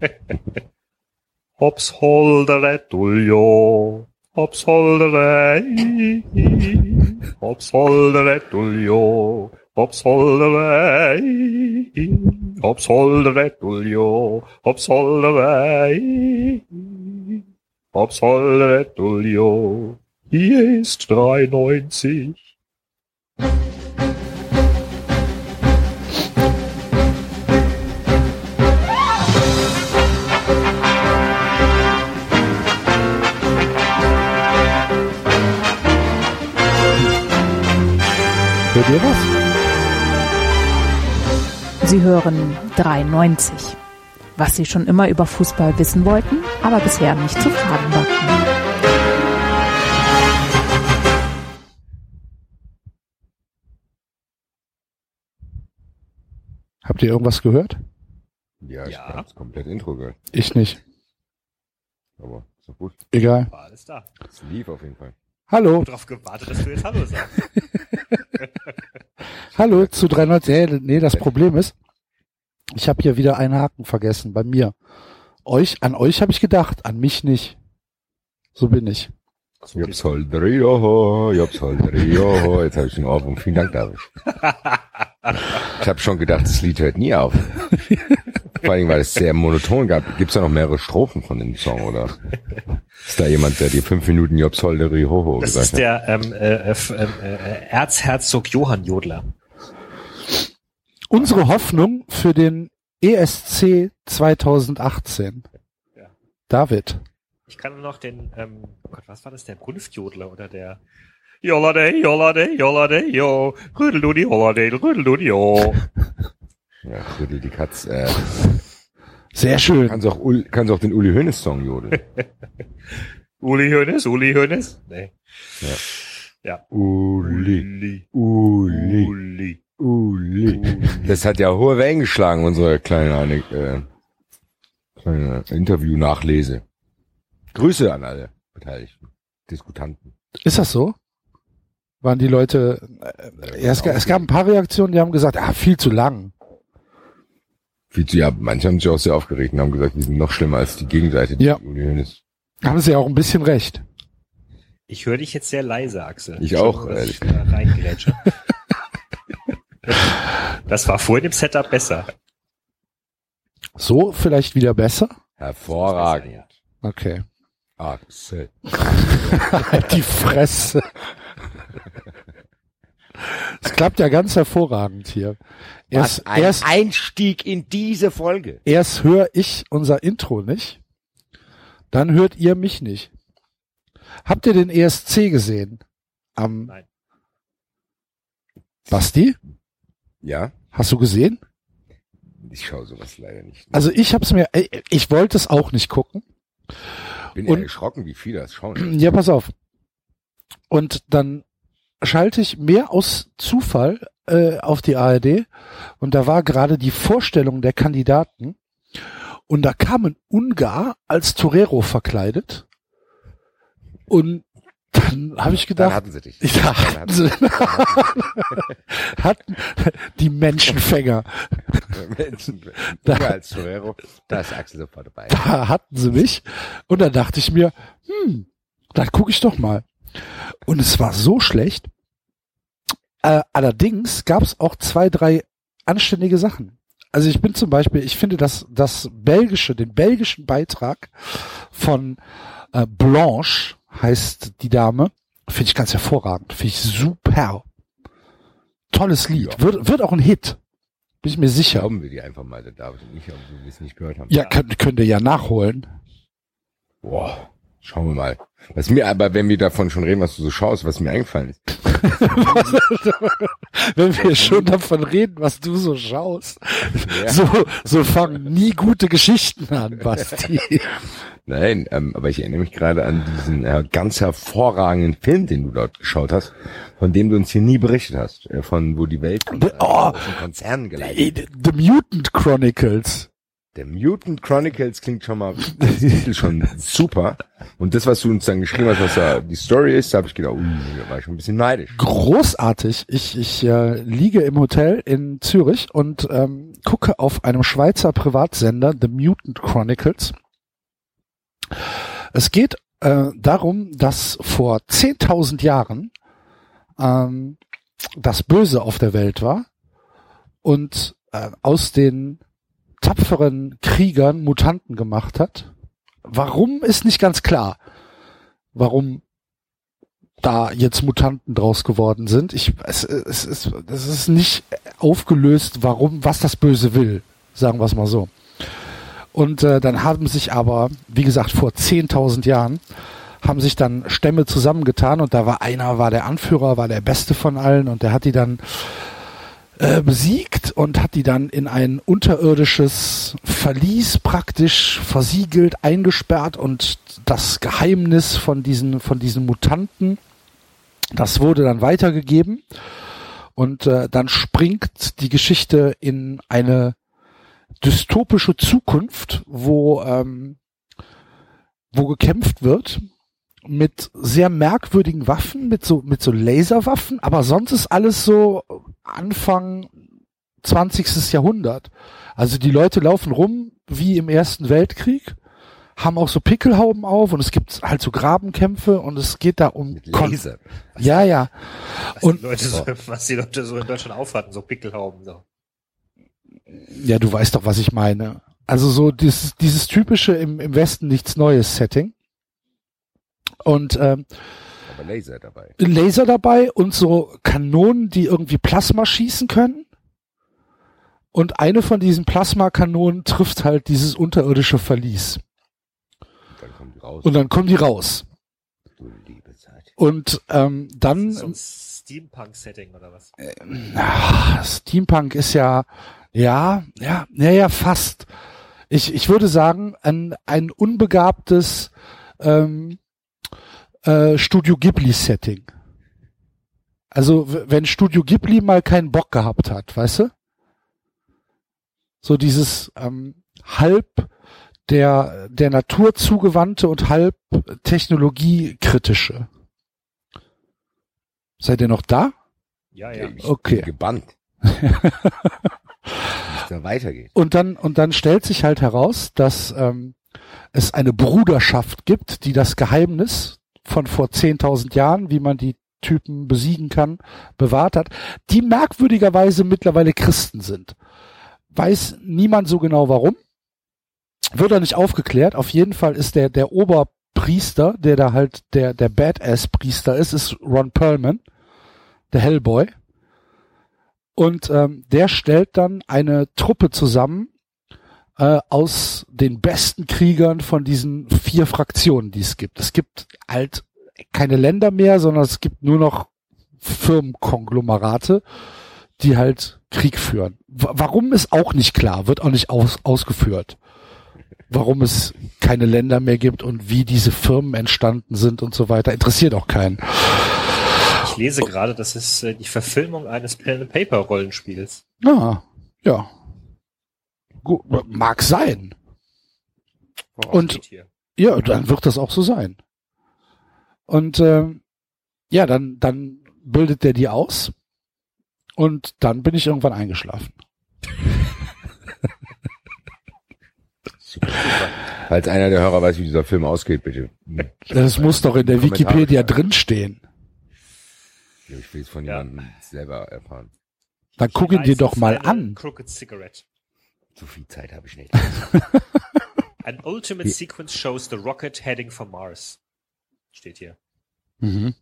Opsholdere tuljo, opsholdere i, opsholdere tuljo, opsholdere i, opsholdere tuljo, opsholdere i, opsholdere tuljo. Hier ist 93. Ihr was? Sie hören 93. Was Sie schon immer über Fußball wissen wollten, aber bisher nicht zu fragen wagten. Habt ihr irgendwas gehört? Ja, ich Ja. habe das komplett Intro gehört. Ich nicht. Aber ist doch gut. Egal. War alles da. Es lief auf jeden Fall. Hallo, Darauf gewartet, dass du jetzt Hallo sagst. hallo zu 93. Hey, nee, das Problem ist, ich habe hier wieder einen Haken vergessen bei mir. Euch, an euch habe ich gedacht, an mich nicht. So bin ich. Jobs Holdrio, Jobs Holdrio. Jetzt habe ich den Ohrwurm. Vielen Dank, David. Ich habe schon gedacht, das Lied hört nie auf. Vor allem, weil es sehr monoton gab. Gibt es da noch mehrere Strophen von dem Song, oder? Ist da jemand, der dir fünf Minuten Jobs Holdrio Das gesagt ist der ähm, äh, f- ähm, äh, Erzherzog Johann Jodler. Unsere Hoffnung für den ESC 2018. Ja. David. Ich kann nur noch den, ähm, oh Gott, was war das, der Gunftjodler oder der Jollade, Jollade, Jollade, jo, Rödeldudi, Jollade, Rödeldudi, jo. Ja, Rüttel die Katz. Äh, Sehr schön. kannst auch, kannst auch den Uli Hoeneß Song jodeln. Uli Hönes, Uli Hönes. Nee. Ja. Ja. Uli, Uli, Uli, Uli. Uli. Das hat ja hohe Wellen geschlagen, unsere kleine, äh, kleine Interview-Nachlese. Grüße an alle Beteiligten, Diskutanten. Ist das so? Waren die Leute, äh, ja, es, ga- es gab ein paar Reaktionen, die haben gesagt, ah, viel zu lang. Viel zu, ja, manche haben sich auch sehr aufgeregt und haben gesagt, die sind noch schlimmer als die Gegenseite, die Ja. Uli Hoeneß. Haben sie ja auch ein bisschen recht. Ich höre dich jetzt sehr leise, Axel. Ich auch, Schon, dass ehrlich ich da. Das war vorhin im Setup besser. So vielleicht wieder besser? Hervorragend. Ja. Okay. Axel. Die Fresse. Es klappt ja ganz hervorragend hier. Erst, erst, Einstieg in diese Folge. erst höre ich unser Intro nicht, dann hört ihr mich nicht. Habt ihr den ESC gesehen? Am Nein. Basti? Ja, Hast du gesehen? ich schaue sowas leider nicht. Also ich hab's mir, äh, ich wollte es auch nicht gucken. bin eher erschrocken, wie viele das schauen. Ja, pass auf. Und dann schalte ich mehr aus Zufall äh, auf die ARD und da war gerade die Vorstellung der Kandidaten und da kam ein Ungar als Torero verkleidet und dann habe ich Dann gedacht, hatten sie dich. ja, Dann hatten sie, hatten die Menschenfänger, Menschen. Da- als Torero, da ist Axel sofort dabei. da hatten sie mich und dann dachte ich mir, hm, dann gucke ich doch mal. Und es war so schlecht. Äh, allerdings gab es auch zwei, drei anständige Sachen. Also ich bin zum Beispiel, ich finde das, das belgische, den belgischen Beitrag von äh, Blanche heißt die Dame, finde ich ganz hervorragend, finde ich super. Tolles Lied, Ja. wird, wird auch ein Hit, bin ich mir sicher. Glauben wir die einfach mal, der David und ich, ob wir es nicht gehört haben. Ja, könnt, könnt ihr ja nachholen. Boah, schauen wir mal. Was mir aber, wenn wir davon schon reden, was du so schaust, was mir eingefallen ist. Wenn wir schon davon reden, was du so schaust. Ja. So, so fangen nie gute Geschichten an, Basti. Nein, ähm, aber ich erinnere mich gerade an diesen äh, ganz hervorragenden Film, den du dort geschaut hast, von dem du uns hier nie berichtet hast, äh, von wo die Welt von, äh, Oh. aus dem Konzern geleitet The Mutant Chronicles. Der Mutant Chronicles klingt schon mal, schon super. Und das, was du uns dann geschrieben hast, was da die Story ist, da habe ich gedacht, uh, da war ich ein bisschen neidisch. Großartig. Ich, ich äh, liege im Hotel in Zürich und ähm, gucke auf einem Schweizer Privatsender, The Mutant Chronicles. Es geht äh, darum, dass vor 10.000 Jahren ähm, das Böse auf der Welt war und äh, aus den tapferen Kriegern Mutanten gemacht hat. Warum ist nicht ganz klar. Warum da jetzt Mutanten draus geworden sind. Ich, es, es, es, es ist nicht aufgelöst, warum, was das Böse will, sagen wir es mal so. Und äh, dann haben sich aber, wie gesagt, vor 10.000 Jahren, haben sich dann Stämme zusammengetan und da war einer, war der Anführer, war der Beste von allen und der hat die dann äh, besiegt und hat die dann in ein unterirdisches Verlies praktisch versiegelt, eingesperrt und das Geheimnis von diesen, von diesen Mutanten, das wurde dann weitergegeben. Und äh, dann springt die Geschichte in eine dystopische Zukunft, wo ähm, wo gekämpft wird mit sehr merkwürdigen Waffen, mit so mit so Laserwaffen, aber sonst ist alles so Anfang 20. Jahrhundert. Also die Leute laufen rum wie im Ersten Weltkrieg, haben auch so Pickelhauben auf und es gibt halt so Grabenkämpfe und es geht da um Laser. Ja, ja. Was, Und- die Leute so, was die Leute so in Deutschland aufhatten, so Pickelhauben. So. Ja, du weißt doch, was ich meine. Also so dieses, dieses typische im, im Westen nichts Neues Setting. Und ähm, Aber Laser dabei. Laser dabei und so Kanonen, die irgendwie Plasma schießen können. Und eine von diesen Plasmakanonen trifft halt dieses unterirdische Verlies. Dann kommt die raus. Und dann kommen die raus. du liebe Zeit. Und ähm, dann So ein Steampunk-Setting oder was? Ah, Steampunk ist ja, ja, ja, ja, ja, fast. Ich, ich würde sagen, ein, ein unbegabtes ähm, äh, Studio Ghibli-Setting. Also, wenn Studio Ghibli mal keinen Bock gehabt hat, weißt du? So dieses ähm, halb der, der Natur zugewandte und halb technologiekritische. Seid ihr noch da? Ja, ja. Ich Okay. bin gebannt. Da weitergeht. Und dann, und dann stellt sich halt heraus, dass ähm, es eine Bruderschaft gibt, die das Geheimnis von vor 10.000 Jahren, wie man die Typen besiegen kann, bewahrt hat, die merkwürdigerweise mittlerweile Christen sind. Weiß niemand so genau warum. Wird er nicht aufgeklärt. Auf jeden Fall ist der, der Oberpriester, der da halt der, der Badass-Priester ist, ist Ron Perlman, der Hellboy. Und ähm, der stellt dann eine Truppe zusammen äh, aus den besten Kriegern von diesen vier Fraktionen, die es gibt. Es gibt halt keine Länder mehr, sondern es gibt nur noch Firmenkonglomerate, die halt Krieg führen. W warum ist auch nicht klar, wird auch nicht aus ausgeführt. Warum es keine Länder mehr gibt und wie diese Firmen entstanden sind und so weiter, interessiert auch keinen. Ich lese gerade, das ist äh, die Verfilmung eines Pen and Paper Rollenspiels. Ah, ja. Gu mag sein. Oh, Und-. Ja, dann wird das auch so sein. Und ähm, ja, dann, dann bildet der die aus und dann bin ich irgendwann eingeschlafen. Super, super. Falls einer der Hörer weiß, wie dieser Film ausgeht, bitte. Das muss doch in der Kommentare Wikipedia drinstehen. Ich will es von Ja. jemandem selber erfahren. Dann guck ihn dir doch mal an. Crooked Cigarette. So viel Zeit habe ich nicht. An ultimate Wie- sequence shows the rocket heading for Mars. Steht hier. Mhm.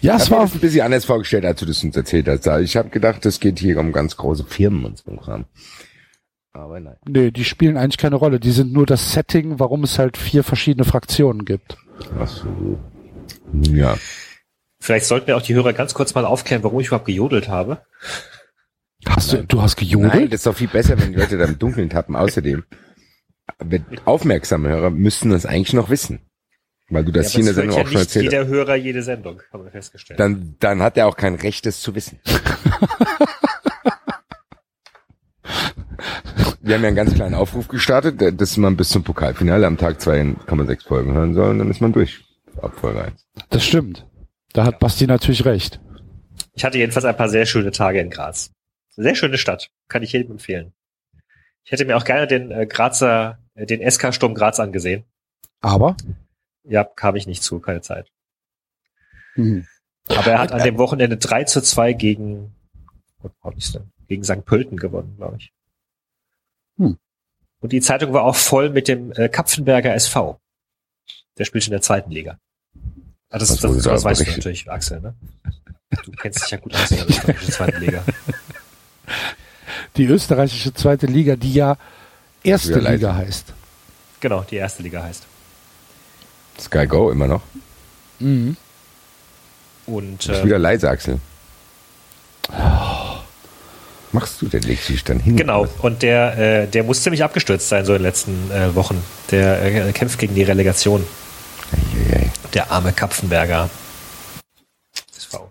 Ja, Ich es war ein bisschen anders vorgestellt, als du das uns erzählt hast. Ich habe gedacht, es geht hier um ganz große Firmen und so Kram. Aber nein. Nee, die spielen eigentlich keine Rolle. Die sind nur das Setting, warum es halt vier verschiedene Fraktionen gibt. Ach so. Ja. Vielleicht sollten wir auch die Hörer ganz kurz mal aufklären, warum ich überhaupt gejodelt habe. Hast du, du hast gejodelt? Nein, das ist doch viel besser, wenn die Leute da im Dunkeln tappen. Außerdem, wenn aufmerksame Hörer müssten das eigentlich noch wissen. Weil du das Ja, hier in der Sendung ja auch nicht schon erzählt hast. jeder Hörer jede Sendung, haben wir festgestellt. Dann, dann hat er auch kein Recht, das zu wissen. wir haben ja einen ganz kleinen Aufruf gestartet, dass man bis zum Pokalfinale am Tag zwei in 0,6 Folgen hören soll und dann ist man durch. Ab Folge 1. Das stimmt. Da hat Basti natürlich recht. Ich hatte jedenfalls ein paar sehr schöne Tage in Graz. Sehr schöne Stadt. Kann ich jedem empfehlen. Ich hätte mir auch gerne den äh, Grazer, äh, den SK Sturm Graz angesehen. Aber Ja, kam ich nicht zu, keine Zeit. hm, Aber er hat an dem Wochenende 3 zu 2 gegen, denn? Gegen St. Pölten gewonnen, glaube ich. Hm. Und die Zeitung war auch voll mit dem äh, Kapfenberger SV. Der spielt in der zweiten Liga. Ah, das, das, das, da weißt du natürlich, Axel, ne? Du kennst dich ja gut aus in der zweiten Liga. die österreichische zweite Liga, die ja erste leid. Liga heißt. Genau, die erste Liga heißt. Sky Go immer noch. Mhm. Und äh, wieder leise, Axel. Machst du denn? Legst du dich dann hin? Genau, und der, äh, der muss ziemlich abgestürzt sein, so in den letzten äh, Wochen. Der äh, kämpft gegen die Relegation. Eieiei. Der arme Kapfenberger. SV.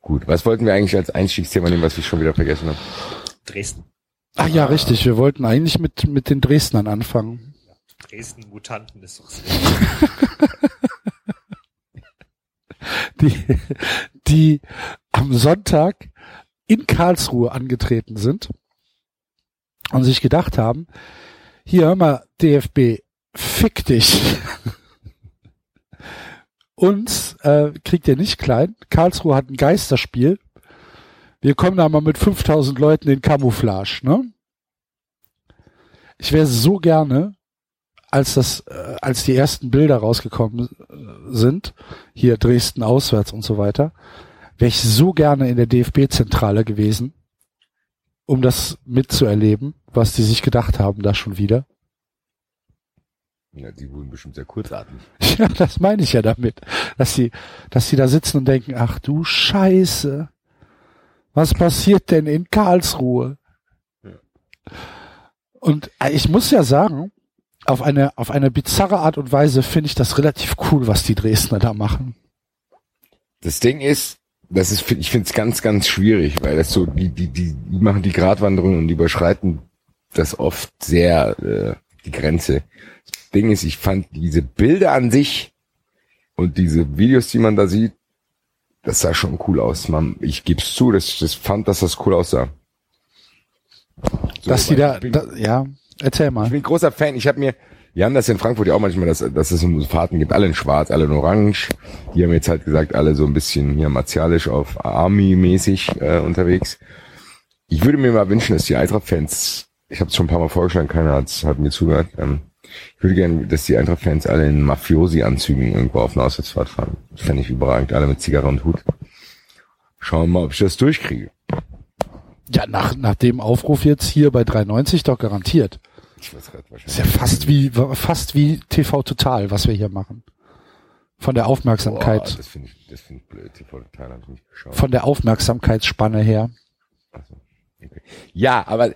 Gut, was wollten wir eigentlich als Einstiegsthema nehmen, was ich schon wieder vergessen habe? Dresden. Ach ja, richtig. Wir wollten eigentlich mit, mit den Dresdnern anfangen. Dresden Mutanten ist doch so. Die, die am Sonntag in Karlsruhe angetreten sind und sich gedacht haben, hier hör mal, DFB, fick dich. Uns äh, kriegt ihr nicht klein. Karlsruhe hat ein Geisterspiel. Wir kommen da mal mit 5000 Leuten in Camouflage, ne? Ich wäre so gerne, als das, äh, als die ersten Bilder rausgekommen äh, sind, hier Dresden auswärts und so weiter, wäre ich so gerne in der DFB-Zentrale gewesen, um das mitzuerleben, was die sich gedacht haben da schon wieder. Ja, die wurden bestimmt sehr kurzatmig. Ja, das meine ich ja damit, dass sie, dass sie da sitzen und denken, ach du Scheiße, was passiert denn in Karlsruhe? Und äh, ich muss ja sagen, auf eine, auf eine bizarre Art und Weise finde ich das relativ cool, was die Dresdner da machen. Das Ding ist, das ist, ich finde es ganz, ganz schwierig, weil das so, die, die, die, die machen die Gratwanderung und die überschreiten das oft sehr, äh, die Grenze. Das Ding ist, ich fand diese Bilder an sich und diese Videos, die man da sieht, das sah schon cool aus. Man, ich geb's zu, dass ich das fand, dass das cool aussah. So, dass die da, ich bin- da, ja, erzähl Ich mal. bin großer Fan. Ich habe mir, wir haben das in Frankfurt ja auch manchmal, dass, dass es so Fahrten gibt, alle in schwarz, alle in orange. Die haben jetzt halt gesagt, alle so ein bisschen hier martialisch auf Army-mäßig äh, unterwegs. Ich würde mir mal wünschen, dass die Eintracht-Fans, ich habe es schon ein paar Mal vorgeschlagen, keiner hat's, hat mir zugehört, ähm, ich würde gerne, dass die Eintracht-Fans alle in Mafiosi-Anzügen irgendwo auf eine Auswärtsfahrt fahren. Das fände ich überragend, alle mit Zigarre und Hut. Schauen wir mal, ob ich das durchkriege. Ja, nach, nach dem Aufruf jetzt hier bei 390 doch garantiert. Ich weiß grad Ist ja fast wie, fast wie TV Total, was wir hier machen. Von der Boah, Aufmerksamkeit, das finde ich, das finde ich blöd. TV Total habe ich nicht geschaut. von der Aufmerksamkeitsspanne her. So, okay. Ja, aber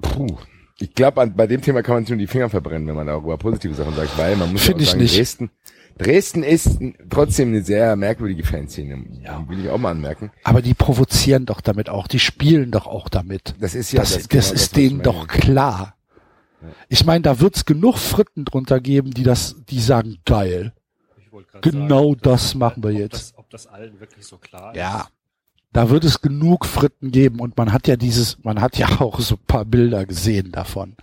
puh, ich glaube, bei dem Thema kann man sich nur die Finger verbrennen, wenn man darüber positive Sachen sagt, weil man muss ja Find auch ich sagen, nicht. Dresden, Dresden ist trotzdem eine sehr merkwürdige Fanszene. Ja. Will ich auch mal anmerken. Aber die provozieren doch damit auch, die spielen doch auch damit. Das ist ja das, das, genau ist was ich denen doch klar. Ich meine, da wird's genug Fritten drunter geben, die das, die sagen, geil. Genau sagen, das machen wir ob jetzt. Das, ob das allen wirklich so klar ist. Ja. Da wird es genug Fritten geben und man hat ja dieses, man hat ja auch so ein paar Bilder gesehen davon,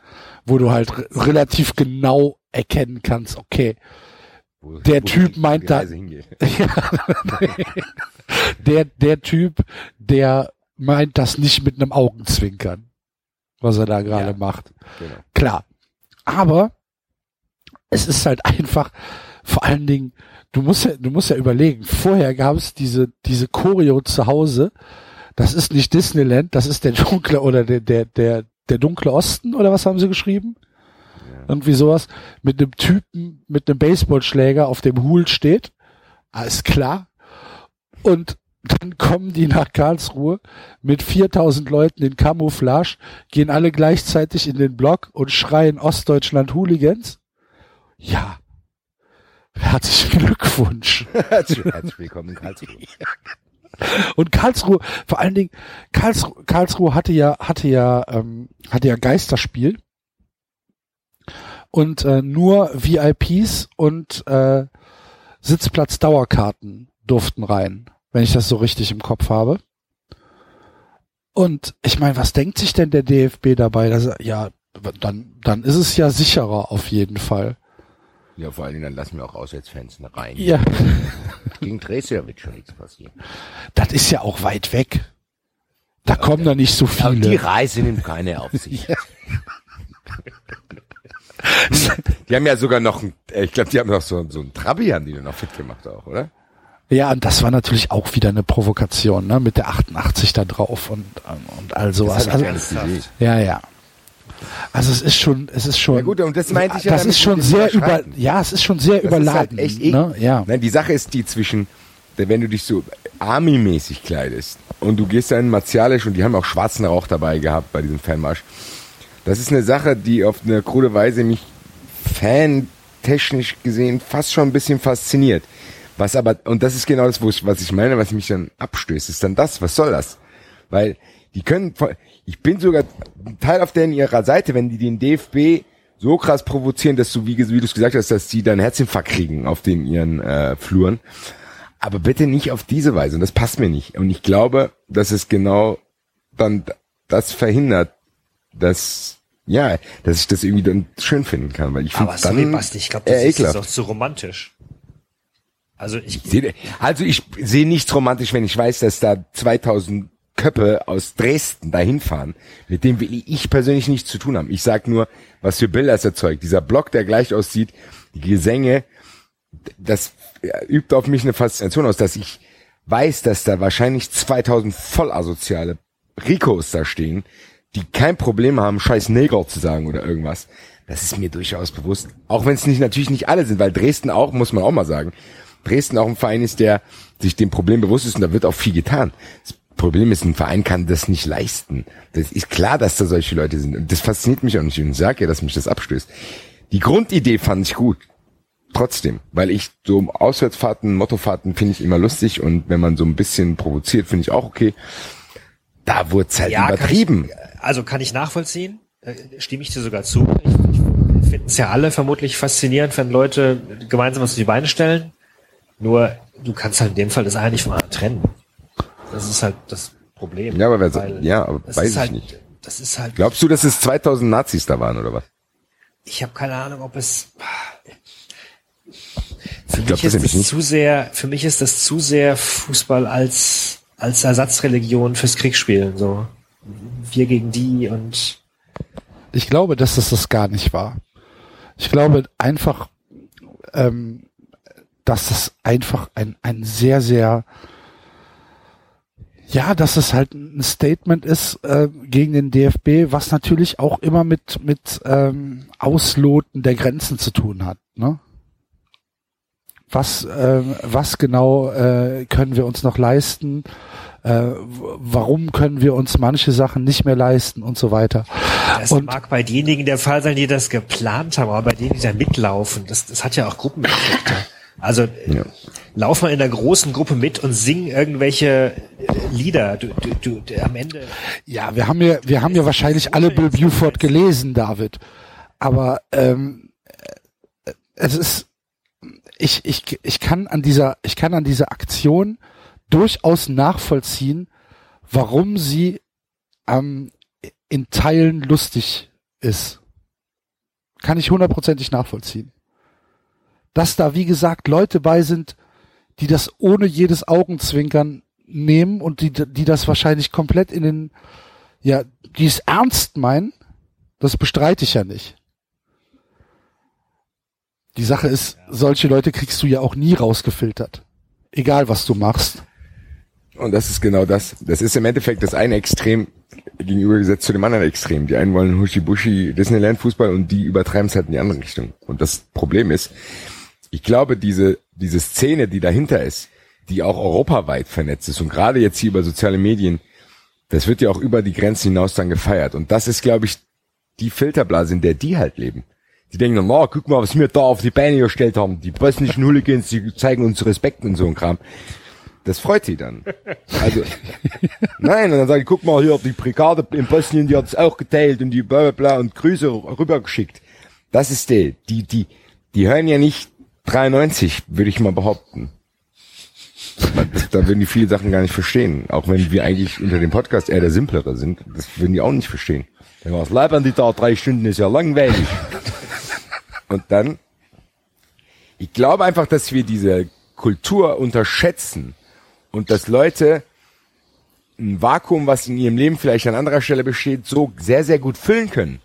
wo du halt re relativ genau erkennen kannst, okay, Wo- der wo Typ meint da- der, der Typ, der meint das nicht mit einem Augenzwinkern, was er da gerade Ja. macht. Genau. Klar. Aber es ist halt einfach, vor allen Dingen, du musst ja, du musst ja überlegen, vorher gab es diese, diese Choreo zu Hause. Das ist nicht Disneyland, das ist der dunkle oder der, der, der, der dunkle Osten oder was haben sie geschrieben? Irgendwie sowas. Mit einem Typen mit einem Baseballschläger auf dem Hul steht. Alles klar. Und dann kommen die nach Karlsruhe mit 4000 Leuten in Camouflage, gehen alle gleichzeitig in den Block und schreien Ostdeutschland Hooligans. Ja. Herzlichen Glückwunsch. Herzlich herzlich willkommen in Karlsruhe. Und Karlsruhe, vor allen Dingen, Karlsruhe, Karlsruhe hatte ja, hatte ja, ähm, hatte ja Geisterspiel. Und äh, nur VIPs und äh, Sitzplatz-Dauerkarten durften rein, wenn ich das so richtig im Kopf habe. Und ich meine, was denkt sich denn der DFB dabei? Dass ja, dann, dann ist es ja sicherer auf jeden Fall. Ja, vor allen Dingen, dann lassen wir auch Auswärtsfans rein. Ja, Gegen Dresden wird schon nichts passieren. das ist ja auch weit weg. Da kommen da nicht so Aber die viele. Reise nimmt keine auf sich. die haben ja sogar noch, ein, äh, ich glaube, die haben noch so, so einen Trabi, haben die dann noch fit gemacht auch, oder? Ja, und das war natürlich auch wieder eine Provokation, ne, mit der 88 da drauf und, und all sowas. ich Also, ja, ja. Also es ist schon, es ist schon. Ja gut, und das meinte ich ja Das ist schon sehr über, ja, es ist schon sehr Das ist überladen. halt echt ne? Ja. Nein, die Sache ist die zwischen, wenn du dich so Army-mäßig kleidest und du gehst da in Martialisch und die haben auch schwarzen Rauch dabei gehabt bei diesem Fanmarsch. Das ist eine Sache, die auf eine krude Weise mich fantechnisch gesehen fast schon ein bisschen fasziniert. Was aber, und das ist genau das, ich, was ich meine, was mich dann abstößt, ist dann das, was soll das? Weil die können, ich bin sogar Teil auf deren ihrer Seite, wenn die den DFB so krass provozieren, dass du, wie, wie du es gesagt hast, dass die dann Herzinfarkt kriegen auf den ihren äh, Fluren. Aber bitte nicht auf diese Weise. Und das passt mir nicht. Und ich glaube, dass es genau dann das verhindert, dass, ja, dass ich das irgendwie dann schön finden kann. Weil ich finde Aber sorry, dann Basti, ich glaube, das ist doch zu romantisch. Also ich, Seht ihr- Also ich sehe nichts romantisch, wenn ich weiß, dass da 2000 Köppe aus Dresden dahin fahren, mit dem will ich persönlich nichts zu tun haben. Ich sag nur, was für Bilder es erzeugt. Dieser Block, der gleich aussieht, die Gesänge, das ja, übt auf mich eine Faszination aus, dass ich weiß, dass da wahrscheinlich 2000 vollasoziale Ricos da stehen, die kein Problem haben, scheiß Neger zu sagen oder irgendwas. Das ist mir durchaus bewusst. Auch wenn es nicht, natürlich nicht alle sind, weil Dresden auch, muss man auch mal sagen, Dresden auch ein Verein ist, der sich dem Problem bewusst ist und da wird auch viel getan. Das Problem ist, ein Verein kann das nicht leisten. Das ist klar, dass da solche Leute sind. Und das fasziniert mich auch nicht. Und ich sage ja, dass mich das abstößt. Die Grundidee fand ich gut. Trotzdem, weil ich so Auswärtsfahrten, Mottofahrten finde ich immer lustig und wenn man so ein bisschen provoziert, finde ich auch okay. Da wurde es halt ja, kann übertrieben. ich, also kann ich nachvollziehen, äh, stimme ich dir sogar zu. Ich, ich finde es ja alle vermutlich faszinierend, wenn Leute gemeinsam was auf die Beine stellen. Nur, du kannst halt in dem Fall das eine nicht vom anderen trennen. Das ist halt das Problem. Ja, aber wer- Weil ja, aber das weiß ist ich halt, nicht. Das ist halt, Glaubst du, dass es 2000 Nazis da waren oder was? ich habe keine Ahnung, ob es. Für glaub, mich das ist das nicht. zu sehr, für mich ist das zu sehr Fußball als als Ersatzreligion fürs Kriegsspielen so. Wir gegen die und Ich glaube, dass das das gar nicht war. Ich glaube einfach, ähm, dass das einfach ein, ein sehr, sehr, ja, dass es halt ein Statement ist äh, gegen den DFB, was natürlich auch immer mit, mit ähm, Ausloten der Grenzen zu tun hat. Ne? Was, ähm, was genau äh, können wir uns noch leisten? Äh, warum können wir uns manche Sachen nicht mehr leisten und so weiter? Das Und- mag bei denjenigen der Fall sein, die das geplant haben, aber bei denen, die da mitlaufen, das, das hat ja auch Gruppeneffekte. Also Ja. Lauf mal in einer großen Gruppe mit und sing irgendwelche äh, Lieder. Du, du, du, du, am Ende. Ja, wir haben ja, wir haben ja wahrscheinlich alle Bill Buford gelesen, David. Aber ähm, äh, es ist, ich, ich, ich kann an dieser, ich kann an dieser Aktion durchaus nachvollziehen, warum sie ähm, in Teilen lustig ist. Kann ich hundertprozentig nachvollziehen. Dass da, wie gesagt, Leute bei sind, die das ohne jedes Augenzwinkern nehmen und die, die das wahrscheinlich komplett in den, ja, die es ernst meinen, das bestreite ich ja nicht. Die Sache ist, solche Leute kriegst du ja auch nie rausgefiltert. Egal was du machst. Und das ist genau das. Das ist im Endeffekt das eine Extrem gegenübergesetzt zu dem anderen Extrem. Die einen wollen Huschi-Bushi Disneyland Fußball und die übertreiben es halt in die andere Richtung. Und das Problem ist, ich glaube, diese, diese Szene, die dahinter ist, die auch europaweit vernetzt ist und gerade jetzt hier über soziale Medien, das wird ja auch über die Grenzen hinaus dann gefeiert. Und das ist, glaube ich, die Filterblase, in der die halt leben. Die denken, dann, na, guck mal, was wir da auf die Beine gestellt haben. Die bosnischen Hooligans, die zeigen uns Respekt und so ein Kram. Das freut sie dann. Also, nein, und dann sage ich, guck mal hier, die Brigade in Bosnien, die hat es auch geteilt und die bla bla bla und Grüße rübergeschickt. Das ist die, die, die, die hören ja nicht 93, würde ich mal behaupten. Da würden die viele Sachen gar nicht verstehen. Auch wenn wir eigentlich unter dem Podcast eher der simplere sind, das würden die auch nicht verstehen. Dann was labern die da drei Stunden, ist ja langweilig. Und dann, ich glaube einfach, dass wir diese Kultur unterschätzen und dass Leute ein Vakuum, was in ihrem Leben vielleicht an anderer Stelle besteht, so sehr, sehr gut füllen können.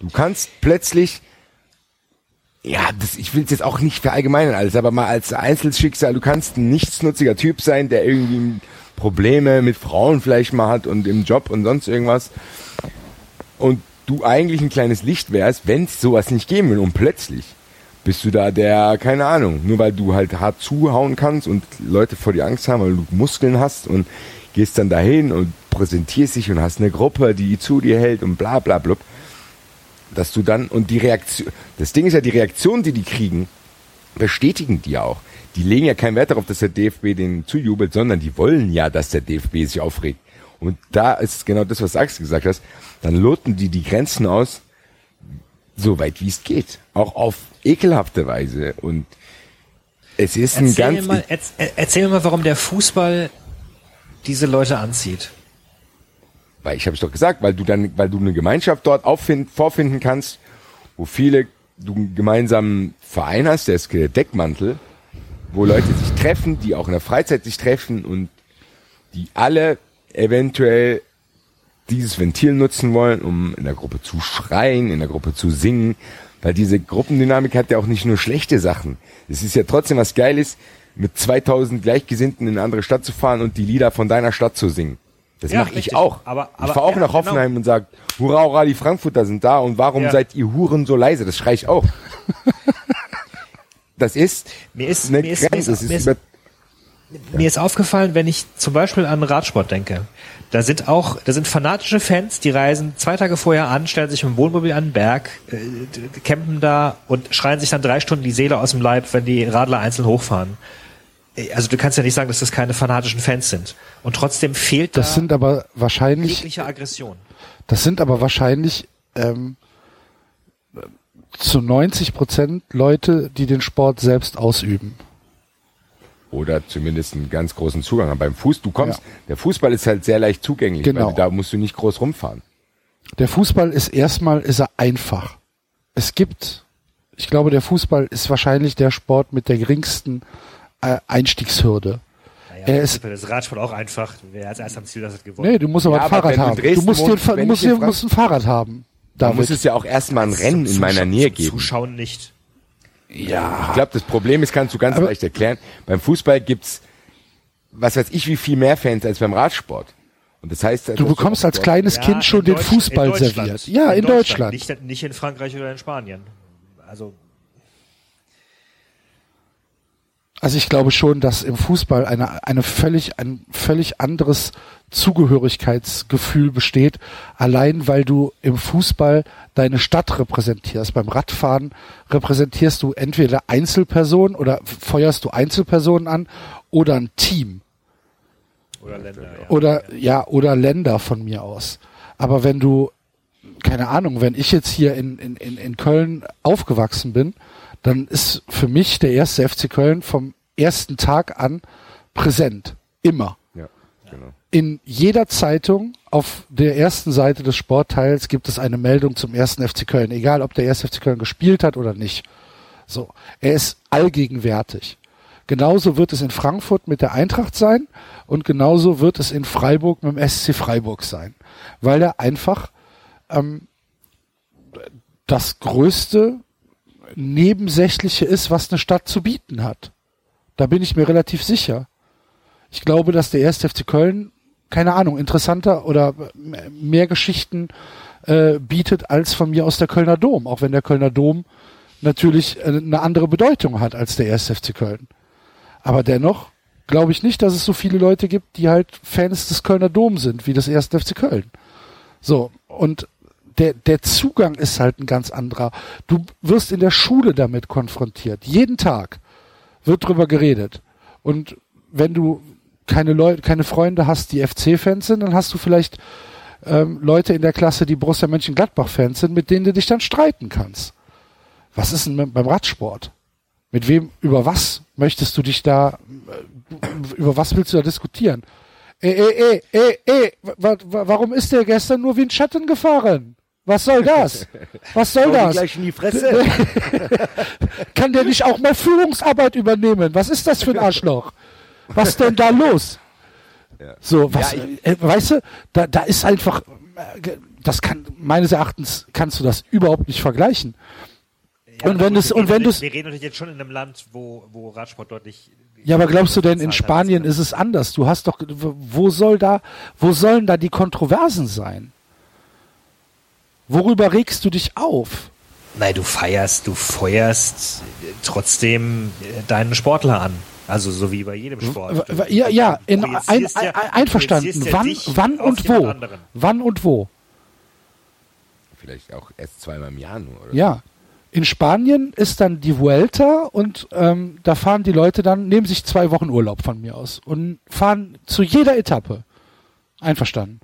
Du kannst plötzlich ja, das, ich will es jetzt auch nicht verallgemeinern alles, aber mal als Einzelschicksal, du kannst ein nichtsnutziger Typ sein, der irgendwie Probleme mit Frauen vielleicht mal hat und im Job und sonst irgendwas. Und du eigentlich ein kleines Licht wärst, wenn es sowas nicht geben will. Und plötzlich bist du da der, keine Ahnung, nur weil du halt hart zuhauen kannst und Leute vor dir Angst haben, weil du Muskeln hast und gehst dann dahin und präsentierst dich und hast eine Gruppe, die zu dir hält und bla bla blub dass du dann, und die Reaktion, das Ding ist ja, die Reaktion, die die kriegen, bestätigen die auch. Die legen ja keinen Wert darauf, dass der DFB den zujubelt, sondern die wollen ja, dass der DFB sich aufregt. Und da ist genau das, was Axel gesagt hast, dann loten die die Grenzen aus, so weit wie es geht. Auch auf ekelhafte Weise. Und es ist erzähl ein ganz... Mal, erzähl mir mal, warum der Fußball diese Leute anzieht. Weil ich habe es doch gesagt, weil du dann, weil du eine Gemeinschaft dort auffind, vorfinden kannst, wo viele du einen gemeinsamen Verein hast, der ist der Deckmantel, wo Leute sich treffen, die auch in der Freizeit sich treffen und die alle eventuell dieses Ventil nutzen wollen, um in der Gruppe zu schreien, in der Gruppe zu singen, weil diese Gruppendynamik hat ja auch nicht nur schlechte Sachen. Es ist ja trotzdem was Geiles, mit 2000 Gleichgesinnten in eine andere Stadt zu fahren und die Lieder von deiner Stadt zu singen. Das ja, mache ich auch. Aber, aber, ich fahre auch ja, nach genau. Hoffenheim genau. und sag, hurra, hurra, die Frankfurter sind da und warum ja. seid ihr Huren so leise? Das schrei ich auch. das ist mir ist, eine mir ist, Grenze. Mir ist, mir, ist, mir ist aufgefallen, wenn ich zum Beispiel an Radsport denke, da sind auch, da sind fanatische Fans, die reisen zwei Tage vorher an, stellen sich mit dem Wohnmobil an den Berg, äh, campen da und schreien sich dann drei Stunden die Seele aus dem Leib, wenn die Radler einzeln hochfahren also du kannst ja nicht sagen, dass das keine fanatischen Fans sind. Und trotzdem fehlt das da sind aber wahrscheinlich jegliche Aggression. Das sind aber wahrscheinlich ähm, zu 90 Prozent Leute, die den Sport selbst ausüben. Oder zumindest einen ganz großen Zugang haben. Beim Fuß, du kommst, ja. der Fußball ist halt sehr leicht zugänglich, genau. da musst du nicht groß rumfahren. Der Fußball ist erstmal, ist er einfach. Es gibt, ich glaube, der Fußball ist wahrscheinlich der Sport mit der geringsten äh, Einstiegshürde. Naja, er ist das Radsport auch einfach. Wer als erster am Ziel das hat gewonnen. Nee, du musst aber ja, ein Fahrrad haben. Du, du musst, wohnst, dir, du musst, dir, musst ein Fahrrad haben. Da muss es ja auch erstmal ein Rennen in meiner Nähe geben. Zuschauen nicht. Ja. Ich glaube, das Problem ist, kannst du ganz aber leicht erklären. Beim Fußball gibt's, was weiß ich, wie viel mehr Fans als beim Radsport. Und das heißt, du bekommst als kleines ja, Kind schon den Fußball serviert. Ja, in, in Deutschland. Deutschland. Nicht, nicht in Frankreich oder in Spanien. Also Also ich glaube schon, dass im Fußball eine, eine völlig, ein völlig anderes Zugehörigkeitsgefühl besteht, allein weil du im Fußball deine Stadt repräsentierst. Beim Radfahren repräsentierst du entweder Einzelpersonen oder feuerst du Einzelpersonen an oder ein Team. Oder Länder. Ja. Oder, ja, oder Länder von mir aus. Aber wenn du, keine Ahnung, wenn ich jetzt hier in, in, in Köln aufgewachsen bin, dann ist für mich der erste FC Köln vom ersten Tag an präsent. Immer. Ja, genau. In jeder Zeitung auf der ersten Seite des Sportteils gibt es eine Meldung zum ersten FC Köln, egal ob der erste FC Köln gespielt hat oder nicht. So. Er ist allgegenwärtig. Genauso wird es in Frankfurt mit der Eintracht sein und genauso wird es in Freiburg mit dem SC Freiburg sein, weil er einfach ähm, das größte Nebensächliche ist, was eine Stadt zu bieten hat. Da bin ich mir relativ sicher. Ich glaube, dass der erste FC Köln, keine Ahnung, interessanter oder mehr Geschichten äh, bietet als von mir aus der Kölner Dom, auch wenn der Kölner Dom natürlich äh, eine andere Bedeutung hat als der erste FC Köln. Aber dennoch glaube ich nicht, dass es so viele Leute gibt, die halt Fans des Kölner Dom sind, wie des ersten FC Köln. So, und der, der Zugang ist halt ein ganz anderer. Du wirst in der Schule damit konfrontiert. Jeden Tag wird drüber geredet. Und wenn du keine Leute, keine Freunde hast, die FC-Fans sind, dann hast du vielleicht ähm, Leute in der Klasse, die Borussia Mönchengladbach-Fans sind, mit denen du dich dann streiten kannst. Was ist denn beim Radsport? Mit wem, über was möchtest du dich da, äh, über was willst du da diskutieren? Ey, ey, ey, ey, ey, warum ist der gestern nur wie ein Schatten gefahren? Was soll das? Was soll das? Gleich in die Fresse. Kann der nicht auch mal Führungsarbeit übernehmen? Was ist das für ein Arschloch? Was denn da los? Ja. So, was, ja, äh, weißt du, da, da ist einfach, äh, das kann, meines Erachtens kannst du das überhaupt nicht vergleichen. Ja, und wenn es, und wenn du Wir reden natürlich jetzt schon in einem Land, wo, wo Radsport deutlich ja, aber glaubst du denn in Spanien ist es anders? Du hast doch, wo soll da, wo sollen da die Kontroversen sein? Worüber regst du dich auf? Nein, du feierst, du feuerst trotzdem deinen Sportler an. Also so wie bei jedem Sport. ja, ja, in, ein, ein, einverstanden. wann, wann und wo? Wann und wo? Vielleicht auch erst zweimal im Jahr nur. Oder? Ja. In Spanien ist dann die Vuelta und ähm, da fahren die Leute dann, nehmen sich zwei Wochen Urlaub von mir aus und fahren zu jeder Etappe. Einverstanden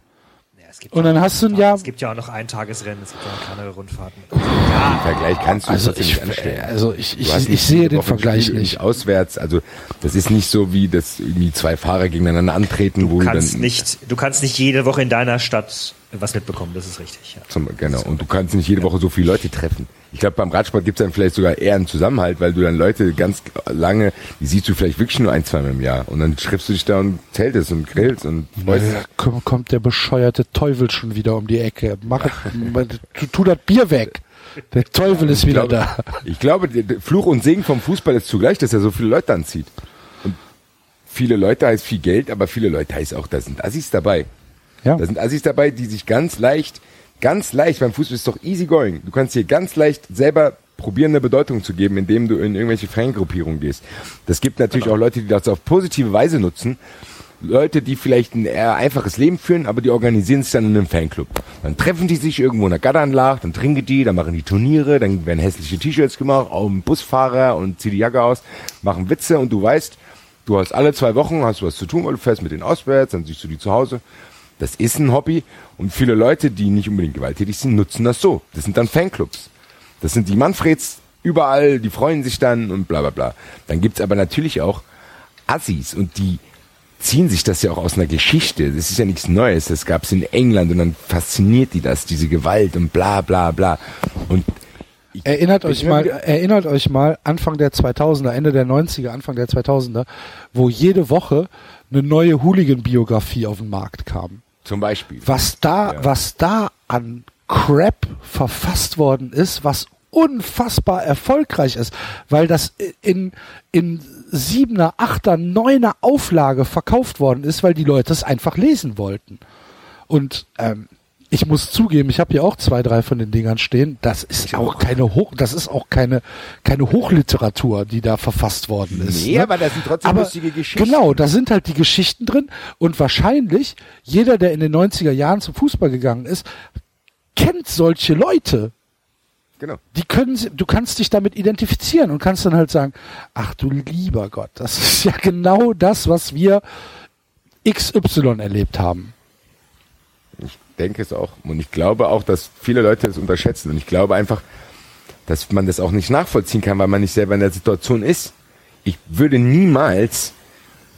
und dann hast du ein Jahr. Es gibt ja auch noch Eintagesrennen, es gibt ja auch kleinere Rundfahrten. Ja, Vergleich kannst du also ich, nicht anstellen. Also ich, ich, ich, ich sehe den Vergleich nicht. Auswärts, also das ist nicht so wie das irgendwie zwei Fahrer gegeneinander antreten, du wo kannst dann, nicht, du kannst nicht jede Woche in deiner Stadt was mitbekommen, das ist richtig. Ja. Zum, genau. Und du kannst nicht jede Woche so viele Leute treffen. Ich glaube, beim Radsport gibt es dann vielleicht sogar eher einen Zusammenhalt, weil du dann Leute ganz lange, die siehst du vielleicht wirklich nur ein, zweimal im Jahr. Und dann schriftst du dich da und zeltest und grillst und freust ja, kommt der bescheuerte Teufel schon wieder um die Ecke. Mach, tu, tu das Bier weg. Der Teufel ist wieder glaube, da. Ich glaube, der Fluch und Segen vom Fußball ist zugleich, dass er so viele Leute anzieht. Und viele Leute heißt viel Geld, aber viele Leute heißt auch, da sind Assis dabei. Ja. Da sind Assis dabei, die sich ganz leicht, ganz leicht, beim Fußball ist doch easy going. Du kannst hier ganz leicht selber probieren, eine Bedeutung zu geben, indem du in irgendwelche Fangruppierungen gehst. Das gibt natürlich genau. auch Leute, die das auf positive Weise nutzen. Leute, die vielleicht ein eher einfaches Leben führen, aber die organisieren sich dann in einem Fanclub. Dann treffen die sich irgendwo in der Gatteranlage, dann trinken die, dann machen die Turniere, dann werden hässliche T-Shirts gemacht, auch ein Busfahrer und zieh die Jacke aus, machen Witze und du weißt, du hast alle zwei Wochen, hast du was zu tun, weil du fährst mit denen auswärts, dann siehst du die zu Hause das ist ein Hobby und viele Leute, die nicht unbedingt gewalttätig sind, nutzen das so. Das sind dann Fanclubs. Das sind die Manfreds überall, die freuen sich dann und bla bla bla. Dann gibt's aber natürlich auch Assis und die ziehen sich das ja auch aus einer Geschichte. Das ist ja nichts Neues. Das gab's in England und dann fasziniert die das, diese Gewalt und bla bla bla. Und ich, erinnert euch mal, erinnert euch mal Anfang der 2000er, Ende der 90er, Anfang der 2000er, wo jede Woche eine neue Hooligan-Biografie auf den Markt kam. Zum Beispiel. Was da, ja. was da an Crap verfasst worden ist, was unfassbar erfolgreich ist, weil das in, in siebener, achter, neuner Auflage verkauft worden ist, weil die Leute es einfach lesen wollten. Und ähm, ich muss zugeben, ich habe hier auch zwei, drei von den Dingern stehen. Das ist ich auch, keine Hoch, das ist auch keine keine Hochliteratur, die da verfasst worden ist. Nee, ne? aber da sind trotzdem aber, lustige Geschichten. Genau, da sind halt die Geschichten drin und wahrscheinlich jeder, der in den 90er Jahren zum Fußball gegangen ist, kennt solche Leute. Genau. Die können, du kannst dich damit identifizieren und kannst dann halt sagen, ach du lieber Gott, das ist ja genau das, was wir XY erlebt haben denke es auch. Und ich glaube auch, dass viele Leute es unterschätzen. Und ich glaube einfach, dass man das auch nicht nachvollziehen kann, weil man nicht selber in der Situation ist. Ich würde niemals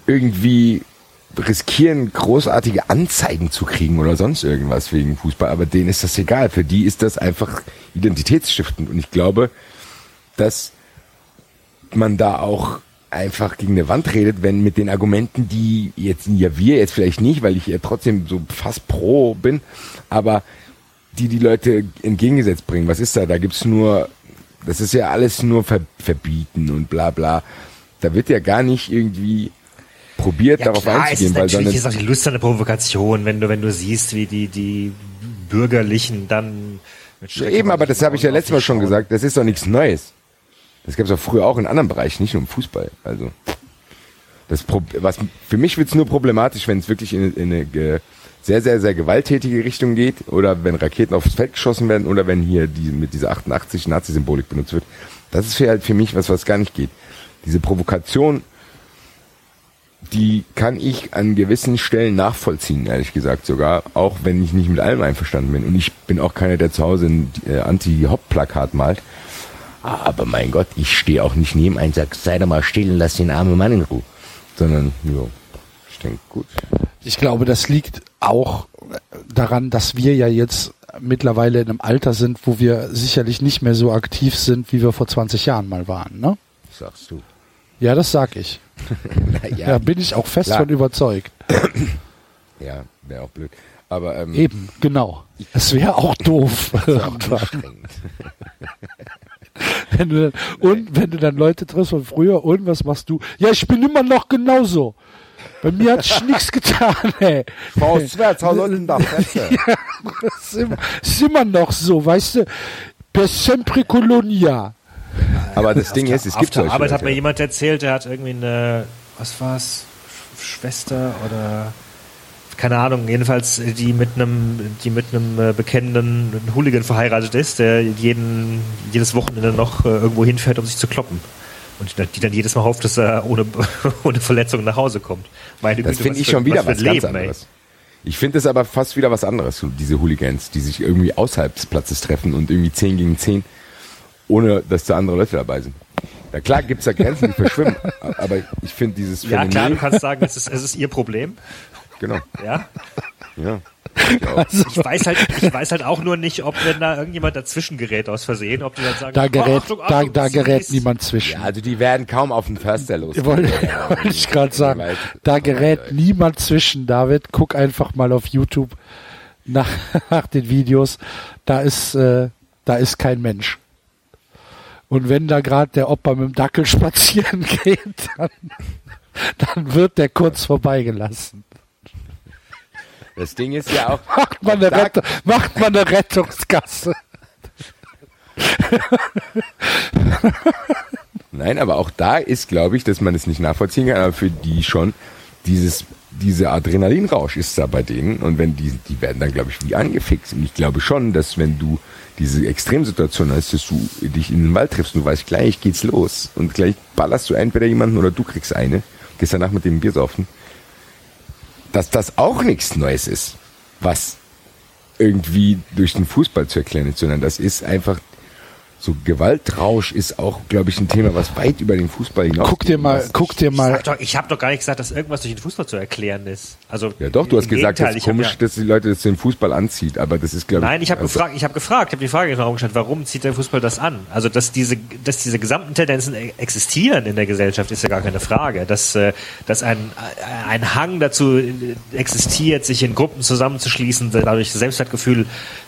irgendwie riskieren, großartige Anzeigen zu kriegen oder sonst irgendwas wegen Fußball. Aber denen ist das egal. Für die ist das einfach identitätsstiftend. Und ich glaube, dass man da auch einfach gegen eine Wand redet, wenn mit den Argumenten, die jetzt, ja wir jetzt vielleicht nicht, weil ich ja trotzdem so fast pro bin, aber die die Leute entgegengesetzt bringen. Was ist da? Da gibt's nur, das ist ja alles nur ver verbieten und bla bla. Da wird ja gar nicht irgendwie probiert, ja, darauf klar, einzugehen. weil natürlich ist auch die Lust an der Provokation, wenn du, wenn du siehst, wie die, die Bürgerlichen dann mit ja, Eben, aber das habe ich ja letztes Mal schon gesagt, das ist doch nichts Neues. Das gab es auch früher auch in anderen Bereichen, nicht nur im Fußball. Also das was für mich wird es nur problematisch, wenn es wirklich in, in eine sehr, sehr, sehr gewalttätige Richtung geht oder wenn Raketen aufs Feld geschossen werden oder wenn hier die mit dieser 88 Nazi-Symbolik benutzt wird. Das ist für, halt für mich was, was gar nicht geht. Diese Provokation die kann ich an gewissen Stellen nachvollziehen, ehrlich gesagt sogar, auch wenn ich nicht mit allem einverstanden bin. Und ich bin auch keiner, der zu Hause ein äh, Anti-Hop-Plakat malt. Aber mein Gott, ich stehe auch nicht neben einem und sage, sei doch mal still und lass den armen Mann in Ruhe. Sondern, ja, ich denke, gut. Ich glaube, das liegt auch daran, dass wir ja jetzt mittlerweile in einem Alter sind, wo wir sicherlich nicht mehr so aktiv sind, wie wir vor 20 Jahren mal waren, ne? Sagst du. Ja, das sag ich. Na Da bin ich auch fest Klar. von überzeugt. Ja, wäre auch blöd. Aber ähm, Eben, genau. Es wäre auch doof. irgendwann. anstrengend. wenn du, dann- und wenn du dann Leute triffst von früher, und was machst du? Ja, ich bin immer noch genauso. Bei mir hat sich nichts getan, ey. Auswärts, hau unten da Fresse. Das ist immer, ist immer noch so, weißt du? Per sempre colonia. Aber das Ding ist, es Auf gibt der solche Arbeit hat mir Leute. jemand erzählt, der hat irgendwie eine, was war's, Schwester oder keine Ahnung, jedenfalls die mit einem, die mit einem äh, bekennenden Hooligan verheiratet ist, der jeden, jedes Wochenende noch äh, irgendwo hinfährt, um sich zu kloppen. Und die, dann jedes Mal hofft, dass er ohne, ohne Verletzung nach Hause kommt. Meine Das finde was ich für- schon wieder für was, ein ganz Leben, ey. anderes. Ich finde das aber fast wieder was anderes, diese Hooligans, die sich irgendwie außerhalb des Platzes treffen und irgendwie 10 gegen 10, ohne dass da andere Leute dabei sind. Ja klar gibt's da Grenzen, die verschwimmen, aber ich finde dieses Ja, Phänomen, klar, du kannst sagen, es ist, es ist ihr Problem. Genau, Ja. ja. Ich weiß halt, ich weiß halt auch nur nicht, ob wenn da irgendjemand dazwischen gerät aus Versehen, ob die dann sagen, Da oh, gerät, Achtung, da, Achtung, da das gerät ist- niemand zwischen. Ja, also die werden kaum auf den Förster los. Wollte wollte ich gerade sagen. Da gerät niemand zwischen, David. Guck einfach mal auf YouTube nach, nach den Videos. Da ist, äh, da ist kein Mensch. Und wenn da gerade der Opa mit dem Dackel spazieren geht, dann, dann wird der kurz vorbeigelassen. Das Ding ist ja auch, Macht man eine, Rettung, macht man eine Rettungsgasse. Nein, aber auch da ist, glaube ich, dass man es nicht nachvollziehen kann, aber für die schon dieses, dieser Adrenalinrausch ist da bei denen und wenn die, die werden dann, glaube ich, wie angefixt. Und ich glaube schon, dass wenn du diese Extremsituation hast, dass du dich in den Wald triffst und du weißt, gleich geht's los und gleich ballerst du entweder jemanden oder du kriegst eine, gehst danach mit dem Bier saufen, dass das auch nichts Neues ist, was irgendwie durch den Fußball zu erklären ist, sondern das ist einfach so Gewaltrausch ist auch, glaube ich, ein Thema, was weit über den Fußball hinaus. Guck dir mal, guck dir Ich, mal, doch, ich habe doch gar nicht gesagt, dass irgendwas durch den Fußball zu erklären ist. Also Ja, doch, du hast gesagt, das Gegenteil, ist komisch, ja, dass die Leute das den Fußball anzieht, aber das ist, glaube ich. Nein, ich habe also- gefragt, ich habe gefragt, ich habe die Frage in den Raum gestellt, warum zieht der Fußball das an? Also, dass diese, dass diese gesamten Tendenzen e- existieren in der Gesellschaft, ist ja gar keine Frage. Dass, äh, dass ein, äh, ein Hang dazu äh, existiert, sich in Gruppen zusammenzuschließen, dadurch das Selbstwertgefühl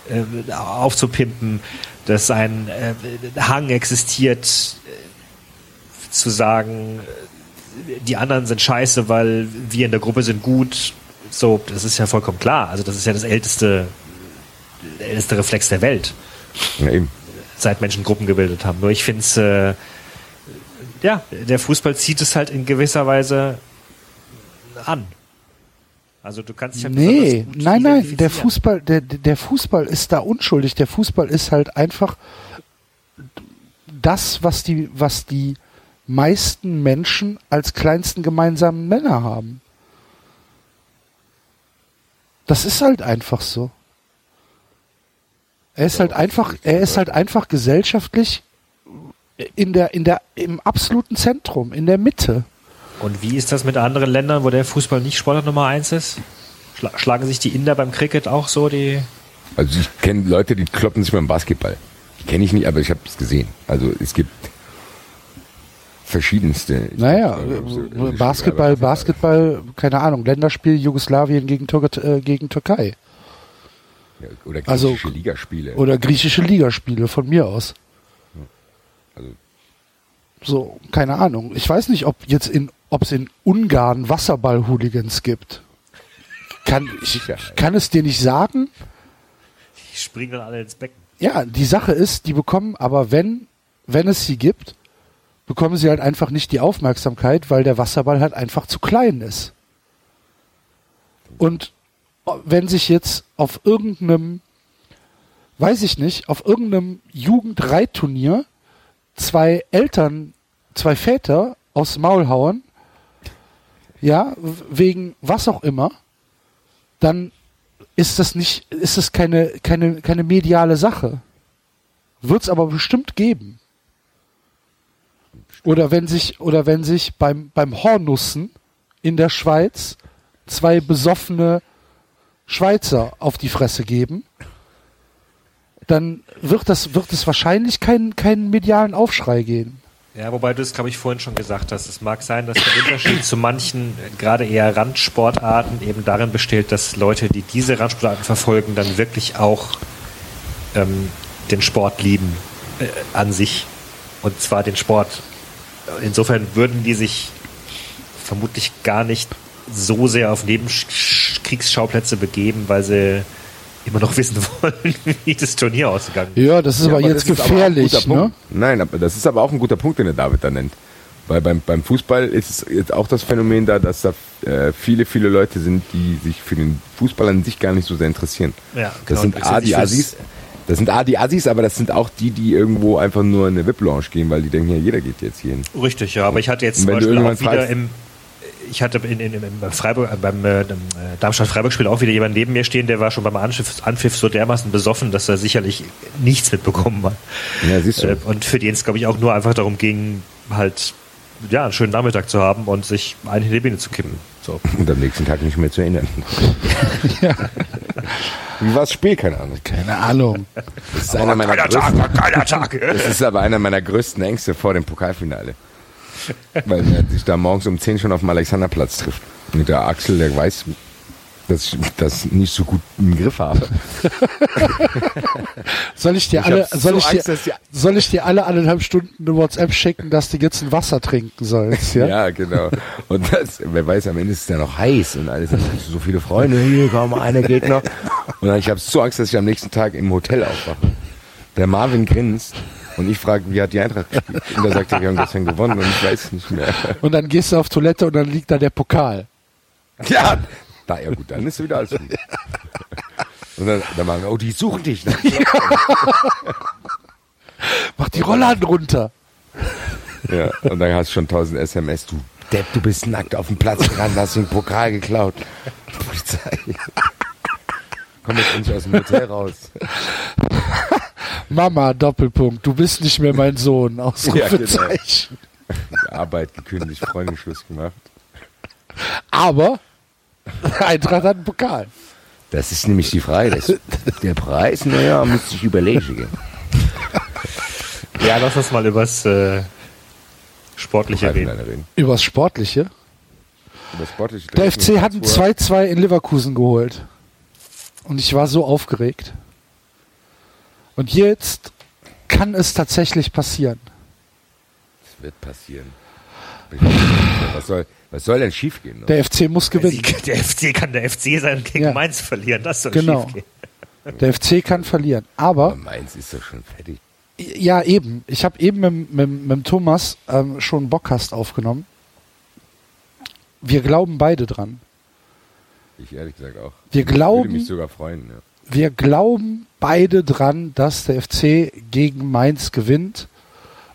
äh, aufzupimpen, dass ein äh, Hang existiert, äh, zu sagen, äh, die anderen sind scheiße, weil wir in der Gruppe sind gut. So, das ist ja vollkommen klar. Also, das ist ja das älteste älteste Reflex der Welt, Ja, eben. seit Menschen Gruppen gebildet haben. Nur ich finde es, äh, ja, der Fußball zieht es halt in gewisser Weise an. Also du kannst halt Nee, nein, nein, der. Fußball, der, der Fußball ist da unschuldig. Der Fußball ist halt einfach das, was die, was die meisten Menschen als kleinsten gemeinsamen Nenner haben. Das ist halt einfach so. Er ist halt einfach, er ist halt einfach gesellschaftlich in der, in der, im absoluten Zentrum, in der Mitte. Und wie ist das mit anderen Ländern, wo der Fußball nicht Sportart Nummer eins ist? Schla schlagen sich die Inder beim Cricket auch so die? Also ich kenne Leute, die kloppen sich beim Basketball. Die kenne ich nicht, aber ich habe es gesehen. Also es gibt verschiedenste. Naja, äh, äh, Basketball, Basketball, keine Ahnung, Länderspiel Jugoslawien gegen, Tür äh, gegen Türkei. Ja, Oder Also- griechische Ligaspiele. Oder griechische Ligaspiele von mir aus. Also, So, keine Ahnung. Ich weiß nicht, ob jetzt in, ob es in Ungarn Wasserball-Hooligans gibt. Kann, ich, kann es dir nicht sagen. Die springen dann alle ins Becken. Ja, die Sache ist, die bekommen aber, wenn, wenn es sie gibt, bekommen sie halt einfach nicht die Aufmerksamkeit, weil der Wasserball halt einfach zu klein ist. Und wenn sich jetzt auf irgendeinem, weiß ich nicht, auf irgendeinem Jugendreitturnier zwei Eltern, zwei Väter aufs Maul hauen, ja, wegen was auch immer, dann ist das nicht, ist das keine, keine, keine mediale Sache. Wird's aber bestimmt geben. Oder wenn sich, oder wenn sich beim, beim Hornussen in der Schweiz zwei besoffene Schweizer auf die Fresse geben, dann wird das, wird es wahrscheinlich keinen, keinen medialen Aufschrei gehen. Ja, wobei du es, glaube ich, vorhin schon gesagt hast. Es mag sein, dass der Unterschied zu manchen, gerade eher Randsportarten, eben darin besteht, dass Leute, die diese Randsportarten verfolgen, dann wirklich auch ähm, den Sport lieben äh, an sich. Und zwar den Sport. Insofern würden die sich vermutlich gar nicht so sehr auf Nebenkriegsschauplätze begeben, weil sie immer noch wissen wollen, wie das Turnier ausgegangen ist. Ja, das ist Ja, aber aber jetzt das aber gefährlich, guter ne? Nein, aber das ist aber auch ein guter Punkt, den der David da nennt. Weil beim, beim Fußball ist es jetzt auch das Phänomen da, dass da äh, viele, viele Leute sind, die sich für den Fußball an sich gar nicht so sehr interessieren. Ja, Das genau. sind Und A, die Assis. Das sind A, die Assis, aber das sind auch die, die irgendwo einfach nur in eine VIP-Lounge gehen, weil die denken, ja, jeder geht jetzt hier hin. Richtig, ja, aber ich hatte jetzt zum wenn du Beispiel auch irgendwann wieder fragst- im ich hatte in, in, im Freiburg, äh, beim äh, äh, Darmstadt-Freiburg-Spiel auch wieder jemand neben mir stehen, der war schon beim Anpfiff, Anpfiff so dermaßen besoffen, dass er sicherlich nichts mitbekommen hat. Ja, siehst du. Äh, und für den es, glaube ich, auch nur einfach darum ging, halt ja, einen schönen Nachmittag zu haben und sich einen in die Biene zu kippen. So. Und am nächsten Tag nicht mehr zu erinnern. Wie war das Spiel? Keine Ahnung. Keine Ahnung. Das ist, einer meiner größten, war geiler Tag. das ist aber einer meiner größten Ängste vor dem Pokalfinale. Weil er sich da morgens um 10 schon auf dem Alexanderplatz trifft. Und der Axel, der weiß, dass ich das nicht so gut im Griff habe. Soll ich dir Ich alle, soll so ich Angst, dir, soll ich dir alle anderthalb Stunden eine WhatsApp schicken, dass du jetzt ein Wasser trinken sollst, ja? Ja, genau. Und das, wer weiß, am Ende ist es ja noch heiß und alles. So viele Freunde, hier, komm, einer geht noch. Und dann, ich habe so Angst, dass ich am nächsten Tag im Hotel aufwache. Der Marvin grinst und ich frage, wie hat die Eintracht gespielt? Und er sagt, ja, wir haben gestern gewonnen und ich weiß nicht mehr. Und dann gehst du auf Toilette und dann liegt da der Pokal. Ja, da, ja gut, dann ist wieder alles gut. Und dann, dann machen wir, oh, die suchen dich. Mach die Rollladen runter. Ja, und dann hast du schon tausend SMS, du Depp, du bist nackt auf dem Platz gerannt, hast den Pokal geklaut. Polizei. Komm jetzt endlich aus dem Hotel raus. Mama, Doppelpunkt, du bist nicht mehr mein Sohn. Ja, genau. Ausrufezeichen. Die Arbeit gekündigt, Freundinschluss gemacht. Aber Eintracht hat einen Pokal. Das ist nämlich die Frage. Das, der Preis, naja, müsste ich überlegen. Ja, lass uns mal übers äh, Sportliche reden. reden. Übers Sportliche. Über sportliche Der FC hat ein Karlsruhe. 2-2 in Leverkusen geholt. Und ich war so aufgeregt. Und jetzt kann es tatsächlich passieren. Das wird passieren. Was soll, was soll denn schiefgehen? Der FC muss gewinnen. Der FC kann der FC sein und gegen Ja. Mainz verlieren. Das soll Genau. schiefgehen. Der FC kann verlieren. Aber Aber, Mainz ist doch schon fertig. ja eben, ich habe eben mit, mit, mit dem Thomas ähm, schon einen Bockcast aufgenommen. Wir glauben beide dran. Ich ehrlich gesagt auch. Wir Ich würde glauben, mich sogar freuen. Ja. wir glauben beide dran, dass der FC gegen Mainz gewinnt.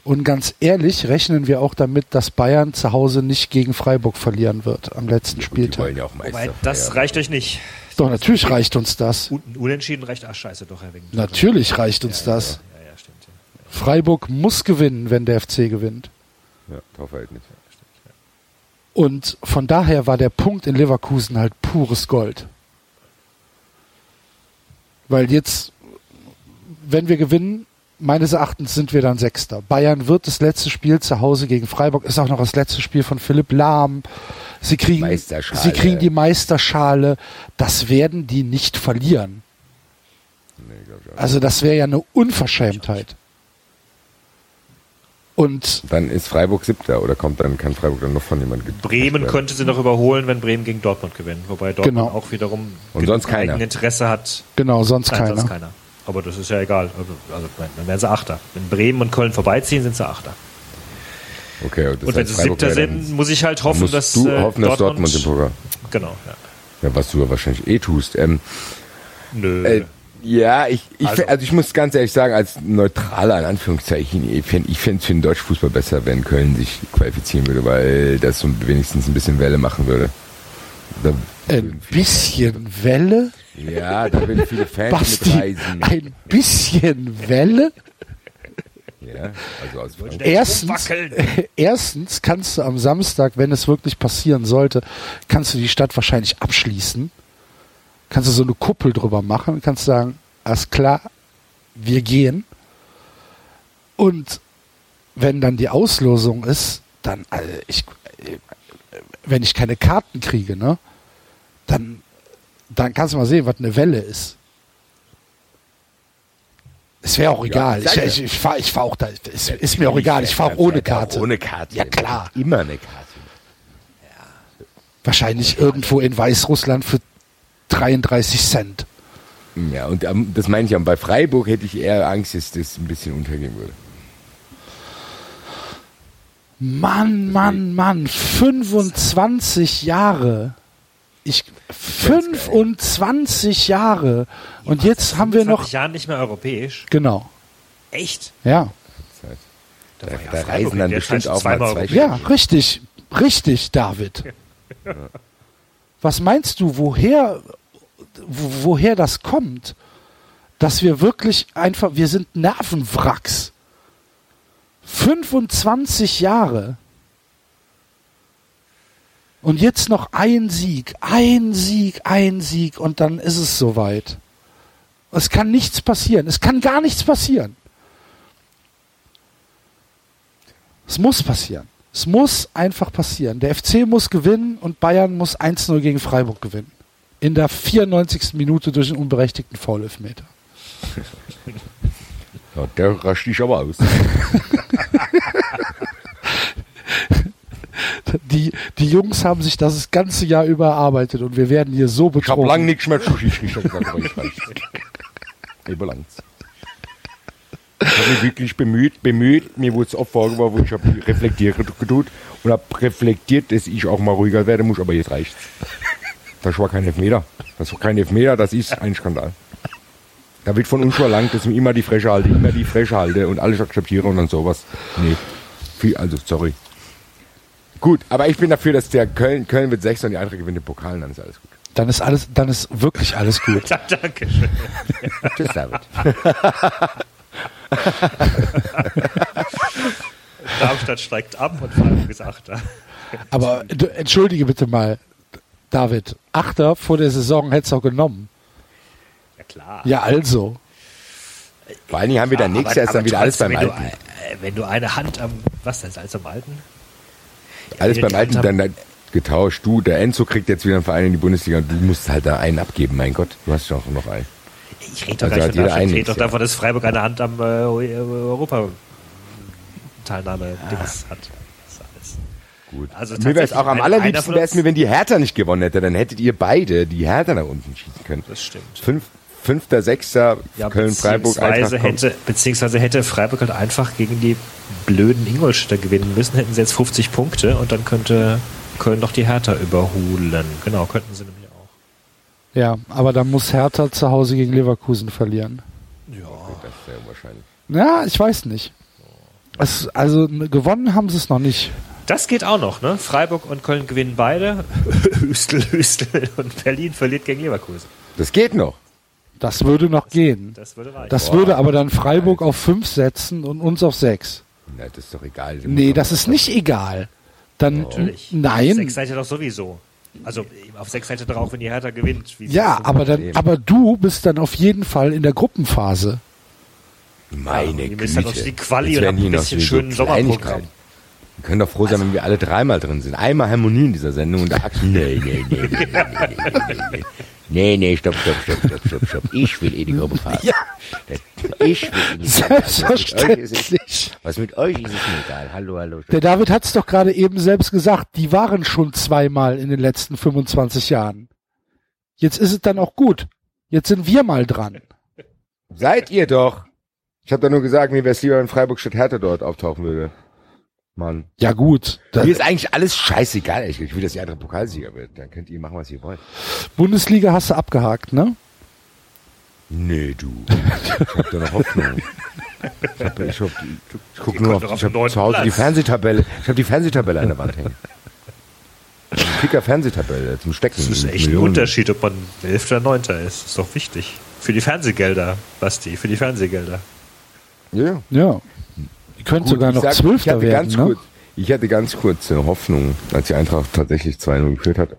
Und ganz ehrlich rechnen wir auch damit, dass Bayern zu Hause nicht gegen Freiburg verlieren wird am letzten Die Spieltag. wollen ja auch Meister Wobei, das feiern. reicht euch nicht. Doch, natürlich reicht uns das. Un Unentschieden reicht. Ach, scheiße, doch, Herr Wing. Natürlich reicht uns das. Ja, ja, stimmt. Ja. Freiburg muss gewinnen, wenn der FC gewinnt. Ja, Torverhältnis. Und von daher war der Punkt in Leverkusen halt pures Gold. Weil jetzt, wenn wir gewinnen, meines Erachtens sind wir dann Sechster. Bayern wird das letzte Spiel zu Hause gegen Freiburg, ist auch noch das letzte Spiel von Philipp Lahm. Sie kriegen, Meisterschale. sie kriegen die Meisterschale. Das werden die nicht verlieren. Nee. Also das wäre ja eine Unverschämtheit. Und Dann ist Freiburg siebter oder kommt dann, kann Freiburg dann noch von jemandem Bremen werden? könnte sie noch überholen, wenn Bremen gegen Dortmund gewinnt. Wobei Dortmund Genau. auch wiederum Und sonst keiner. Interesse hat. genau, sonst Nein, keiner. sonst keiner. Aber das ist ja egal. Also, also, dann wären sie Achter. Wenn Bremen und Köln vorbeiziehen, sind sie Achter. Okay, und, das und wenn sie Siebter sind, muss ich halt hoffen, musst dass du äh, hoffen, dass Dortmund, den Pokal. Genau, ja. Ja, was du ja wahrscheinlich eh tust. Ähm, Nö. äh, Ja, ich, ich Also- also, ich muss ganz ehrlich sagen, als neutraler in Anführungszeichen, ich fände ich fänd's für den deutschen Fußball besser, wenn Köln sich qualifizieren würde, weil das so wenigstens ein bisschen Welle machen würde. Da Ein bisschen Welle? Ja, da würden viele Fans Basti, mitreisen. ein bisschen Welle? Ja, also aus. Erstens, erstens kannst du am Samstag, wenn es wirklich passieren sollte, kannst du die Stadt wahrscheinlich abschließen. Kannst du so eine Kuppel drüber machen und kannst sagen, alles klar, wir gehen. Und wenn dann die Auslosung ist, dann, also ich, äh, wenn ich keine Karten kriege, ne, dann, dann kannst du mal sehen, was eine Welle ist. Es wäre auch egal. sag ich ja. ich, ich fahre fahr auch da. Ist, ist mir auch egal. Ich fahre auch ohne Karte. Ohne Karte. Ja, klar. Immer eine Karte. Wahrscheinlich irgendwo in Weißrussland für 33 Cent. Ja, und ähm, das meine ich auch. Bei Freiburg hätte ich eher Angst, dass das ein bisschen untergehen würde. Mann, Mann, Mann, 25 Jahre. Ich 25 Jahre. Und jetzt haben wir noch 20 Jahren nicht mehr europäisch. genau. Echt? Ja. Da, Da- da reisen dann bestimmt auch mal zwei. Ja, richtig. Richtig, David. Was meinst du, woher wo, woher das kommt? Dass wir wirklich einfach wir sind Nervenwracks. 25 Jahre. Und jetzt noch ein Sieg, ein Sieg, ein Sieg und dann ist es soweit. Es kann nichts passieren. Es kann gar nichts passieren. Es muss passieren. Es muss einfach passieren. Der FC muss gewinnen und Bayern muss 1-0 gegen Freiburg gewinnen. In der 94. Minute durch einen unberechtigten Foul-Elfmeter. Ja, der rascht dich aber aus. Die, die Jungs haben sich das ganze Jahr über erarbeitet und wir werden hier so Ich habe betrogen. lang nichts mehr Schiedsrichter gesagt, aber ich weiß. Über lang's. Ich habe mich wirklich bemüht, bemüht. Mir wurde es oft vorgeworfen, wo ich habe reflektiert getut und habe reflektiert, dass ich auch mal ruhiger werden muss, aber jetzt reicht's. Das war kein Elfmeter. Das war kein Elfmeter, das ist ein Skandal. Da wird von uns verlangt, dass ich immer die Fresche halte, immer die Fresche halte und alles akzeptiere und dann sowas. Nee. Viel, also, sorry. Gut, aber ich bin dafür, dass der Köln, Köln wird 6 und die Eintracht gewinnt den Pokal, dann ist alles gut. Dann ist alles, dann ist wirklich alles gut. Ja, Dankeschön. Tschüss, David. Darmstadt steigt ab und Freiburg ist Achter. Aber du, entschuldige bitte mal, David, Achter vor der Saison hättest du auch genommen. Ja klar. Ja, also. Vor allen Dingen haben wir dann nächstes Jahr ist dann wieder alles beim Alten. Wenn du, wenn du eine Hand am, was denn, ist alles am Alten? Alles beim Alten, dann, dann getauscht. Du, der Enzo kriegt jetzt wieder einen Verein in die Bundesliga und du musst halt da einen abgeben, mein Gott. Du hast doch noch einen. Ich rede doch Also gar hat nicht jeder von Darmstadt, ich jetzt, doch ja. davon, dass Freiburg eine Hand am äh, Europa Teilnahme Dings hat. Das ist alles. Gut. Also mir wäre es auch am allerliebsten wäre es mir, wenn die Hertha nicht gewonnen hätte. Dann hättet ihr beide die Hertha nach unten schießen können. Das stimmt. Fünf, fünfter, sechster, Ja, Köln, Freiburg, beziehungsweise Eintracht kommt. hätte, beziehungsweise hätte Freiburg halt einfach gegen die blöden Ingolstädter gewinnen müssen, hätten sie jetzt 50 Punkte und dann könnte Köln noch die Hertha überholen. Genau, könnten sie nämlich auch. Ja, aber dann muss Hertha zu Hause gegen Leverkusen verlieren. Das wäre wahrscheinlich. Ja, ich weiß nicht. Es, also gewonnen haben sie es noch nicht. Das geht auch noch, ne? Freiburg und Köln gewinnen beide. Hüstel, Hüstel und Berlin verliert gegen Leverkusen. Das geht noch. Das würde noch das, gehen. Das würde reichen. Das Boah, würde aber dann Freiburg auf 5 setzen und uns auf 6. Na, das ist doch egal. Sie nee, das ist nicht egal. Dann oh. Natürlich. nein. Auf 6 seid ihr doch sowieso. Also auf 6 seid ihr doch auch, wenn ihr Hertha gewinnt. ja, aber dann, aber du bist dann auf jeden Fall in der Gruppenphase. Meine ja, Güte. Ihr halt noch die Quali und ein bisschen schönen Sommerprogramm. Wir können doch froh sein, also, wenn wir alle dreimal drin sind. Einmal Harmonie in dieser Sendung und da nee, nee, nee, nee, nee, nee, nee, nee. Nee, nee, stopp, stopp, stopp, stopp, stopp, stopp. Ich will eh die Gruppe fahren. Ja. Ich will in die Gruppe fahren. Selbstverständlich. Was mit euch ist, ist mir egal. Hallo, hallo. Der David hat es doch gerade eben selbst gesagt, die waren schon zweimal in den letzten 25 Jahren. Jetzt ist es dann auch gut. Jetzt sind wir mal dran. Seid ihr doch. Ich habe doch nur gesagt, mir wäre es lieber, wenn Freiburg statt Hertha dort auftauchen würde. Mann. Ja gut. Mir ist eigentlich alles scheißegal. Ich will, dass ihr andere Pokalsieger wird. Dann könnt ihr machen, was ihr wollt. Bundesliga hast du abgehakt, ne? Nee, du. Ich hab da noch Hoffnung. Ich, hab, ich, hab, ich guck nur auf, ich hab zu Hause die Platz. Fernsehtabelle. Ich habe die Fernsehtabelle an der Wand hängen. Die Kicker-Fernsehtabelle zum Stecken. Das ist echt ein Millionen. Unterschied, ob man Elfter oder Neunter ist. Das ist doch wichtig. Für die Fernsehgelder, Basti, für die Fernsehgelder. Ja, ja. Die können Gut, sogar noch sag, Zwölfter hatte werden, ganz ne? kurz, Ich hatte ganz kurz eine Hoffnung, als die Eintracht tatsächlich 2-0 geführt hat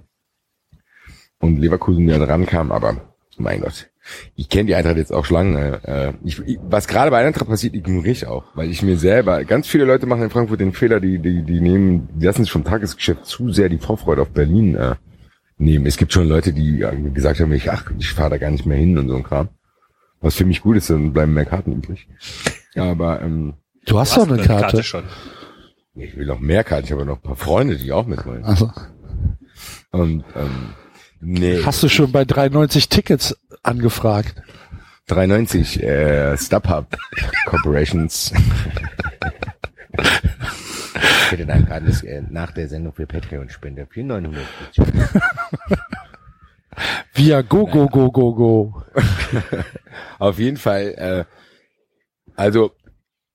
und Leverkusen wieder rankam, aber mein Gott. Ich kenne die Eintracht jetzt auch schon lange. Äh, ich, ich, was gerade bei Eintracht passiert, ignoriere ich auch, weil ich mir selber, ganz viele Leute machen in Frankfurt den Fehler, die, die, die nehmen, die lassen sich vom Tagesgeschäft zu sehr die Vorfreude auf Berlin äh, nehmen. Es gibt schon Leute, die äh, gesagt haben, ich, ach, ich fahre da gar nicht mehr hin und so ein Kram. Was für mich gut ist, dann bleiben mehr Karten übrig. Aber ähm, Du hast doch eine Karte. schon. ich will noch mehr Karten, ich habe noch ein paar Freunde, die auch mit wollen. Also, Und ähm, nee, hast du schon bei 93 Tickets angefragt? 93 äh, StubHub Corporations. Ich hätte dann gerade das, äh, nach der Sendung für Patreon spende für 900. Via Go, Go, Go, Go, Go. Auf jeden Fall, äh, also,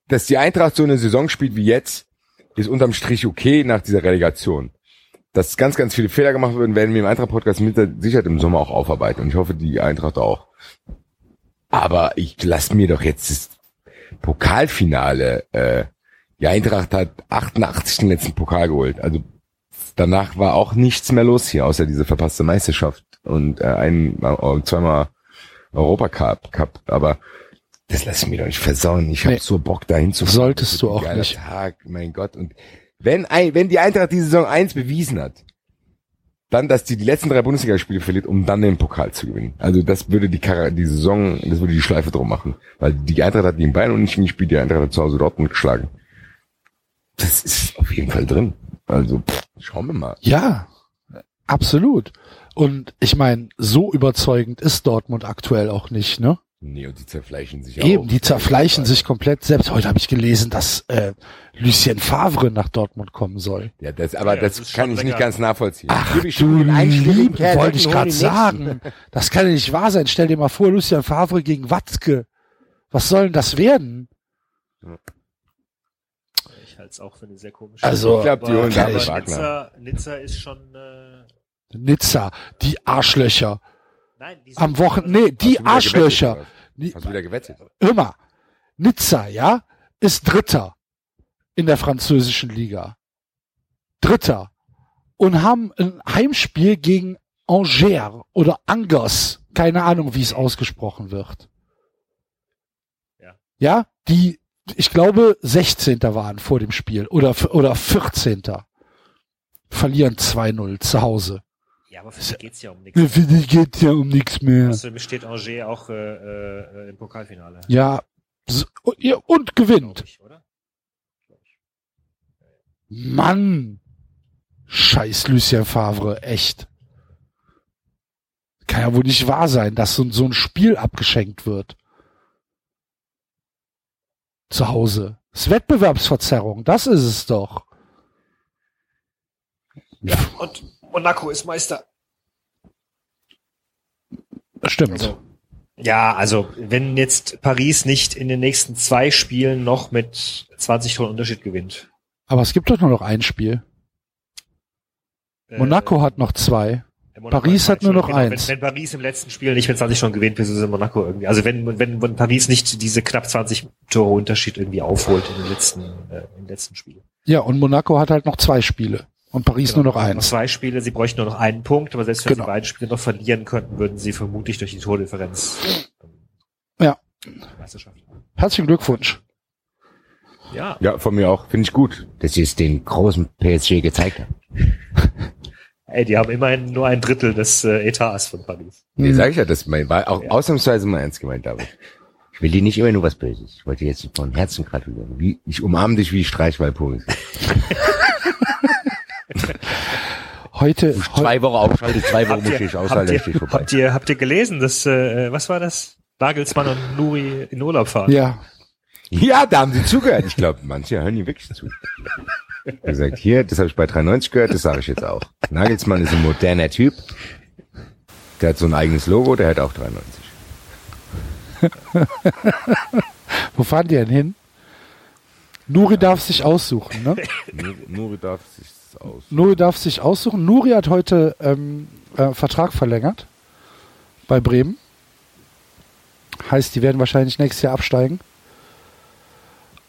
dass die Eintracht so eine Saison spielt wie jetzt, ist unterm Strich okay nach dieser Relegation. Dass ganz, ganz viele Fehler gemacht werden, werden wir im Eintracht-Podcast mit Sicherheit im Sommer auch aufarbeiten. Und ich hoffe, die Eintracht auch. Aber ich lass mir doch jetzt das Pokalfinale, äh, die Eintracht hat 88 den letzten Pokal geholt. Also danach war auch nichts mehr los hier, außer diese verpasste Meisterschaft und äh, ein, äh, zweimal Europacup. Cup. Aber das lass ich mir doch nicht versauen. Ich habe Nee. so Bock dahin zu fahren. Solltest du auch nicht. Tag, mein Gott. Und wenn, ein, wenn die Eintracht die Saison 1 bewiesen hat, dann, dass die die letzten drei Bundesligaspiele verliert, um dann den Pokal zu gewinnen. Also das würde die, Kara die Saison, das würde die Schleife drum machen. Weil die Eintracht hat gegen Bayern und nicht gespielt, die Eintracht hat zu Hause Dortmund geschlagen. Das ist auf jeden Fall drin. Also pff, schauen wir mal. Ja, absolut. Und ich meine, so überzeugend ist Dortmund aktuell auch nicht, ne? Nee, und die zerfleischen sich Eben, auch. die zerfleischen sich komplett. Selbst heute habe ich gelesen, dass äh, Lucien Favre nach Dortmund kommen soll. Ja, das, aber Ja, das, das kann ich nicht länger. ganz nachvollziehen. Ach du lieb, wollte ich gerade sagen. Das kann ja nicht wahr sein. Stell dir mal vor, Lucien Favre gegen Watzke. Was soll denn das werden? Ich halte es auch für eine sehr komische Also, Ich glaub, die holen Wagner. Nizza, Nizza ist schon, äh, Nizza, die Arschlöcher. Nein, die Am Wochenende, nee, die Arschlöcher. gewettet, Die? Hast du wieder gewettet? hör mal, Nizza, ja, ist Dritter in der französischen Liga. Dritter. Und haben ein Heimspiel gegen Angers oder Angers. Keine Ahnung, wie es ausgesprochen wird. Ja. Ja, die, ich glaube, 16. waren vor dem Spiel oder, oder 14. Verlieren 2-0 zu Hause. Ja, aber für die geht's ja um nichts. Für die geht ja um nichts mehr. Außerdem steht Angers auch äh, äh, im Pokalfinale. Ja, so- ja, und gewinnt. Ich. Mann! Scheiß Lucien Favre, echt. Kann ja wohl nicht wahr sein, dass so, so ein Spiel abgeschenkt wird. Zu Hause. Das ist Wettbewerbsverzerrung, das ist es doch. Ja, und Monaco ist Meister. Stimmt. Also, ja, also wenn jetzt Paris nicht in den nächsten zwei Spielen noch mit 20 Toren Unterschied gewinnt. Aber es gibt doch nur noch ein Spiel. äh, Monaco hat noch zwei. Monaco Paris hat nur noch genau, eins. Wenn, wenn Paris im letzten Spiel nicht mit 20 Toren gewinnt, bis es in Monaco irgendwie. Also wenn, wenn, wenn Paris nicht diese knapp 20 Tore Unterschied irgendwie aufholt in den letzten, äh, im letzten Spiel. Ja, und Monaco hat halt noch zwei Spiele. Und Paris Genau, nur noch eins. zwei Spiele, sie bräuchten nur noch einen Punkt, aber selbst wenn Genau. sie beide Spiele noch verlieren könnten, würden sie vermutlich durch die Tordifferenz ähm, Ja. Meisterschaft. Herzlichen Glückwunsch. Ja, Ja, von mir auch. Finde ich gut. Dass sie es den großen PSG gezeigt haben. ey, die haben immerhin nur ein Drittel des äh, Etats von Paris. Nee, Hm. sag ich ja, das war auch Ja. ausnahmsweise mal ernst gemeint, David. Ich will dir nicht immer nur was Böses. Ich wollte dir jetzt von Herzen gratulieren. Wie, ich umarme dich wie Streichwaldpolis. Heute, heu Zwei Wochen aufschaltet, zwei Wochen Habt muss ihr, ich habt, ausschalten, ihr, ich vorbei. habt, ihr, habt ihr gelesen, dass, äh, was war das? Nagelsmann und Nuri in Urlaub fahren. ja, Ja, da haben sie zugehört. Ich glaube, manche hören die wirklich zu. gesagt, hier, das habe ich bei 93 gehört, das sage ich jetzt auch. Nagelsmann ist ein moderner Typ. Der hat so ein eigenes Logo, der hat auch 93. Wo fahren die denn hin? Nuri darf sich aussuchen, ne? Nur, Nuri darf sich das aus. Nuri darf sich aussuchen. Nuri hat heute ähm, äh, Vertrag verlängert bei Bremen. Heißt, die werden wahrscheinlich nächstes Jahr absteigen.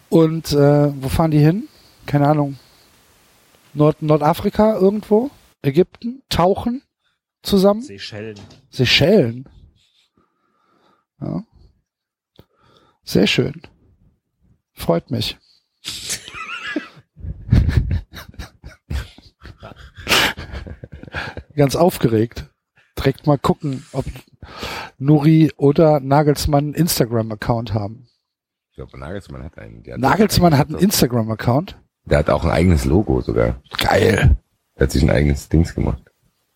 Und äh, wo fahren die hin? Keine Ahnung. Nord Nordafrika irgendwo? Ägypten? Tauchen zusammen? Seychellen. Seychellen. Ja. Sehr schön. Freut mich. Ganz aufgeregt. Direkt mal gucken, ob Nuri oder Nagelsmann einen Instagram-Account haben. Ich glaube, Nagelsmann hat einen. Der hat Nagelsmann hat einen Instagram-Account. Der hat auch ein eigenes Logo sogar. Geil. Der hat sich ein eigenes Dings gemacht.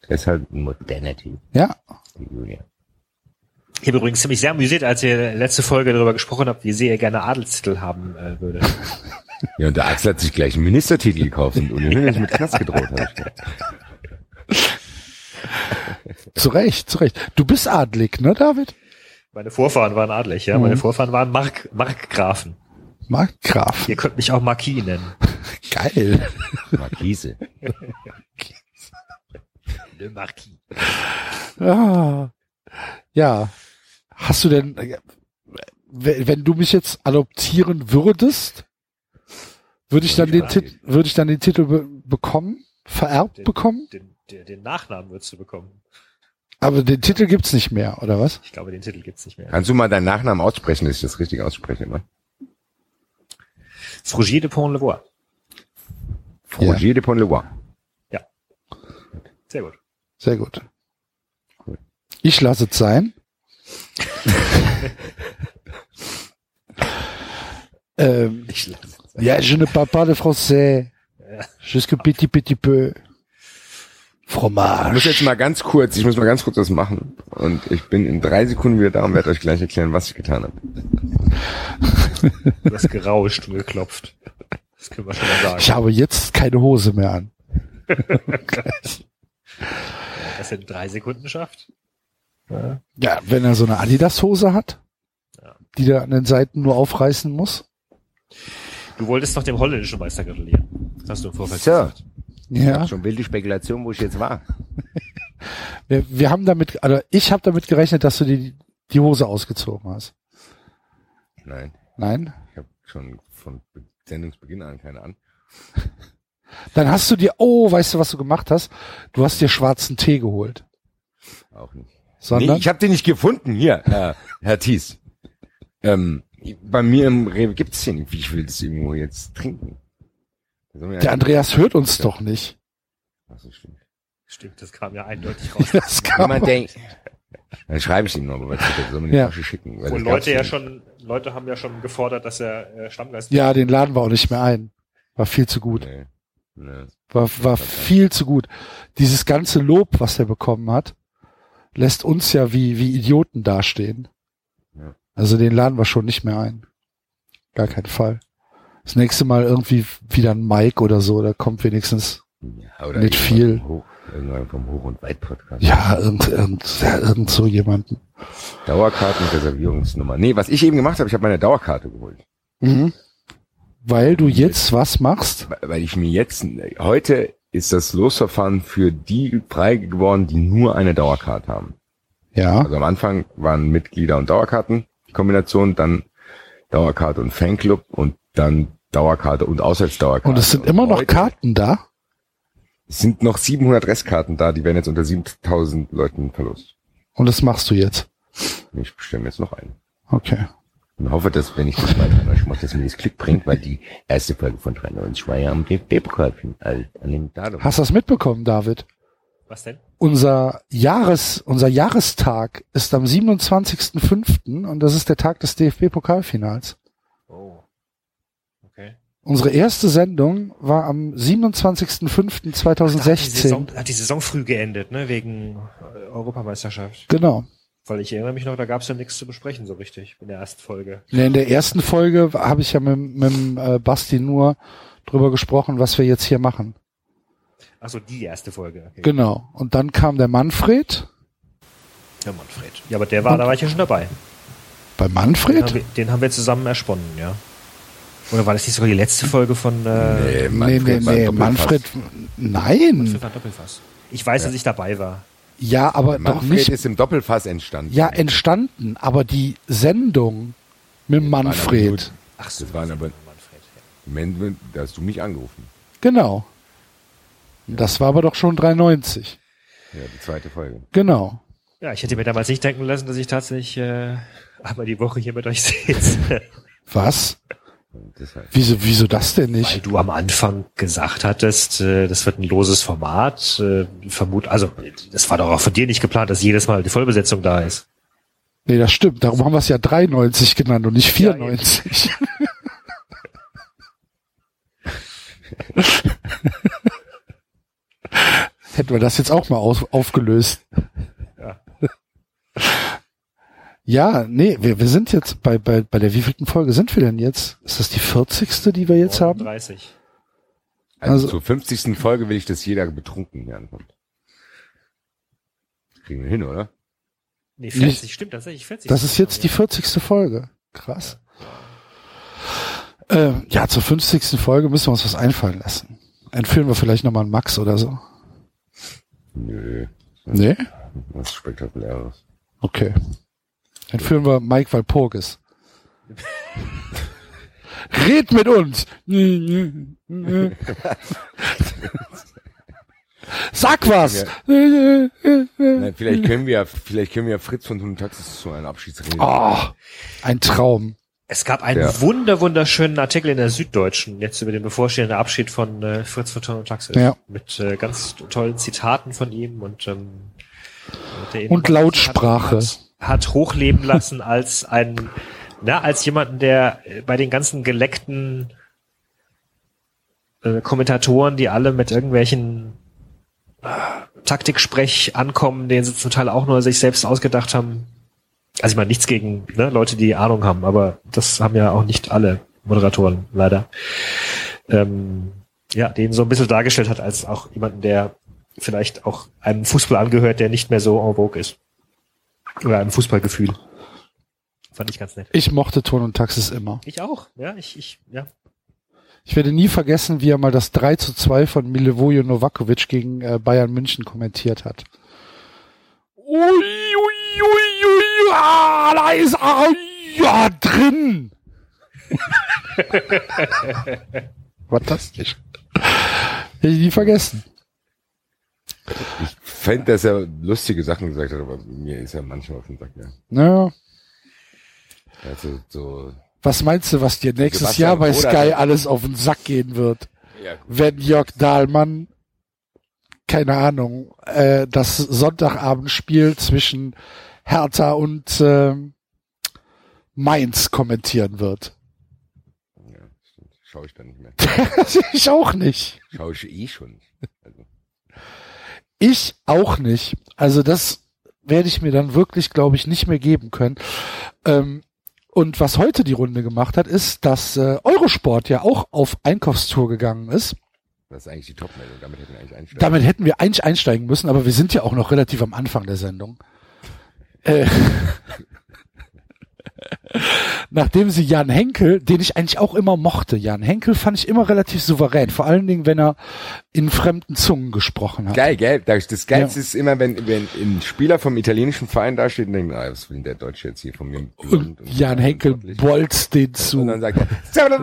Der ist halt ein moderner Typ, Ja. die Julia. Ich habe übrigens ziemlich sehr amüsiert, als ihr letzte Folge darüber gesprochen habt, wie sehr ihr gerne Adelstitel haben äh, würde. Ja, und der Axel hat sich gleich einen Ministertitel gekauft und Uli Hoeneß mit Knast gedroht. Hab ich gedacht. Zu Recht, zu Recht. Du bist adlig, ne, David? Meine Vorfahren waren adlig, ja. Meine Mhm. Vorfahren waren Mark, Markgrafen. Markgraf. Ihr könnt mich auch Marquis nennen. Geil. Markise. Le Marquis. Ah. Ja. Hast du denn, äh, wenn du mich jetzt adoptieren würdest, würde ich dann den, Tit würde ich dann den Titel be bekommen, vererbt Den- bekommen? Den, den, den Nachnamen würdest du bekommen. Aber den Titel gibt's nicht mehr, oder was? Ich glaube, den Titel gibt's nicht mehr. Kannst du mal deinen Nachnamen aussprechen, dass ich das richtig ausspreche, ne? Frougier de Pont-le-Voix. Roger de Pont-le-Roi. Sehr gut. Sehr gut. Ich lasse es sein. ähm, Ich lasse es. ja, je ne parle pas de français. Jusque petit petit peu. Ich muss jetzt Fromage. mal ganz kurz, ich muss mal ganz kurz was machen. Und ich bin in drei Sekunden wieder da und werde euch gleich erklären, was ich getan habe. Du hast gerauscht und geklopft. Das können wir schon mal sagen. Ich habe jetzt keine Hose mehr an. Das in drei Sekunden schafft. Ja, wenn er so eine Adidas-Hose hat, Ja. die er an den Seiten nur aufreißen muss. Du wolltest noch dem holländischen Meister gratulieren. Das hast du im Vorfeld So. gesagt. Ja, Schon wilde Spekulation, wo ich jetzt war. wir, wir haben damit, also ich habe damit gerechnet, dass du die, die Hose ausgezogen hast. Nein, Nein? ich habe schon von Be- Sendungsbeginn an keine Ahnung. Dann hast du dir, oh, weißt du, was du gemacht hast? Du hast dir schwarzen Tee geholt. Auch nicht. Sondern, Nee, ich habe den nicht gefunden. Hier, Herr, Herr Thies. Ähm, bei mir im Rewe gibt's den nicht. Ich will das irgendwo jetzt trinken. Da soll man ja- der Andreas hört uns doch nicht. Ach so, stimmt. Stimmt, das kam ja eindeutig raus. Das kann Jemand man, denkt, dann schreibe ich ihm noch, aber was soll man die Ja. Schicken? Weil das Leute ja nicht. schon, Leute haben ja schon gefordert, dass er äh, Stammgast ja, den laden wir auch nicht mehr ein. War viel zu gut. Nee. Nee. War, war viel zu gut. Dieses ganze Lob, was er bekommen hat, lässt uns ja wie, wie Idioten dastehen. Ja. Also den laden wir schon nicht mehr ein. Gar keinen Fall. Das nächste Mal irgendwie wieder ein Mike oder so, da kommt wenigstens, Ja, oder Nicht viel. vom Hoch, irgendwann vom Hoch- und Weit-Podcast. ja, irgend, irgend, ja, irgend so jemanden. Dauerkartenreservierungsnummer. Nee, was ich eben gemacht habe, ich habe meine Dauerkarte geholt. Mhm. Weil du jetzt was machst? Weil- Weil ich mir jetzt, heute ist das Losverfahren für die frei geworden, die nur eine Dauerkarte haben. Ja. Also am Anfang waren Mitglieder und Dauerkarten, die Kombination, dann Dauerkarte und Fanclub und dann Dauerkarte und Auswärtsdauerkarte. Und es sind immer noch Karten da? Es sind noch 700 Restkarten da, die werden jetzt unter 7000 Leuten verlost. Und das machst du jetzt. Ich bestelle mir jetzt noch einen. Okay. Und hoffe, dass, wenn ich das mal an euch mache, dass mir das Glück bringt, weil die erste Folge von 93 war ja am DFB-Pokal an dem Datum. Hast du das mitbekommen, David? Was denn? Unser Jahres, unser Jahrestag ist am 27.05. und das ist der Tag des DFB-Pokalfinals. Unsere erste Sendung war am Da hat die, 27.05.2016. Saison, hat die Saison früh geendet, ne? Wegen Europameisterschaft. Genau. Weil ich erinnere mich noch, da gab es ja nichts zu besprechen so richtig in der ersten Folge. Ne, In der ersten Folge habe ich ja mit, mit dem, äh, Basti nur drüber gesprochen, was wir jetzt hier machen. Achso, die erste Folge. Okay. Genau. Und dann kam der Manfred. Ja, Manfred. Ja, aber der war, da war ich ja schon dabei. Bei Den Manfred? haben, wir, den haben wir zusammen ersponnen, ja. Oder war das nicht sogar die letzte Folge von äh, Nee, nee, war ein nee, Doppelpass. Manfred, nein. Pfeffer Doppelfass? Ich weiß, dass ich dabei war. Ja, aber doch Manfred nicht, ist im Doppelfass entstanden. ja, entstanden, aber die Sendung mit Manfred. Ach so, Das waren aber- Manfred. Ja. Moment, da hast du mich angerufen. Genau. Das war aber doch schon 93. Ja, die zweite Folge. Genau. Ja, ich hätte mir damals nicht denken lassen, dass ich tatsächlich äh, einmal die Woche hier mit euch sitze. Was? Deshalb. Wieso, wieso das denn Weil nicht? du am Anfang gesagt hattest, äh, das wird ein loses Format. Äh, vermut, also das war doch auch von dir nicht geplant, dass jedes Mal die Vollbesetzung da ist. Nee, das stimmt. Darum haben wir es ja 93 genannt und nicht 94. Hätten wir das jetzt auch mal auf, aufgelöst. Ja. Ja, nee, wir, wir sind jetzt bei, bei, bei der wievielten Folge sind wir denn jetzt? Ist das die 40. die wir jetzt haben? 30. Also, Also- zur 50. Folge will ich, dass jeder betrunken hier ankommt. Kriegen wir hin, oder? Nee, 40, stimmt tatsächlich 40. Das ist jetzt die 40. Folge. Krass. Äh, ja, zur 50. Folge müssen wir uns was einfallen lassen. Entführen wir vielleicht nochmal einen Max oder so. Nö, Nee? was Spektakuläres. Okay. Entführen wir Mike Walpurgis. Red mit uns! Sag was! Vielleicht können wir, vielleicht können wir Fritz von Thun Taxis zu einer Abschiedsrede. Oh, ein Traum. Es gab einen Ja. wunder wunderschönen Artikel in der Süddeutschen jetzt über den bevorstehenden Abschied von äh, Fritz von Ton und Taxis. Ja. Mit äh, ganz tollen Zitaten von ihm und ähm, Und Lautsprache. Hat, hat hochleben lassen als ein, na, als jemanden, der bei den ganzen geleckten äh, Kommentatoren, die alle mit irgendwelchen äh, Taktiksprech ankommen, den sie zum Teil auch nur sich selbst ausgedacht haben, also ich meine nichts gegen ne, Leute, die Ahnung haben, aber das haben ja auch nicht alle Moderatoren leider. Ähm, ja, den so ein bisschen dargestellt hat als auch jemanden, der vielleicht auch einem Fußball angehört, der nicht mehr so en vogue ist. Oder einem Fußballgefühl. Fand ich ganz nett. Ich mochte Ton und Taxis immer. Ich auch, ja, ich, ich, ja. Ich werde nie vergessen, wie er mal das 3 zu 2 von Milivoje Novakovic gegen äh, Bayern München kommentiert hat. Ui, ui, ui, ui, ah, da ist ah, ja drin. Fantastisch. Hätte ich nie vergessen. Ich fände, dass er lustige Sachen gesagt hat, aber mir ist er manchmal auf den Sack, ja. Naja, Also, so, was meinst du, was dir nächstes Sebastian Jahr bei Sky alles auf den Sack gehen wird? ja, wenn Jörg Dahlmann, keine Ahnung, äh, das Sonntagabendspiel zwischen Hertha und ähm, Mainz kommentieren wird. ja, stimmt. Schau ich dann nicht mehr. ich auch nicht. Schau ich eh schon. Also, Ich auch nicht. Also das werde ich mir dann wirklich, glaube ich, nicht mehr geben können. Ähm, und was heute die Runde gemacht hat, ist, dass äh, Eurosport ja auch auf Einkaufstour gegangen ist. das ist eigentlich die Top-Meldung. Damit hätten wir eigentlich einsteigen. Damit hätten wir eigentlich einsteigen müssen, aber wir sind ja auch noch relativ am Anfang der Sendung. Äh, nachdem sie Jan Henkel, den ich eigentlich auch immer mochte, Jan Henkel fand ich immer relativ souverän, vor allen Dingen, wenn er in fremden Zungen gesprochen hat. Geil, gell? Das Geilste Ja. ist immer, wenn, wenn ein Spieler vom italienischen Verein da steht und denkt, ah, was will denn der Deutsche jetzt hier von mir? Und Jan Henkel bolzt den Und zu. sagt und dann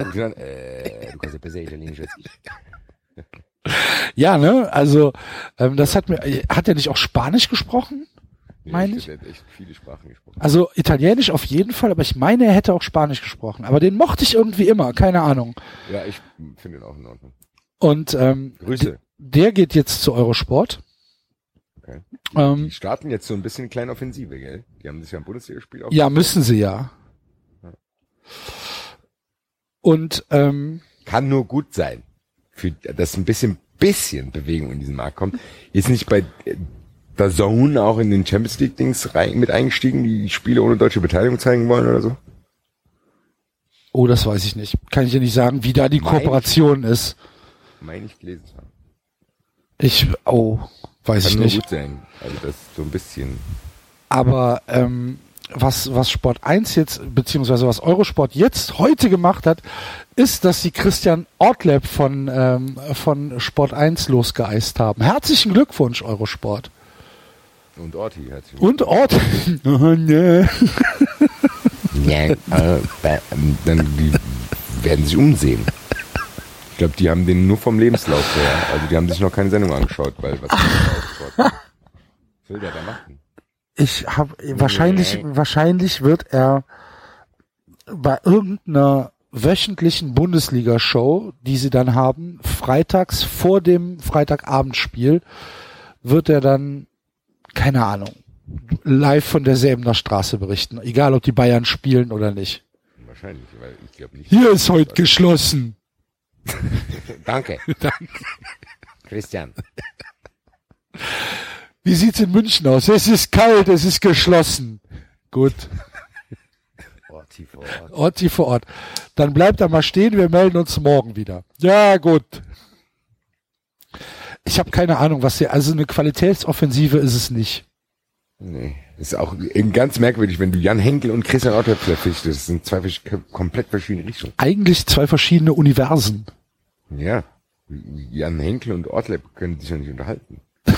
guckt er dann, äh, du kannst ja besser Italienisch als ich. Ja, ne? Also ähm, das hat mir, hat er nicht auch Spanisch gesprochen? Meine ich? Hat echt viele Sprachen gesprochen. Also Italienisch auf jeden Fall, aber ich meine, er hätte auch Spanisch gesprochen. Aber den mochte ich irgendwie immer, keine Ahnung. Ja, ich finde ihn auch in Ordnung. Und ähm, Grüße. der geht jetzt zu Eurosport. Okay. Ähm, Die starten jetzt so ein bisschen kleine Offensive, gell? Die haben sich ja im Bundesligaspiel auch. ja, müssen sie ja. Und ähm, Kann nur gut sein. Für, dass ein bisschen, bisschen Bewegung in diesen Markt kommt. Ist nicht bei äh, der Zone auch in den Champions League Dings rein, mit eingestiegen, die Spiele ohne deutsche Beteiligung zeigen wollen oder so? oh, das weiß ich nicht. Kann ich dir nicht sagen, wie da die Meine ich. Kooperation ist. Meine ich gelesen zu haben. Ich, oh, weiß Kann ich nur nicht. gut sein. Also das so ein bisschen. Aber ähm, was, was Sport 1 jetzt, beziehungsweise was Eurosport jetzt heute gemacht hat, ist, dass sie Christian Ortleb von, ähm, von Sport 1 losgeeist haben. Herzlichen Glückwunsch, Eurosport. Und Orti herzlich. Und Ort. oh, nee. Ja, äh, ähm, dann die werden sich umsehen. Ich glaube, die haben den nur vom Lebenslauf her. Also die haben sich noch keine Sendung angeschaut, weil was, will der da machen? Ich habe wahrscheinlich, wahrscheinlich wird er bei irgendeiner wöchentlichen Bundesliga-Show, die sie dann haben, freitags vor dem Freitagabendspiel, wird er dann, keine Ahnung, live von der Säbener Straße berichten, egal ob die Bayern spielen oder nicht. Wahrscheinlich, weil ich glaube nicht. Hier ist heute geschlossen. Danke. Christian. Wie sieht's in München aus? Es ist kalt, es ist geschlossen. Gut. Orti vor Ort. Orti vor Ort. Dann bleibt da mal stehen, wir melden uns morgen wieder. Ja, gut. Ich habe keine Ahnung, was hier, also eine Qualitätsoffensive ist es nicht. Nee. Ist auch ganz merkwürdig, wenn du Jan Henkel und Christian Otter verpflichtest. Das sind zwei komplett verschiedene Richtungen. Eigentlich zwei verschiedene Universen. Ja. Jan Henkel und Ortleb können sich ja nicht unterhalten.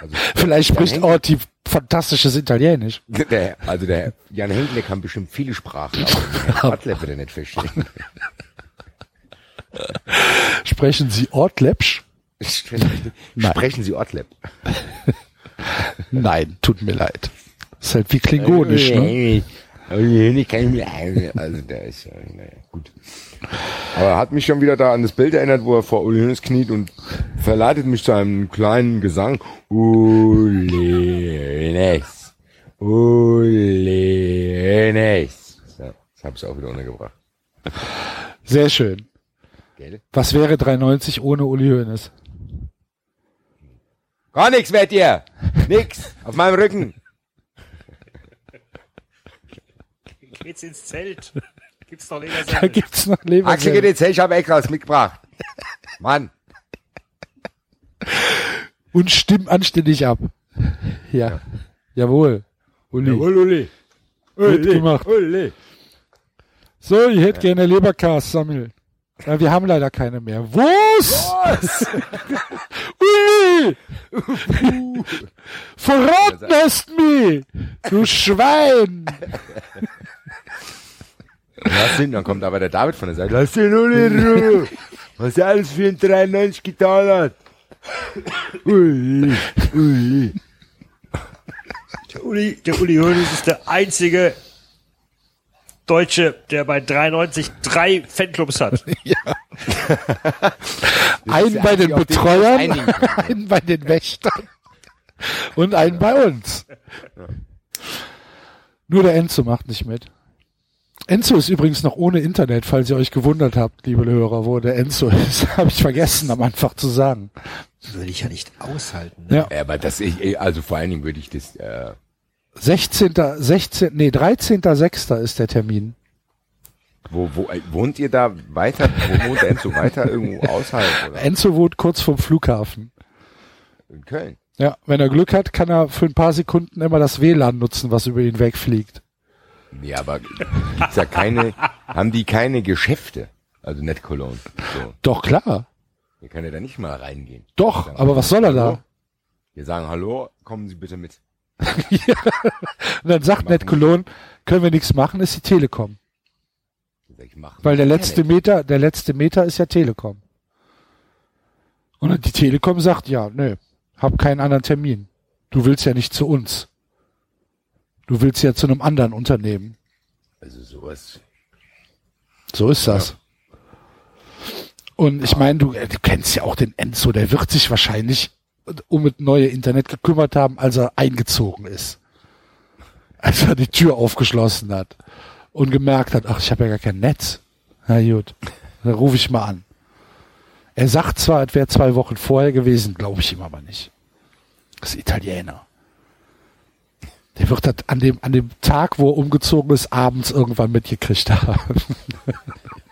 Also, Vielleicht Jan spricht Orti fantastisches Italienisch. Der, also der Jan Henkel kann bestimmt viele Sprachen, aber Ortleb wird er nicht verstehen. Sprechen Sie Ortlepsch? Sprechen, Sie Ortleb. Nein, tut mir leid. Ist halt wie Klingonisch, ne? Also der ist ja, naja, gut. Aber hat mich schon wieder da an das Bild erinnert, wo er vor Uli Hoeneß kniet und verleitet mich zu einem kleinen Gesang. Uli. Uli Hoeneß. So, das habe ich auch wieder untergebracht. Sehr schön. Was wäre 390 ohne Uli Hoeneß? Gar nichts werdet ihr. Nix. Auf meinem Rücken. Geht's ins Zelt. Gibt's doch Da Lebersen. gibt's noch Axel geht jetzt her, ich habe extra was mitgebracht. Mann. Und stimm anständig ab. Ja. Jawohl. Uli. Uli. Gut gemacht. Uli. So, ich hätte gerne Leberkas sammeln. Wir haben leider keine mehr. Was? Uli! Verraten hast mich! Du Schwein! Lass ihn, dann kommt aber der David von der Seite. Lass den Uli in Ruhe. Was er alles für ein 93 getan hat. Uli, Uli. Der Uli, der Uli Hoeneß ist der einzige Deutsche, der bei 93 drei Fanclubs hat. Einen bei den Betreuern, einen bei den Wächtern und einen bei uns. Nur der Enzo macht nicht mit. Enzo ist übrigens noch ohne Internet, falls ihr euch gewundert habt, liebe Hörer, wo der Enzo ist. Habe ich vergessen, am Anfang zu sagen. Würde ich ja nicht aushalten. Ne? Ja. Ja, aber das, ich, also vor allen Dingen würde ich das, äh, 16. 16. Nee, 13.06. ist der Termin. wo, wo, äh, wohnt ihr da weiter, wo wohnt Enzo weiter irgendwo außerhalb oder? Enzo wohnt kurz vom Flughafen. In Köln. Ja, wenn er Glück hat, kann er für ein paar Sekunden immer das WLAN nutzen, was über ihn wegfliegt. Ja, aber gibt's ja keine, haben die keine Geschäfte? Also nicht Cologne. So. Doch, klar. Hier kann er da nicht mal reingehen. Doch, Sagen, aber was soll er da? Wir sagen, hallo, kommen Sie bitte mit. Und dann sagt Ned Cologne, können wir nichts machen, ist die Telekom. Weil der letzte Internet. Meter, der letzte Meter ist ja Telekom. Und dann die Telekom sagt, ja, nö, hab keinen anderen Termin. Du willst ja nicht zu uns. Du willst ja zu einem anderen Unternehmen. Also sowas. So ist das. Und ich meine, du, äh, du kennst ja auch den Enzo, der wird sich wahrscheinlich um das neue Internet gekümmert haben, als er eingezogen ist. Als er die Tür aufgeschlossen hat und gemerkt hat, ach, ich habe ja gar kein Netz. Na gut, dann rufe ich mal an. Er sagt zwar, es wäre zwei Wochen vorher gewesen, glaube ich ihm aber nicht. Das ist Italiener. Der wird das an dem, an dem Tag, wo er umgezogen ist, abends irgendwann mitgekriegt haben.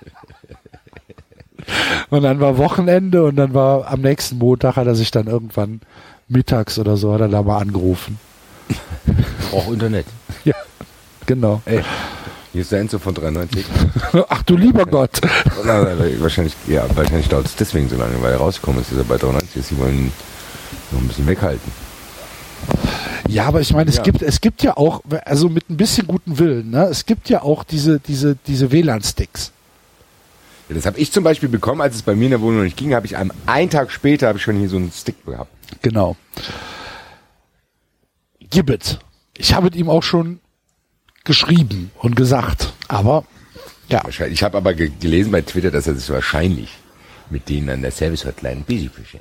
und dann war Wochenende und dann war am nächsten Montag hat er sich dann irgendwann mittags oder so, hat er da mal angerufen. Auch Internet. Ja, genau. Ey, hier ist der Enzo von 93. Ach du lieber Gott. Wahrscheinlich, ja, wahrscheinlich dauert es deswegen so lange, weil er rausgekommen ist, ist er bei 93 ist. Sie wollen ihn noch ein bisschen weghalten. Ja, aber ich meine, es Ja. gibt, es gibt ja auch, also mit ein bisschen guten Willen, ne? Es gibt ja auch diese, diese, diese WLAN-Sticks. Ja, das habe ich zum Beispiel bekommen, als es bei mir in der Wohnung nicht ging, habe ich am einen Tag später habe ich schon hier so einen Stick gehabt. Genau. Gibbet. Ich habe ihm auch schon geschrieben und gesagt. Aber ja. Ich habe aber ge gelesen bei Twitter, dass er sich wahrscheinlich mit denen an der Service Hotline ein bisschen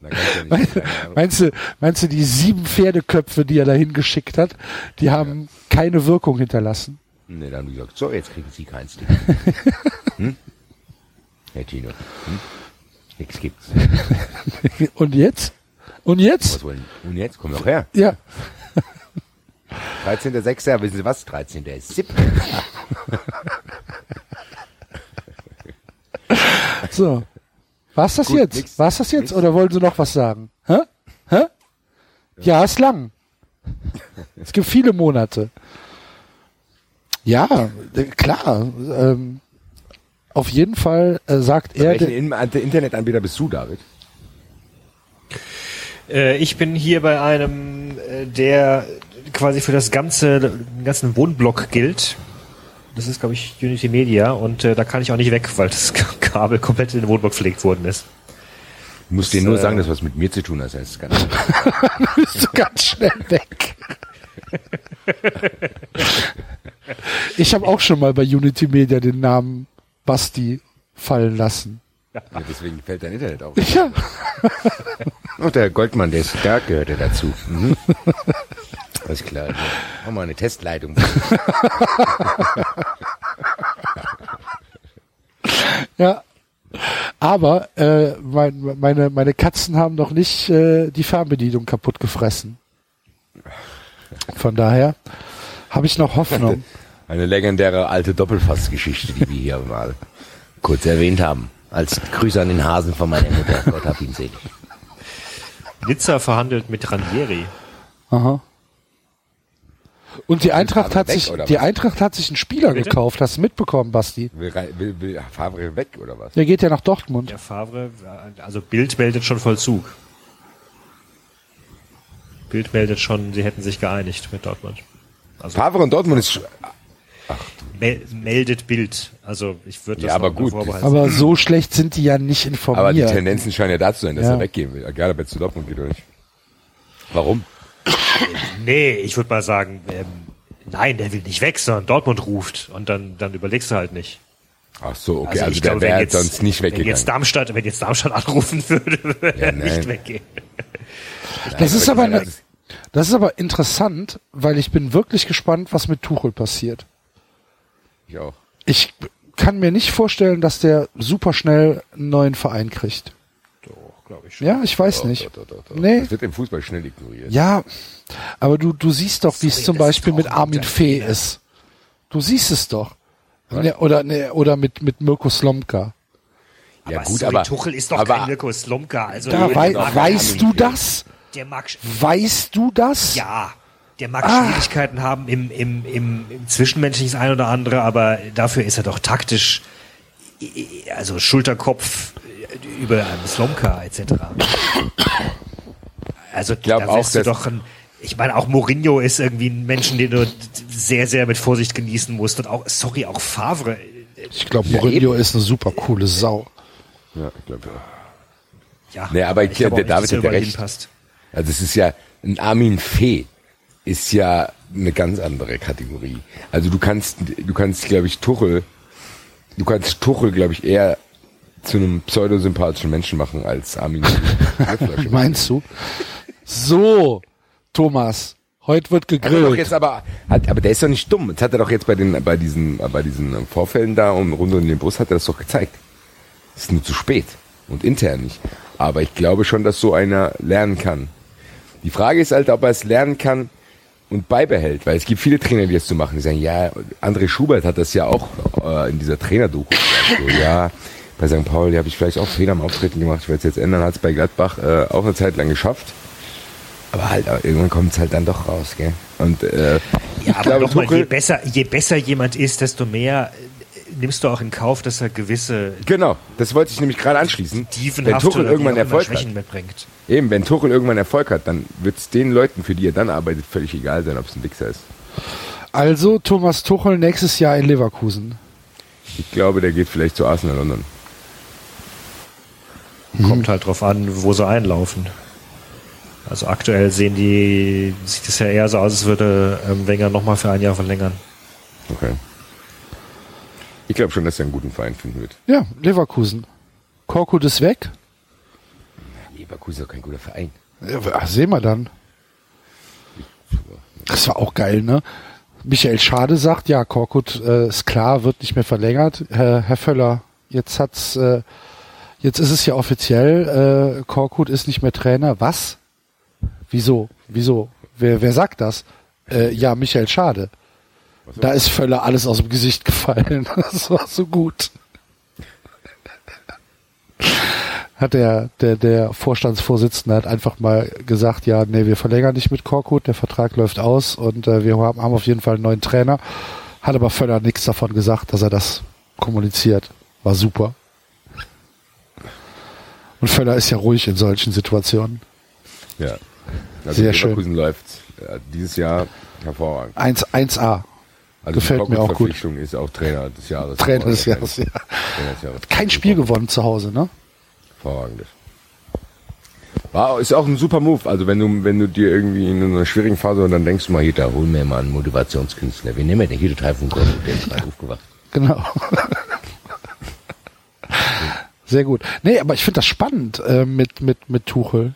ja sagen, ja. meinst du, meinst du die sieben Pferdeköpfe, die er dahin geschickt hat, die haben keine Wirkung hinterlassen? Nee, dann haben die gesagt, so, jetzt kriegen Sie Stick. hm? Herr Tino, hm? nix gibt's. Und jetzt? Und jetzt? Was wollen Und jetzt, komm doch her. Ja, 13.06. Wissen Sie was? 13. ist 7. so. War's das Gut, jetzt? nix- War's das jetzt? nix. Oder wollen Sie noch was sagen? Hä? Hä? Ja, ist lang. Es gibt viele Monate. Ja, äh, klar. Ähm, auf jeden Fall äh, sagt er, Welchen der- In Internetanbieter bist du, David? Äh, ich bin hier bei einem, äh, der quasi für das ganze, den ganzen Wohnblock gilt. Das ist, glaube ich, Unity Media und äh, da kann ich auch nicht weg, weil das Kabel komplett in den Wohnblock verlegt worden ist. Du musst dir nur äh, sagen, dass was mit mir zu tun hat. Das ist ganz bist du ganz schnell weg. ich habe auch schon mal bei Unity Media den Namen Basti fallen lassen. ja, deswegen fällt dein Internet auf. Ja, Und der Goldmann, der ist da, gehört er dazu. Mhm. Alles klar. Also, Mach mal eine Testleitung. ja. Aber äh, mein, meine, meine Katzen haben noch nicht äh, die Fernbedienung kaputt gefressen. Von daher habe ich noch Hoffnung. Eine legendäre alte Doppelfassgeschichte, die wir hier mal kurz erwähnt haben. Als Grüße an den Hasen von meiner Mutter. Gott hab ihn selig. Nizza verhandelt mit Ranieri. Aha. Und die Eintracht hat weg, sich, oder die? Eintracht hat sich einen Spieler Bitte? gekauft. Hast du mitbekommen, Basti? Will, will, will Favre weg oder was? Der geht ja nach Dortmund. Der Favre, also Bild meldet schon Vollzug. Bild meldet schon, sie hätten sich geeinigt mit Dortmund. Also Favre und Dortmund ist. mel meldet Bild. Also ich würde das Ja, aber gut. Aber so schlecht sind die ja nicht Aber die informiert. Tendenzen scheinen ja da zu sein, dass Ja. er weggehen will. Egal, ob er zu Dortmund geht oder nicht. Warum? Nee, ich würde mal sagen, ähm, nein, der will nicht weg, sondern Dortmund ruft und dann, dann überlegst du halt nicht. Ach so, okay. Also, ich der glaube, wenn wäre jetzt- sonst nicht Wenn weggegangen. jetzt Darmstadt, wenn jetzt Darmstadt anrufen würde, würde Ja, er nicht weggehen. Das ist aber, eine, eine, das ist aber interessant, weil ich bin wirklich gespannt, was mit Tuchel passiert. Ich auch. Ich kann mir nicht vorstellen, dass der super schnell einen neuen Verein kriegt. Doch, glaube ich schon. Ja, ich weiß Doch, nicht. doch, doch, doch, doch. Nee. Das wird im Fußball schnell ignoriert. Ja, aber du, du siehst doch, wie es zum das Beispiel mit Armin Fee ist. Du siehst es doch. Ne, oder, ne, oder mit, mit Mirko Slomka. Ja, aber gut, sorry, aber. Tuchel ist doch aber, kein Mirko Slomka. Also Da wei weißt du Fee. Der mag, Weißt du das? ja, der mag Ah. Schwierigkeiten haben im, im, im, im Zwischenmenschlichen das ein oder andere, aber dafür ist er doch taktisch, äh, also Schulterkopf äh, über einen Slomka etc. Also glaub da auch, du dass- doch ein, ich meine, auch Mourinho ist irgendwie ein Menschen, den du sehr, sehr mit Vorsicht genießen musst. Und auch, sorry, auch Favre. Ich glaube, Mourinho ist eine super coole Sau. Ja, ich glaube ja. Ja, Nee, aber ich ich- glaube der David dass hat ja recht. hinpasst. Also es ist ja, ein Armin Fee ist ja eine ganz andere Kategorie. Also du kannst, du kannst, glaube ich, Tuchel, du kannst Tuchel, glaube ich, eher zu einem pseudosympathischen Menschen machen als Armin Fee. Meinst du? So, Thomas, heute wird Hat er doch gegrillt. jetzt aber, hat, aber der ist doch nicht dumm. Jetzt hat er doch jetzt bei den, bei diesen, bei diesen Vorfällen da um rund um den Bus hat er das doch gezeigt. Ist nur zu spät und intern nicht. Aber ich glaube schon, dass so einer lernen kann. Die Frage ist halt, ob er es lernen kann und beibehält, weil es gibt viele Trainer, die das so machen. Die sagen, ja, André Schubert hat das ja auch äh, in dieser Trainerdoku. So, ja, bei St. Pauli habe ich vielleicht auch Fehler am Auftreten gemacht. Ich werde es jetzt ändern. Hat es bei Gladbach äh, auch eine Zeit lang geschafft. Aber halt, aber irgendwann kommt es halt dann doch raus, gell? Und äh, Ja, aber glaube, nochmal, je besser, je besser jemand ist, desto mehr äh, nimmst du auch in Kauf, dass er gewisse genau, das wollte ich nämlich gerade anschließen. Wenn Tuchel irgendwann Erfolg hat, mitbringt. eben, wenn Tuchel irgendwann Erfolg hat, dann wird es den Leuten, für die er dann arbeitet, völlig egal sein, ob es ein Wichser ist. Also Thomas Tuchel nächstes Jahr in Leverkusen. Ich glaube, der geht vielleicht zu Arsenal London. Kommt halt drauf an, wo sie einlaufen. Also aktuell sehen die, sieht es ja eher so aus, als würde ähm, Wenger nochmal für ein Jahr verlängern. Okay. Ich glaube schon, dass er einen guten Verein finden wird. Ja, Leverkusen. Korkut ist weg. Leverkusen ist doch kein guter Verein. Ja, ach, sehen wir dann. Das war auch geil, ne? Michael Schade sagt, ja, Korkut äh, ist klar, wird nicht mehr verlängert. Herr, Herr Völler, jetzt hat's, äh, jetzt ist es ja offiziell, äh, Korkut ist nicht mehr Trainer. Was? Wieso? Wieso? Wer, wer sagt das? Äh, ja, Michael Schade. Da ist Völler alles aus dem Gesicht gefallen. Das war so gut. Hat der, der, der Vorstandsvorsitzende hat einfach mal gesagt, ja, nee, wir verlängern nicht mit Korkut, der Vertrag läuft aus und äh, wir haben, haben auf jeden Fall einen neuen Trainer. Hat aber Völler nichts davon gesagt, dass er das kommuniziert. War super. Und Völler ist ja ruhig in solchen Situationen. Ja. Also Sehr schön. Leverkusen läuft äh, dieses Jahr hervorragend. 1, 1A. Also Gefällt mir auch gut. Ist auch Trainer des Jahres. Trainer des Jahres, ja. Trainer des Jahres. Kein Spiel gewonnen zu Hause, ne? Hervorragend. War, ist auch ein super Move. Also wenn du, wenn du dir irgendwie in einer schwierigen Phase und dann denkst du mal, hier, da holen wir mal einen Motivationskünstler. Wen nehmen wir denn? Hier, der Treffen der ist gerade aufgewacht. Genau. Sehr gut. Nee, aber ich finde das spannend äh, mit, mit, mit Tuchel.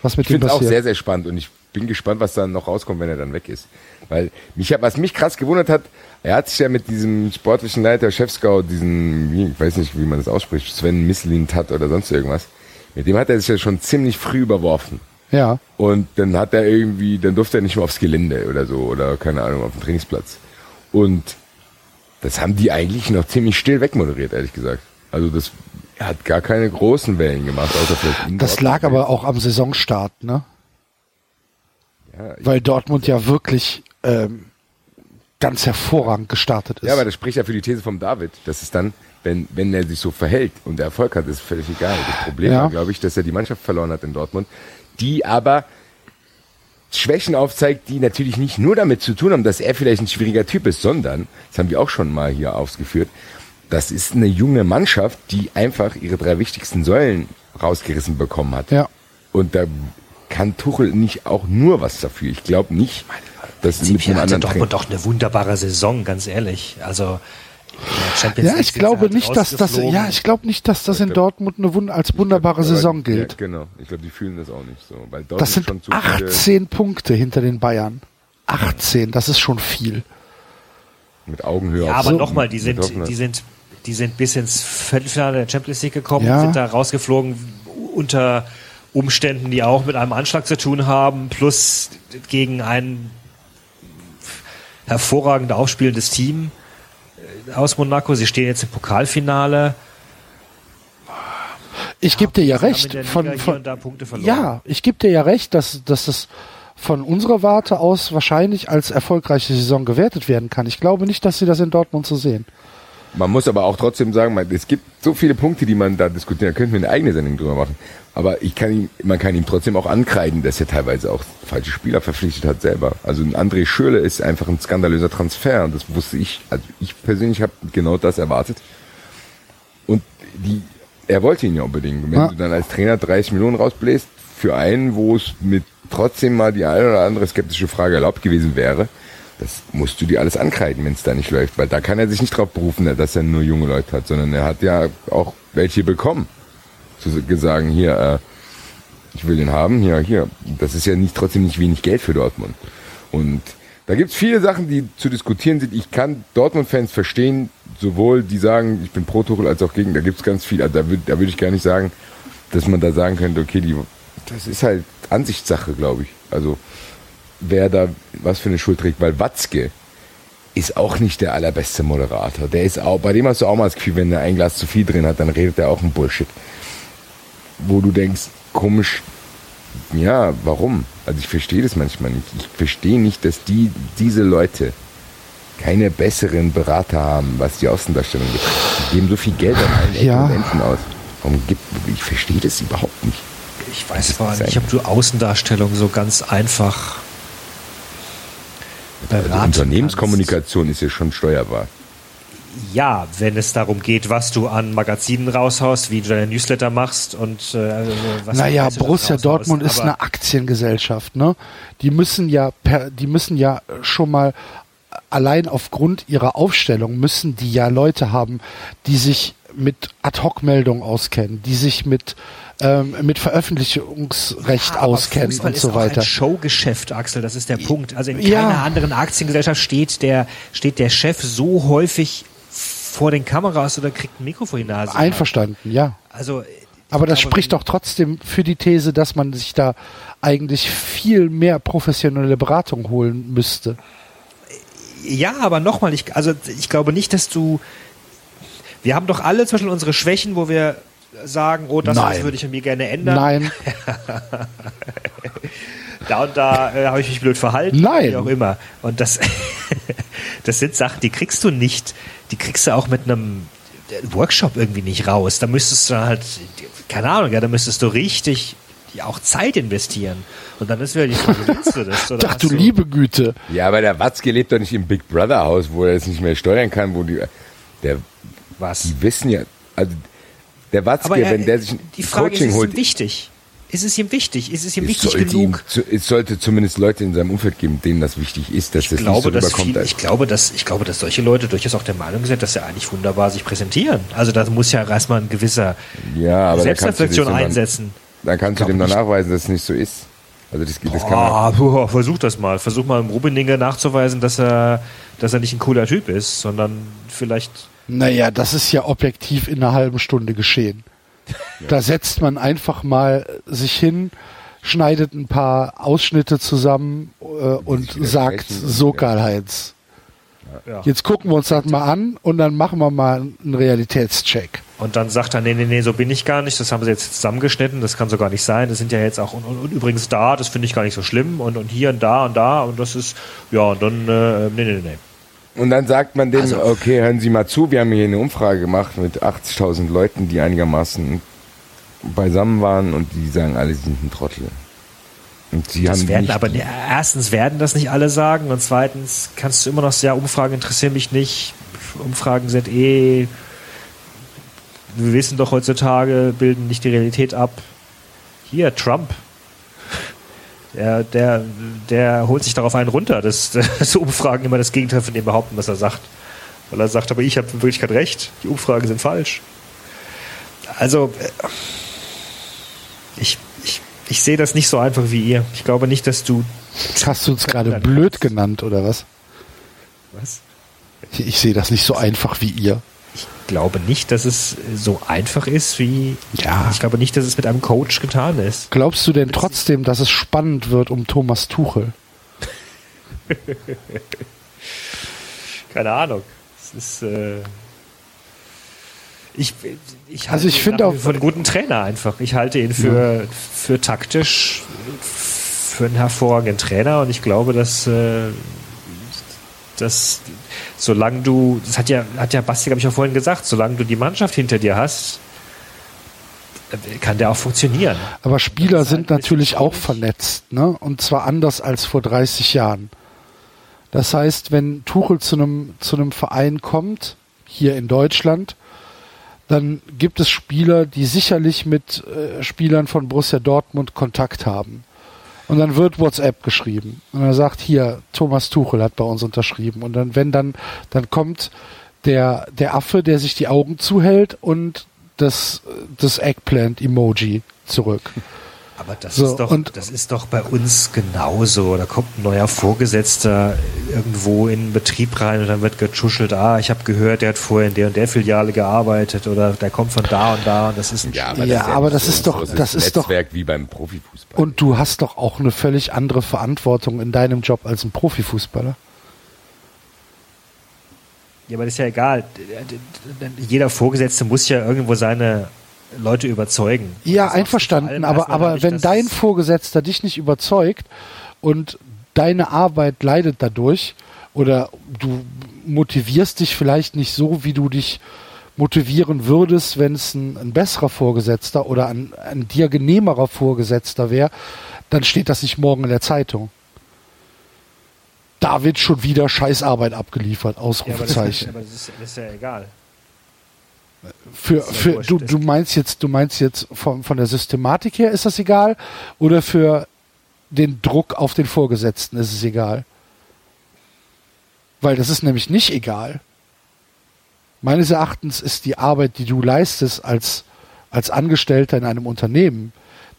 Was mit Ich finde es auch sehr, sehr spannend und ich bin gespannt, was dann noch rauskommt, wenn er dann weg ist. Weil mich, hat- was mich krass gewundert hat, er hat sich ja mit diesem sportlichen Leiter, Chefscout, diesen, ich weiß nicht, wie man das ausspricht, Sven Misslint hat oder sonst irgendwas, mit dem hat er sich ja schon ziemlich früh überworfen. ja. Und dann hat er irgendwie, dann durfte er nicht mehr aufs Gelände oder so, oder keine Ahnung, auf den Trainingsplatz. Und das haben die eigentlich noch ziemlich still wegmoderiert, ehrlich gesagt. Also das hat gar keine großen Wellen gemacht, außer vielleicht Das lag aber auch am Saisonstart, ne? Ja, Weil Dortmund ja wirklich ähm, ganz hervorragend gestartet ist. ja, aber das spricht ja für die These vom David, dass es dann, wenn, wenn er sich so verhält und er Erfolg hat, ist völlig egal. Das Problem Ja. war, glaube ich, dass er die Mannschaft verloren hat in Dortmund, die aber Schwächen aufzeigt, die natürlich nicht nur damit zu tun haben, dass er vielleicht ein schwieriger Typ ist, sondern, das haben wir auch schon mal hier ausgeführt, das ist eine junge Mannschaft, die einfach ihre drei wichtigsten Säulen rausgerissen bekommen hat. Ja. Und da kann Tuchel nicht auch nur was dafür. Ich glaube nicht, dass mit einem hatte Dortmund doch eine wunderbare Saison, ganz ehrlich. Also ja, ich glaube halt nicht, dass das, ja, ich glaube nicht, dass das in glaub- Dortmund eine Wund als wunderbare Aber- Saison gilt. Ja, genau. Ich glaube, die fühlen das auch nicht so. Weil dort Das sind schon zu viele 18 Punkte hinter den Bayern. 18, das ist schon viel. mit Augenhöhe. Ja, aber nochmal, die sind, die sind, die sind bis ins Viertelfinale der Champions League gekommen, Ja. sind da rausgeflogen unter Umständen, die auch mit einem Anschlag zu tun haben, plus gegen ein hervorragend aufspielendes Team aus Monaco. Sie stehen jetzt im Pokalfinale. Ich gebe dir ja recht. Von, von, ja, ich gebe dir ja recht, dass, dass das von unserer Warte aus wahrscheinlich als erfolgreiche Saison gewertet werden kann. Ich glaube nicht, dass sie das in Dortmund so sehen. Man muss aber auch trotzdem sagen, man, es gibt so viele Punkte, die man da diskutieren, da könnten wir eine eigene Sendung drüber machen. Aber ich kann ihm, man kann ihm trotzdem auch ankreiden, dass er teilweise auch falsche Spieler verpflichtet hat selber. Also ein André Schürle ist einfach ein skandalöser Transfer und das wusste ich, also ich persönlich habe genau das erwartet. Und die, er wollte ihn ja unbedingt. Wenn Ja. du dann als Trainer 30 Millionen rausbläst für einen, wo es mit trotzdem mal die eine oder andere skeptische Frage erlaubt gewesen wäre, das musst du dir alles ankreiden, wenn es da nicht läuft, weil da kann er sich nicht drauf berufen, dass er nur junge Leute hat, sondern er hat ja auch welche bekommen. Zu sagen, hier, äh, ich will den haben, hier, hier. Das ist ja nicht trotzdem nicht wenig Geld für Dortmund. Und da gibt's viele Sachen, die zu diskutieren sind. Ich kann Dortmund-Fans verstehen, sowohl die sagen, ich bin pro Tuchel, als auch gegen. Da gibt's ganz viel. Also da würde da würd ich gar nicht sagen, dass man da sagen könnte, okay, die, das ist halt Ansichtssache, glaube ich. Also wer da was für eine Schuld trägt, weil Watzke ist auch nicht der allerbeste Moderator. Der ist auch, bei dem hast du auch mal das Gefühl, wenn er ein Glas zu viel drin hat, dann redet er auch ein Bullshit. Wo du denkst, komisch, Ja, warum? Also ich verstehe das manchmal nicht. Ich verstehe nicht, dass die, diese Leute keine besseren Berater haben, was die Außendarstellung betrifft. Die geben so viel Geld an allen Ecken Ja. und Enden aus. Warum gibt, ich verstehe das überhaupt nicht. Ich weiß allem nicht, ob du Außendarstellung so ganz einfach Also beraten Unternehmenskommunikation ist ja schon steuerbar. kannst. Ja, wenn es darum geht, was du an Magazinen raushaust, wie du deine Newsletter machst und äh, was Naja, Borussia. Dortmund ist eine Aktiengesellschaft, ne? Die müssen ja per, die müssen ja schon mal allein aufgrund ihrer Aufstellung müssen die ja Leute haben, die sich mit Ad-Hoc-Meldungen auskennen, die sich mit ähm, mit Veröffentlichungsrecht aber auskennen Fußball und ist so weiter. Ein Showgeschäft, Axel, das ist der Punkt. Also in Ja. keiner anderen Aktiengesellschaft steht der, steht der Chef so häufig vor den Kameras oder kriegt ein Mikro vor die Nase. Einverstanden, ja. Also, Aber das glaube, spricht doch trotzdem für die These, dass man sich da eigentlich viel mehr professionelle Beratung holen müsste. Ja, aber nochmal, ich, also ich glaube nicht, dass du. Wir haben doch alle zum Beispiel unsere Schwächen, wo wir sagen, oh, das, würde ich an mir gerne ändern. Nein, Da und da äh, habe ich mich blöd verhalten. Nein. Wie auch immer. Und das, das sind Sachen, die kriegst du nicht. Die kriegst du auch mit einem Workshop irgendwie nicht raus. Da müsstest du halt, keine Ahnung, ja, da müsstest du richtig ja, auch Zeit investieren. Und dann ist wieder die Frage, willst du das? Oder ach hast du liebe Güte. Ja, aber der Watzke lebt doch nicht im Big Brother Haus, wo er es nicht mehr steuern kann, wo die, der, Was? die wissen ja, also der Watzke, er, wenn der sich die Frage Coaching ist, ist holt, ihm wichtig? Ist es ihm wichtig? Ist es ihm es wichtig ihm, genug? zu- es sollte zumindest Leute in seinem Umfeld geben, denen das wichtig ist, dass Ich das glaube, nicht so dass viel, ich, glaube, dass, ich glaube, dass solche Leute durchaus auch der Meinung sind, dass sie eigentlich wunderbar sich präsentieren. Also da muss ja erstmal ein gewisser ja, aber Selbstreflexion das dann- einsetzen. Dann kannst du dem nicht. nachweisen, dass es nicht so ist. Also das, das kann man, Ah, puh, versuch das mal. Versuch mal dem Rubeninger nachzuweisen, dass er, dass er nicht ein cooler Typ ist, sondern vielleicht. Naja, das ist ja objektiv in einer halben Stunde geschehen. Da setzt man einfach mal sich hin, schneidet ein paar Ausschnitte zusammen äh, und sagt, so Karl-Heinz. Ja. Jetzt gucken wir uns das mal an und dann machen wir mal einen Realitätscheck. Und dann sagt er, nee, nee, nee, so bin ich gar nicht. Das haben sie jetzt zusammengeschnitten. Das kann so gar nicht sein. Das sind ja jetzt auch und, und, und übrigens da. Das finde ich gar nicht so schlimm. Und, und hier und da und da. Und das ist ja und dann äh, nee, nee, nee. Und dann sagt man denen, Also- okay, hören Sie mal zu, wir haben hier eine Umfrage gemacht mit 80.000 Leuten, die einigermaßen beisammen waren und die sagen alle, sind ein Trottel. Und sie Das haben werden aber ne, erstens werden das nicht alle sagen und zweitens kannst du immer noch sagen, ja, Umfragen interessieren mich nicht. Umfragen sind eh, wir wissen doch heutzutage, bilden nicht die Realität ab. Hier, Trump. Der, der, der holt sich darauf einen runter, dass, dass Umfragen immer das Gegenteil von dem behaupten, was er sagt. Weil er sagt, aber ich habe in Wirklichkeit recht, die Umfragen sind falsch. Also, äh, ich, ich, ich sehe das nicht so einfach wie ihr. Ich glaube nicht, dass du. Hast du uns gerade blöd genannt oder was? Was? Ich, ich sehe das nicht so einfach wie ihr. Ich glaube nicht, dass es so einfach ist wie. Ja. Ich glaube nicht, dass es mit einem Coach getan ist. Glaubst du denn trotzdem, dass es spannend wird um Thomas Tuchel? Keine Ahnung. Es ist. Äh ich, ich Also ich ihn finde auch- einen guten Trainer einfach. Ich halte ihn für, für taktisch, für einen hervorragenden Trainer und ich glaube, dass, äh, dass solange du, das hat ja, hat ja Basti, glaube ich, auch vorhin gesagt, solange du die Mannschaft hinter dir hast, äh, kann der auch funktionieren. Aber Spieler Das halt sind natürlich auch vernetzt, ne? Und zwar anders als vor 30 Jahren. Das heißt, wenn Tuchel zu einem zu einem Verein kommt, hier in Deutschland, dann gibt es Spieler, die sicherlich mit äh, Spielern von Borussia Dortmund Kontakt haben. Und dann wird WhatsApp geschrieben. Und er sagt, hier, Thomas Tuchel hat bei uns unterschrieben. Und dann, wenn dann, dann kommt der, der Affe, der sich die Augen zuhält und das, das Eggplant-Emoji zurück. Aber das, So, ist doch, und- das ist doch bei uns genauso. Da kommt ein neuer Vorgesetzter irgendwo in den Betrieb rein und dann wird geschuschelt, ah, ich habe gehört, der hat vorher in der und der Filiale gearbeitet oder der kommt von da und da und das ist ein Ja, Ja, ja aber das so ist doch- großes das ist doch- Netzwerk wie beim Profifußball. Und du hast doch auch eine völlig andere Verantwortung in deinem Job als ein Profifußballer. Ja, aber das ist ja egal. Jeder Vorgesetzte muss ja irgendwo seine Leute überzeugen. Ja, auch einverstanden, aber, aber dadurch, wenn dein es- Vorgesetzter dich nicht überzeugt und deine Arbeit leidet dadurch oder du motivierst dich vielleicht nicht so, wie du dich motivieren würdest, wenn es ein, ein besserer Vorgesetzter oder ein, ein dir genehmerer Vorgesetzter wäre, dann steht das nicht morgen in der Zeitung. Da wird schon wieder Scheißarbeit abgeliefert, ja, aber, das ist, Ausrufezeichen. aber das, ist, das ist ja egal. Für, für du, du meinst jetzt, du meinst jetzt von, von der Systematik her ist das egal oder für den Druck auf den Vorgesetzten ist es egal? Weil das ist nämlich nicht egal. Meines Erachtens ist die Arbeit, die du leistest als, als Angestellter in einem Unternehmen,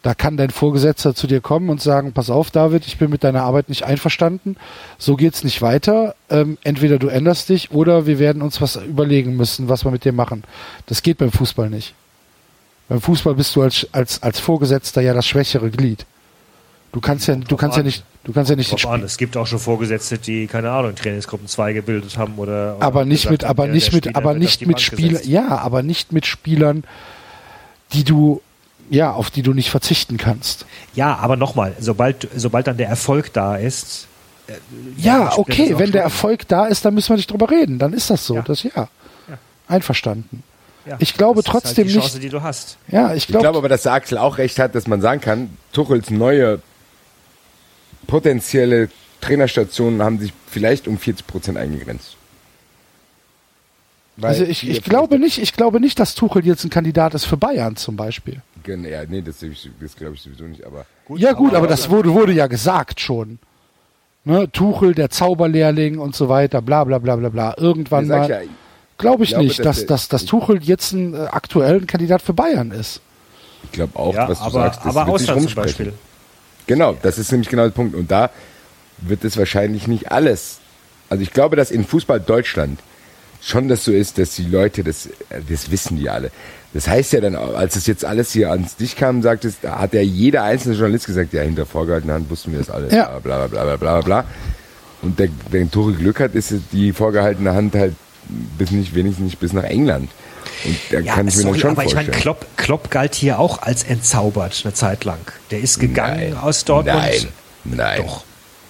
da kann dein Vorgesetzter zu dir kommen und sagen, pass auf, David, ich bin mit deiner Arbeit nicht einverstanden, so geht's nicht weiter. Ähm, entweder du änderst dich oder wir werden uns was überlegen müssen, was wir mit dir machen. Das geht beim Fußball nicht. Beim Fußball bist du als, als, als Vorgesetzter ja das schwächere Glied. Du kannst ja, du kannst ja nicht, du kannst ja nicht den an. Es gibt auch schon Vorgesetzte, die, keine Ahnung, Trainingsgruppen 2 gebildet haben oder. aber oder nicht gesagt mit, aber nicht mit, Spieler aber nicht mit Spielern, ja, aber nicht mit Spielern, die du, ja, auf die du nicht verzichten kannst. Ja, aber nochmal, sobald, sobald dann der Erfolg da ist. äh, Ja, spielt okay, wenn der Erfolg da ist, dann müssen wir nicht drüber reden. Dann ist das so. Ja. Das ja. Ja. Einverstanden. Ja, ich glaube das trotzdem halt die nicht- Chance, die du hast. Ja, ich Ich glaube aber, dass der Axel auch recht hat, dass man sagen kann, Tuchels neue potenzielle Trainerstationen haben sich vielleicht um 40 Prozent eingegrenzt. Weil Also ich, ich glaube nicht, ich glaube nicht, dass Tuchel jetzt ein Kandidat ist für Bayern zum Beispiel. Ja, nee, das, das glaube ich sowieso nicht, aber ja gut, aber das wurde, wurde ja gesagt schon. Ne, Tuchel, der Zauberlehrling und so weiter, bla bla bla bla bla. Irgendwann mal. ja, Glaube ich glaube, nicht, dass dass, dass, dass Tuchel jetzt ein äh, aktuell ein Kandidat für Bayern ist. ich glaube auch, Ja, was du aber, sagst, das aber wird sich Ausland zum rumsprechen. Beispiel. Genau, das ist nämlich genau der Punkt. Und da wird es wahrscheinlich nicht alles. Also ich glaube, dass in Fußball Deutschland schon das so ist, dass die Leute, das, das wissen die alle. Das heißt ja dann, als es jetzt alles hier ans dich kam, sagtest, hat ja jeder einzelne Journalist gesagt, ja, hinter vorgehaltener Hand wussten wir das alles. Ja. Bla, bla, bla, bla, bla, bla. Und der, wenn Tuchel Glück hat, ist die vorgehaltene Hand halt bis nicht, wenigstens nicht bis nach England. Und da Ja, kann ich mir sorry, dann schon aber ich meine, Klopp, Klopp galt hier auch als entzaubert eine Zeit lang. Der ist gegangen aus Dortmund. Nein, nein. Doch.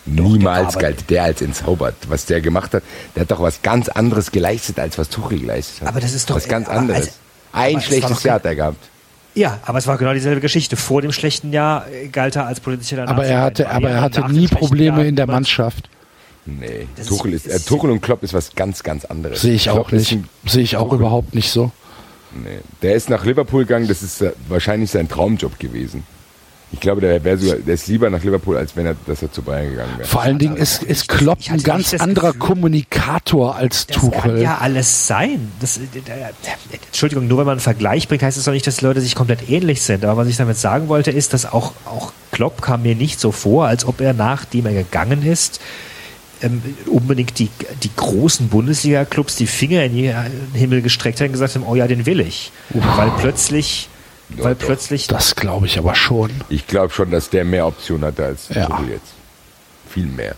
Niemals galt der als entzaubert. Was der gemacht hat, der hat doch was ganz anderes geleistet, als was Tuchel geleistet hat. Aber das ist doch- was ganz anderes. also- Ein aber schlechtes Jahr hat er gehabt. Ja, aber es war genau dieselbe Geschichte. Vor dem schlechten Jahr äh, galt er als potenzieller Aber er hatte, aber er hatte nie Probleme Jahr in der Mannschaft. Nee, Das Tuchel, ist- ist, äh, Tuchel und Klopp ist was ganz, ganz anderes. Sehe ich Klopp auch nicht. Sehe ich auch überhaupt nicht so. Nee. Der ist nach Liverpool gegangen, das ist äh, wahrscheinlich sein Traumjob gewesen. Ich glaube, der wäre sogar, der ist lieber nach Liverpool, als wenn er, dass er zu Bayern gegangen wäre. Vor allen Dingen ist, ist Klopp ein ganz anderer Gefühl- Kommunikator als Das kann Tuchel. ja alles sein. Das, äh, äh, Entschuldigung, nur wenn man einen Vergleich bringt, heißt es doch nicht, dass die Leute sich komplett ähnlich sind. Aber was ich damit sagen wollte, ist, dass auch, auch Klopp kam mir nicht so vor, als ob er, nachdem er gegangen ist, ähm, unbedingt die, die großen Bundesliga-Clubs die Finger in den Himmel gestreckt haben und gesagt haben, oh ja, den will ich. Weil plötzlich, weil doch. plötzlich Das glaube ich aber schon. Ich glaube schon, dass der mehr Optionen hatte als Ja. Tuchel jetzt. Viel mehr.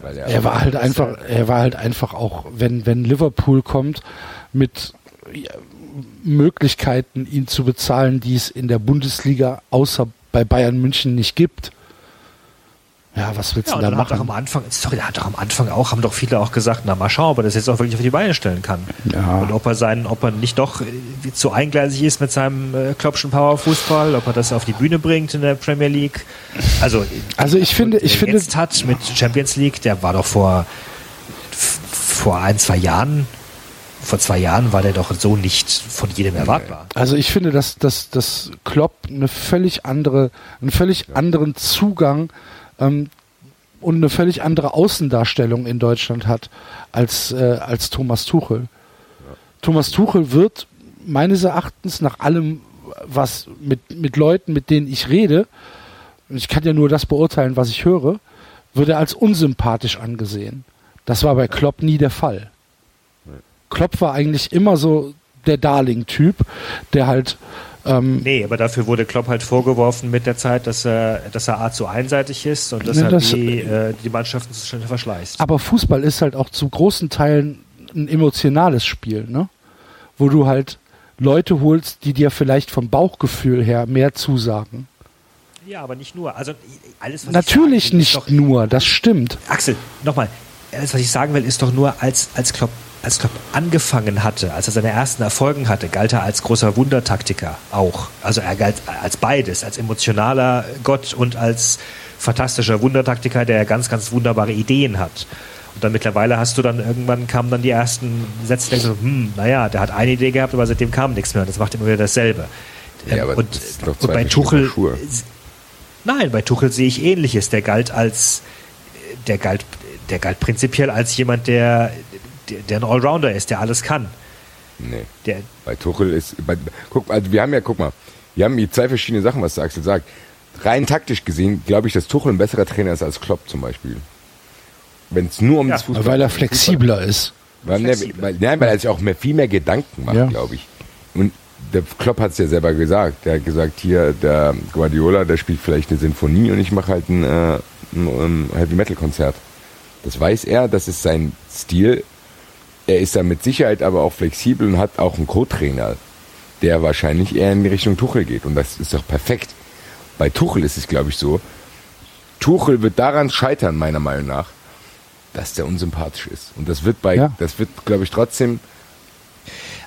Weil Er war halt einfach, er war halt einfach auch, wenn, wenn Liverpool kommt mit ja, Möglichkeiten, ihn zu bezahlen, die es in der Bundesliga außer bei Bayern München nicht gibt. Ja, was willst Ja, du da dann hat am machen? Anfang, sorry, da hat doch am Anfang auch, haben doch viele auch gesagt, na mal schauen, ob er das jetzt auch wirklich auf die Beine stellen kann. Ja. Und ob er seinen, ob er nicht doch äh, zu eingleisig ist mit seinem äh, Kloppschen Powerfußball, ob er das auf die Bühne bringt in der Premier League. Also, Also ich finde, der ich finde, jetzt hat mit Champions League, der war doch vor, vor ein, zwei Jahren, vor zwei Jahren war der doch so nicht von jedem erwartbar. Also ich finde, dass, dass, dass Klopp eine völlig andere, einen völlig anderen Zugang ähm, und eine völlig andere Außendarstellung in Deutschland hat als, äh, als Thomas Tuchel. Thomas Tuchel wird meines Erachtens nach allem, was mit, mit Leuten, mit denen ich rede, ich kann ja nur das beurteilen, was ich höre, wird er als unsympathisch angesehen. Das war bei Klopp nie der Fall. Klopp war eigentlich immer so der Darling-Typ, der halt ähm, Nee, aber dafür wurde Klopp halt vorgeworfen mit der Zeit, dass er, dass er A zu einseitig ist und dass Ja, er das- die, äh, die Mannschaften zu schnell verschleißt. Aber Fußball ist halt auch zu großen Teilen ein emotionales Spiel, ne? Wo du halt Leute holst, die dir vielleicht vom Bauchgefühl her mehr zusagen. Ja, aber nicht nur. Also alles, was Natürlich ich will, nicht doch, nur, das stimmt. Axel, nochmal. Alles, was ich sagen will, ist doch nur, als, als Klopp, als Klopp angefangen hatte, als er seine ersten Erfolgen hatte, galt er als großer Wundertaktiker auch. Also er galt als beides, als emotionaler Gott und als fantastischer Wundertaktiker, der ganz, ganz wunderbare Ideen hat. Und dann mittlerweile hast du dann irgendwann kamen dann die ersten Sätze, denkst du, hm, naja, der hat eine Idee gehabt, aber seitdem kam nichts mehr. Das macht immer wieder dasselbe. Ja, aber und, das ist doch und bei Tuchel, nein, bei Tuchel sehe ich Ähnliches. Der galt als, der galt, der galt prinzipiell als jemand, der, der, der ein Allrounder ist, der alles kann. Nee. Der, Bei Tuchel ist, bei, guck, also wir haben ja, guck mal, wir haben hier zwei verschiedene Sachen, was der Axel sagt. Rein taktisch gesehen glaube ich, dass Tuchel ein besserer Trainer ist als Klopp zum Beispiel. Wenn es nur um Ja, das Fußball Weil er Fußball- flexibler ist. Weil, ne, flexibler. weil, nein, weil er sich auch mehr, viel mehr Gedanken macht, Ja. glaube ich. Und der Klopp hat es ja selber gesagt. Der hat gesagt, hier, der Guardiola, der spielt vielleicht eine Sinfonie und ich mache halt ein, äh, ein, ein Heavy Metal Konzert. Das weiß er, das ist sein Stil. Er ist da mit Sicherheit aber auch flexibel und hat auch einen Co-Trainer, der wahrscheinlich eher in die Richtung Tuchel geht. Und das ist doch perfekt. Bei Tuchel ist es, glaube ich, so. Tuchel wird daran scheitern, meiner Meinung nach, dass der unsympathisch ist. Und das wird bei, Ja. das wird, glaube ich, trotzdem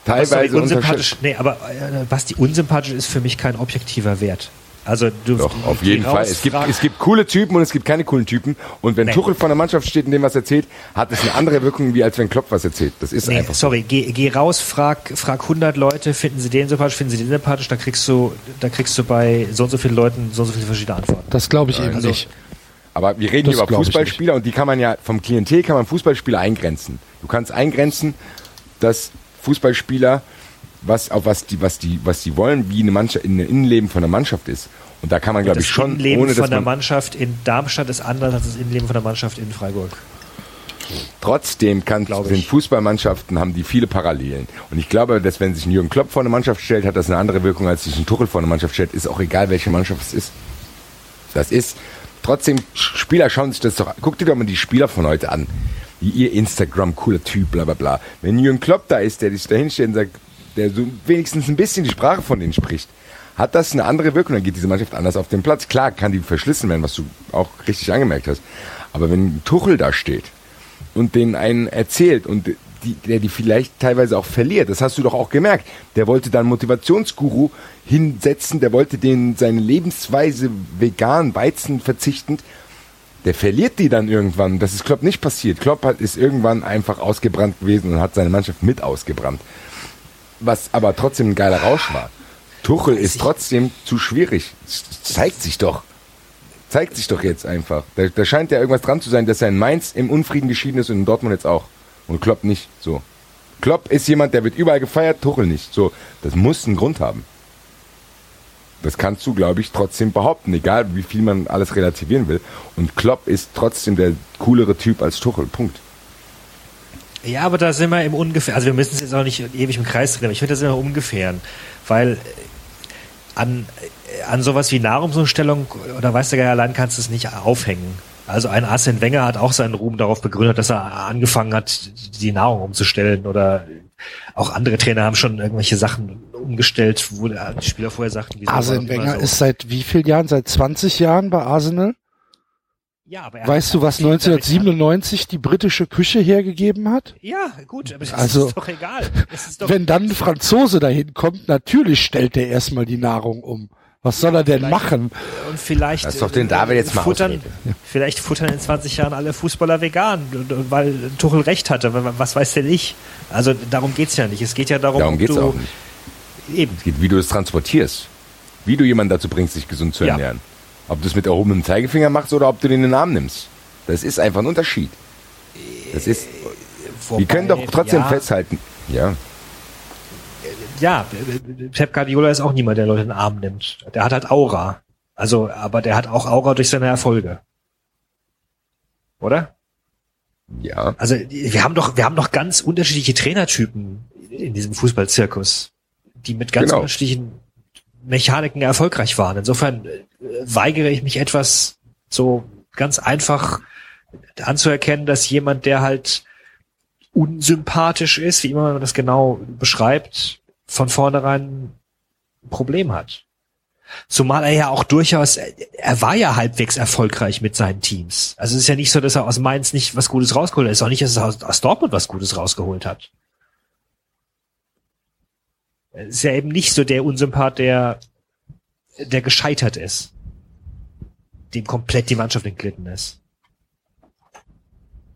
teilweise unsympathisch, unterschätzt. nee, aber äh, was die unsympathisch ist für mich kein objektiver Wert. Also du Doch, auf jeden Fall. Es gibt, es gibt coole Typen und es gibt keine coolen Typen. Und wenn Nee. Tuchel von der Mannschaft steht und dem was erzählt, hat es eine andere Wirkung, wie als wenn Klopp was erzählt. Das ist Nee, einfach so. sorry, geh, geh raus, frag, frag 100 Leute, finden sie den sympathisch, finden sie den sympathisch, da kriegst du, da kriegst du bei so und so vielen Leuten so und so viele verschiedene Antworten. Das glaube ich eben Also- nicht. Aber wir reden Das hier über Fußballspieler und die kann man ja, vom Klientel kann man Fußballspieler eingrenzen. Du kannst eingrenzen, dass Fußballspieler, was, auf was die, was die, was die wollen, wie eine Mannschaft, in ein Innenleben von der Mannschaft ist. Und da kann man, glaube das ich, schon, Innenleben ohne von der man, Mannschaft in Darmstadt ist anders als das Innenleben von der Mannschaft in Freiburg. Trotzdem kann, sind. Fußballmannschaften, haben die viele Parallelen. Und ich glaube, dass wenn sich ein Jürgen Klopp vor eine Mannschaft stellt, hat das eine andere Wirkung, als sich ein Tuchel vor eine Mannschaft stellt. Ist auch egal, welche Mannschaft es ist. Das ist, trotzdem, Spieler schauen sich das doch, guck dir doch mal die Spieler von heute an. Wie ihr Instagram, cooler Typ, bla, bla, bla. Wenn Jürgen Klopp da ist, der sich da hinstellt und sagt, der so wenigstens ein bisschen die Sprache von denen spricht, hat das eine andere Wirkung, dann geht diese Mannschaft anders auf den Platz. Klar kann die verschlissen werden, was du auch richtig angemerkt hast. Aber wenn Tuchel da steht und den einen erzählt und die, der die vielleicht teilweise auch verliert, das hast du doch auch gemerkt. Der wollte dann Motivationsguru hinsetzen, der wollte den seine Lebensweise vegan, Weizen verzichtend, der verliert die dann irgendwann. Das ist Klopp nicht passiert. Klopp hat, ist irgendwann einfach ausgebrannt gewesen und hat seine Mannschaft mit ausgebrannt. Was aber trotzdem ein geiler Rausch war. Tuchel ist trotzdem zu schwierig. Zeigt sich doch. Zeigt sich doch jetzt einfach. Da, da scheint ja irgendwas dran zu sein, dass er in Mainz im Unfrieden geschieden ist und in Dortmund jetzt auch. Und Klopp nicht. So. Klopp ist jemand, der wird überall gefeiert, Tuchel nicht. So. Das muss einen Grund haben. Das kannst du, glaube ich, trotzdem behaupten, egal wie viel man alles relativieren will. Und Klopp ist trotzdem der coolere Typ als Tuchel. Punkt. Ja, aber da sind wir im Ungefähr, also wir müssen es jetzt auch nicht ewig im Kreis drehen, aber ich finde, das sind wir ungefähren, weil äh, an, äh, an sowas wie Nahrungsumstellung oder weiß der Geier allein kannst du es nicht aufhängen. Also ein Arsene Wenger hat auch seinen Ruhm darauf begründet, dass er angefangen hat, die Nahrung umzustellen oder auch andere Trainer haben schon irgendwelche Sachen umgestellt, wo die Spieler vorher sagten, war Arsene immer Wenger so? ist seit wie vielen Jahren? Seit 20 Jahren bei Arsenal? Ja, aber er Weißt hat du, was viel damit- 1997 die britische Küche hergegeben hat? Ja, gut, aber das Also, ist doch egal. Das ist doch, Wenn dann ein Franzose dahin kommt, natürlich stellt er erstmal die Nahrung um. Was soll er denn vielleicht- machen? Und vielleicht Lass doch den David jetzt mal futtern, vielleicht futtern in 20 Jahren alle Fußballer vegan, weil Tuchel recht hatte. Was weiß denn ich? Also darum geht's ja nicht. Es geht ja darum, Darum geht's du auch nicht. eben. Es geht, wie du es transportierst. Wie du jemanden dazu bringst, sich gesund zu Ja. Ob du es mit erhobenem Zeigefinger machst oder ob du den in den Arm nimmst. Das ist einfach ein Unterschied. Das ist, wir können doch trotzdem ja, festhalten. Ja, Ja, Pep Guardiola ist auch niemand, der Leute in den Arm nimmt. Der hat halt Aura. Also, aber der hat auch Aura durch seine Erfolge. Oder? ja. Also wir haben doch, wir haben doch ganz unterschiedliche Trainertypen in diesem Fußballzirkus, die mit ganz Genau. unterschiedlichen Mechaniken erfolgreich waren. Insofern äh, weigere ich mich etwas so ganz einfach anzuerkennen, dass jemand, der halt unsympathisch ist, wie immer man das genau beschreibt, von vornherein ein Problem hat. Zumal er ja auch durchaus, er war ja halbwegs erfolgreich mit seinen Teams. Also es ist ja nicht so, dass er aus Mainz nicht was Gutes rausgeholt hat. Es ist auch nicht, dass er aus, aus Dortmund was Gutes rausgeholt hat. Ist ja eben nicht so der Unsympath, der, der gescheitert ist. Dem komplett die Mannschaft entglitten ist.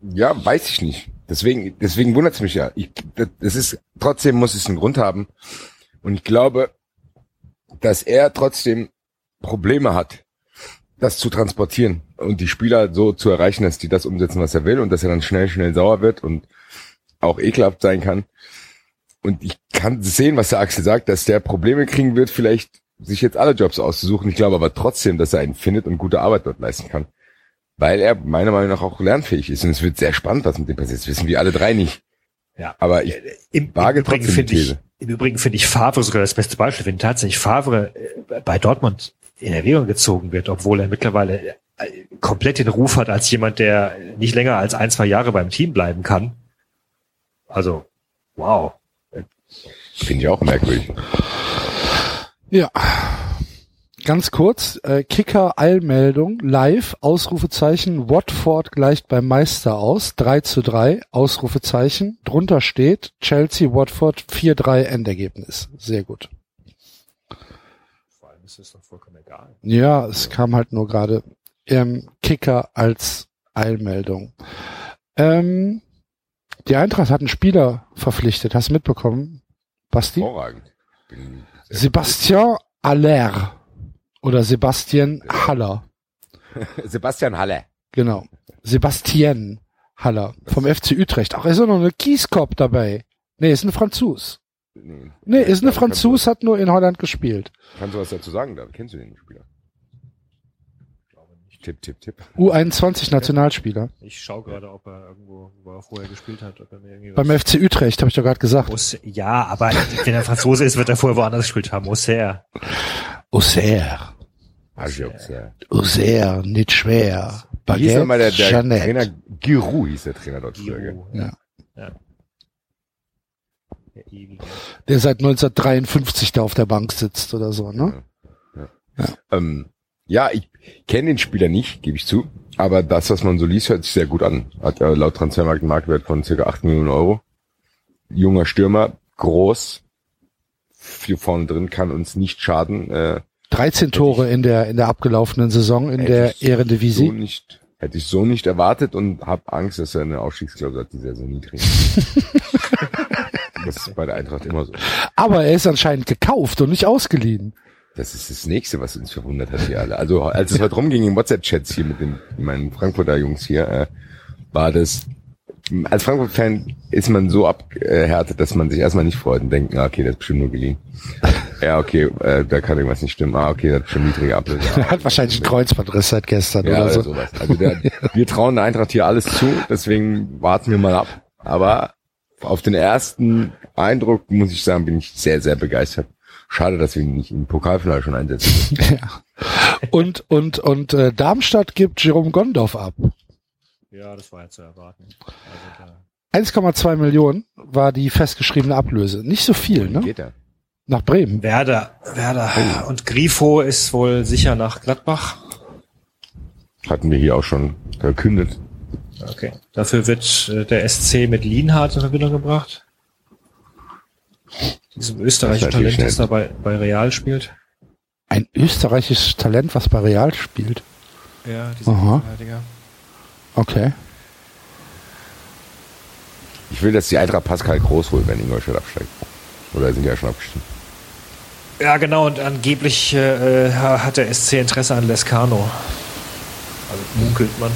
Ja, weiß ich nicht. Deswegen, deswegen wundert es mich ja. Ich, das ist, trotzdem muss es einen Grund haben. Und ich glaube, dass er trotzdem Probleme hat, das zu transportieren und die Spieler so zu erreichen, dass die das umsetzen, was er will und dass er dann schnell, schnell sauer wird und auch ekelhaft sein kann. Und ich kann sehen, was der Axel sagt, dass der Probleme kriegen wird, vielleicht sich jetzt alle Jobs auszusuchen. Ich glaube aber trotzdem, dass er einen findet und gute Arbeit dort leisten kann. Weil er meiner Meinung nach auch lernfähig ist. Und es wird sehr spannend, was mit dem passiert. Das wissen wir alle drei nicht. Ja. Aber ich Im, wage im Übrigen trotzdem finde die ich, These. im Übrigen finde ich Favre sogar das beste Beispiel. Wenn tatsächlich Favre äh, bei Dortmund in Erwägung gezogen wird, obwohl er mittlerweile äh, komplett den Ruf hat als jemand, der nicht länger als ein, zwei Jahre beim Team bleiben kann. Also, wow. Finde ich auch merkwürdig. Ja. Ganz kurz, äh, Kicker-Eilmeldung, live, Ausrufezeichen, Watford gleicht beim Meister aus, 3 zu 3, Ausrufezeichen, drunter steht Chelsea, Watford, 4-3 Endergebnis. Sehr gut. Vor allem ist es doch vollkommen egal. Ja, es kam halt nur gerade im Kicker als Eilmeldung. Ähm, die Eintracht hat einen Spieler verpflichtet, hast du mitbekommen, Basti? Hervorragend. Sebastian Aller oder Sebastian Haller. Sebastian Halle. Genau. Sebastian Haller vom FC Utrecht. Ach, ist auch noch eine Kieskop dabei. Nee, ist ein Franzos. Nee, Nee, ist eine Kannst Franzos, hat nur in Holland gespielt. Kannst du was dazu sagen? Da kennst du den Spieler? Tipp, tipp, tipp. U21 Nationalspieler. Ich schaue gerade, ob er irgendwo, wo er vorher gespielt hat, ob er mir irgendwie Beim was- FC Utrecht, habe ich doch gerade gesagt. Muss, ja, aber wenn er Franzose ist, wird er vorher woanders gespielt haben. Er. Auxerre. Ajox, ja. Auxerre, nicht schwer. Wie hieß Baguette, nochmal der, der Jeanette. Trainer? Giroud hieß der Trainer dort früher. Ja. ja. Der ewige. Der seit 1953 da auf der Bank sitzt oder so, ne? Ähm, ja, ich kenne den Spieler nicht, gebe ich zu. Aber das, was man so liest, hört sich sehr gut an. Hat äh, laut Transfermarkt einen Marktwert von circa 8 Millionen Euro. Junger Stürmer, groß, hier vorne drin, kann uns nicht schaden. Äh, 13 Tore in der in der abgelaufenen Saison in der ich So nicht, hätte ich so nicht erwartet und habe Angst, dass er eine Aufstiegsklausel hat, die sehr, sehr niedrig Das ist bei der Eintracht immer so. Aber er ist anscheinend gekauft und nicht ausgeliehen. Das ist das nächste, was uns verwundert hat hier alle. Also als es heute rumging im WhatsApp-Chats hier mit den meinen Frankfurter Jungs hier, äh, war das als Frankfurt-Fan ist man so abgehärtet, dass man sich erstmal nicht freut und denkt, ah, okay, das ist bestimmt nur geliehen. Ja, okay, äh, da kann irgendwas nicht stimmen. Ah, okay, das ist schon niedrige Ablöse. Er hat wahrscheinlich einen Kreuzbandriss seit gestern ja, oder oder so. sowas. Also der, wir trauen der Eintracht hier alles zu, deswegen warten wir mal ab. Aber auf den ersten Eindruck muss ich sagen, bin ich sehr, sehr begeistert. Schade, dass wir ihn nicht im Pokalfinale schon einsetzen. Ja. Und und und äh, Darmstadt gibt Jerome Gondorf ab. Ja, das war ja zu erwarten. Also da 1,2 Millionen war die festgeschriebene Ablöse. Nicht so viel, ne? Geht er? Nach Bremen. Werder, Werder. Und Grifo ist wohl sicher nach Gladbach. Hatten wir hier auch schon verkündet. Okay. Dafür wird äh, der SC mit Lienhardt in Verbindung gebracht. Diesem österreichischen Talent, das da bei, bei Real spielt. Ein österreichisches Talent, was bei Real spielt. Ja, dieser. Verteidiger. Okay. Ich will, dass die Eintracht Pascal Groß holt, wenn Ingolstadt absteigt. Oder sind die ja schon abgestiegen? Ja, genau, und angeblich äh, hat der SC Interesse an Lescano. Also munkelt man.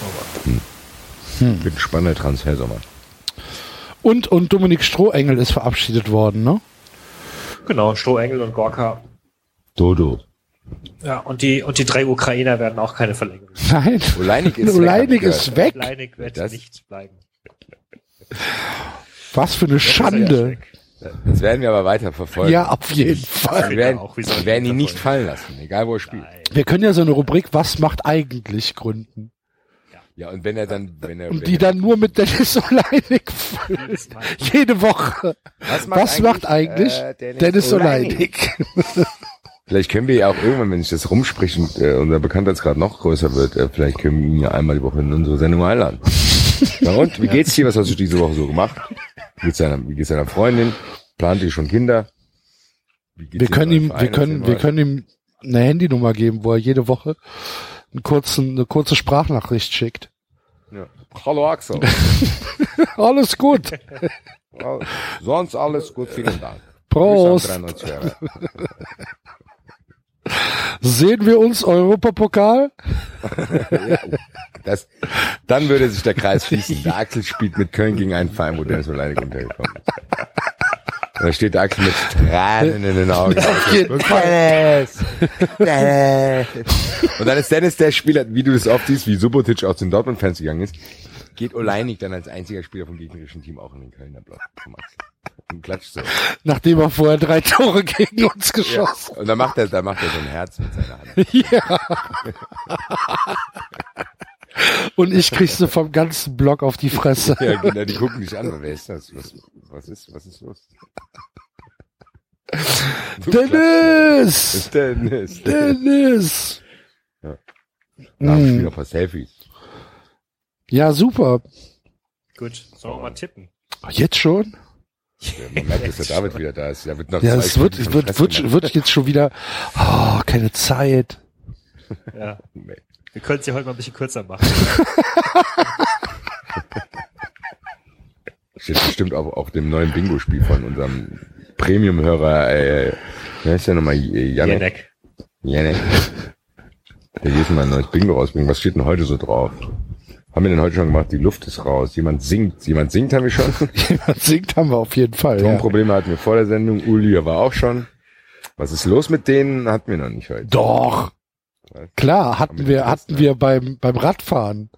Aber Wird ein spannender Transfersommer. Und und Dominik Strohengel ist verabschiedet worden, ne? genau, Strohengel und Gorka. Dodo. Ja, und die, und die drei Ukrainer werden auch keine Verlängerung. Nein. Oleinik ist Oleinik weg, ist weg. Leinig wird Das- nicht bleiben. Was für eine Schande. Das werden wir aber weiter verfolgen. Ja, auf jeden Fall. Wir werden, auch, wir werden ihn nicht fallen lassen, egal wo er spielt. Nein. Wir können ja so eine Rubrik Was macht eigentlich gründen. Ja, und wenn er dann, wenn er, Und wenn die er, dann nur mit Dennis Oleinik füllt. Jede Woche. was Was macht eigentlich äh, Dennis Oleinik? Vielleicht können wir ja auch irgendwann, wenn sich das rumspricht und äh, unser Bekanntheitsgrad noch größer wird, äh, vielleicht können wir ihn ja einmal die Woche in unsere Sendung einladen. Na und, wie geht's dir? Was hast du diese Woche so gemacht? Wie geht's deiner, wie geht's deiner Freundin? Plant ihr schon Kinder? Wie geht's Wir können ihm, wir können, wir können ihm eine Handynummer geben, wo er jede Woche einen kurzen, eine kurze Sprachnachricht schickt. Ja. Hallo Axel. Alles gut. Ja, Sonst alles gut, vielen Dank. Prost. Grüße an 93 Jahre. Sehen wir uns Europapokal? Das, dann würde sich der Kreis schließen. Der Axel spielt mit Köln gegen einen Verein, wo Dennis Oleinik untergekommen ist. Und da steht der Axel mit Tränen in den Augen. Dennis! Dennis! Und dann ist Dennis der Spieler, wie du das oft siehst, wie Subotic aus den Dortmund-Fans gegangen ist, geht Oleinik dann als einziger Spieler vom gegnerischen Team auch in den Kölner Block. Und klatscht so. Nachdem er vorher drei Tore gegen uns Ja. geschossen Und dann macht er, dann macht er so ein Herz mit seiner Hand. Ja. Und ich krieg sie vom ganzen Block auf die Fresse. Ja, genau, die gucken dich an. Wer ist das? Was, was ist, was ist los? Dennis! Dennis! Dennis! Nach dem Spiel Mm. noch ein paar Selfies. Ja, super. Gut, sollen wir mal tippen? Jetzt schon? Ja, Man merkt, dass der David wieder da ist. Da wird noch Ja, es wird, wird, wird, wird jetzt schon wieder, oh, keine Zeit. Ja. Nee. Wir können es ja heute mal ein bisschen kürzer machen. Steht bestimmt auch auf dem neuen Bingo-Spiel von unserem Premium-Hörer, äh, wie heißt der nochmal? Janek? Janek. Der jedes Mal ein neues Bingo rausbringen. Was steht denn heute so drauf? Haben wir denn heute schon gemacht? Die Luft ist raus. Jemand singt. Jemand singt haben wir schon. Jemand singt haben wir auf jeden Fall. Ja. Tonprobleme hatten wir vor der Sendung. Uli war auch schon. Was ist los mit denen? Hatten wir noch nicht heute. Doch. Was? Klar, hatten wir hatten ne? wir beim, beim Radfahren.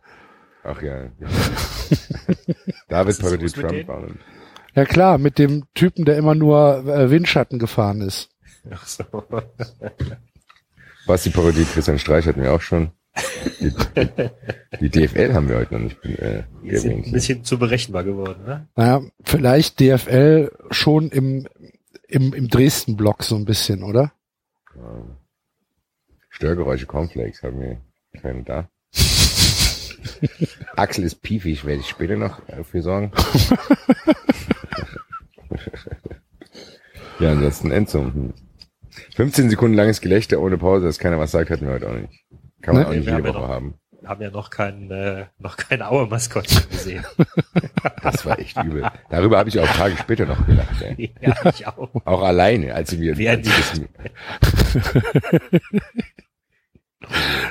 Ach ja. David mit Trump. noch. Ja klar, mit dem Typen, der immer nur äh, Windschatten gefahren ist. Ach so. Basti parodiert Christian Streich hatten wir auch schon. Die, die, die DFL haben wir heute noch nicht äh, sind ein erwähnt. bisschen zu berechenbar geworden, ne? Naja, vielleicht DFL schon im, im, im Dresden-Block so ein bisschen, oder? Störgeräusche Cornflakes haben wir keine da. Axel ist piefig, werde ich später noch dafür sorgen. ja, ansonsten Endzone. Hm. 15 Sekunden langes Gelächter ohne Pause, dass keiner was sagt, hatten wir heute auch nicht. Kann man Ne? auch nicht Wir haben jede ja Woche noch- haben. Wir haben ja noch kein, äh, noch kein Aue-Maskottchen gesehen. Das war echt übel. Darüber habe ich auch Tage später noch gelacht. Ey. ja, ich auch. Auch alleine, als wir Wer als das,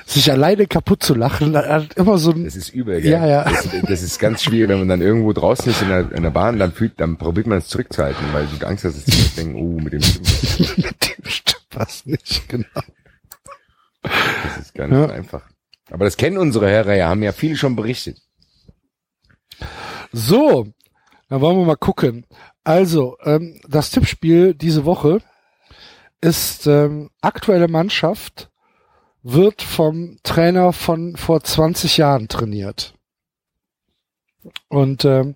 Sich alleine kaputt zu lachen, hat immer so ein, das ist übel, gell? Ja, ja. Das, das ist ganz schwierig, wenn man dann irgendwo draußen ist in der, in der Bahn, dann fühlt, dann probiert man es zurückzuhalten, weil du Angst hast, dass die denken, oh, mit dem stimmt mit dem stimmt was nicht, genau. Das ist gar nicht Ja. so einfach. Aber das kennen unsere Hörer ja, haben ja viele schon berichtet. So, dann wollen wir mal gucken. Also, ähm, das Tippspiel diese Woche ist ähm, aktuelle Mannschaft wird vom Trainer von vor 20 Jahren trainiert. Und ähm,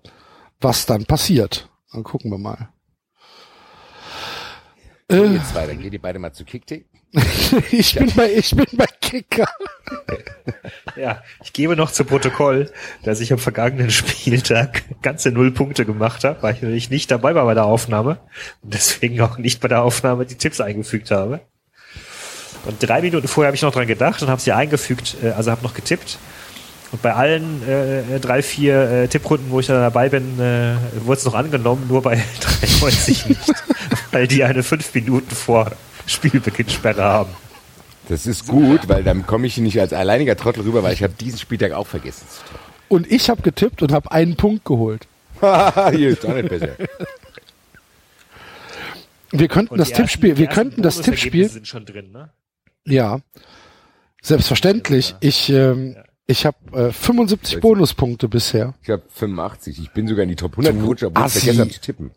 was dann passiert, dann gucken wir mal. So, Äh, ihr zwei, dann geht ihr beide mal zu Kicktick. ich bin bei ich bin bei Kicker. Ja, ich gebe noch zu Protokoll, dass ich am vergangenen Spieltag ganze null Punkte gemacht habe, weil ich nicht dabei war bei der Aufnahme und deswegen auch nicht bei der Aufnahme die Tipps eingefügt habe. Und drei Minuten vorher habe ich noch dran gedacht und habe sie eingefügt, äh, also habe noch getippt. Und bei allen äh, drei, vier äh, Tipprunden, wo ich da dabei bin, äh, wurde es noch angenommen, nur bei 93 nicht, weil die eine fünf Minuten vor Spielbeginnsperre haben. Das ist gut, weil dann komme ich nicht als alleiniger Trottel rüber, weil ich habe diesen Spieltag auch vergessen zu tippen. Und ich habe getippt und habe einen Punkt geholt. Hier ist auch nicht besser. Wir könnten das Tippspiel, die wir ersten könnten das Tippspiel, sind schon drin, ne? Ja, selbstverständlich. Ich, ähm, ich habe äh, 75 Bonuspunkte bisher. Ich habe 85. Ich bin sogar in die Top 100 gerutscht, obwohl ich vergessen habe zu tippen.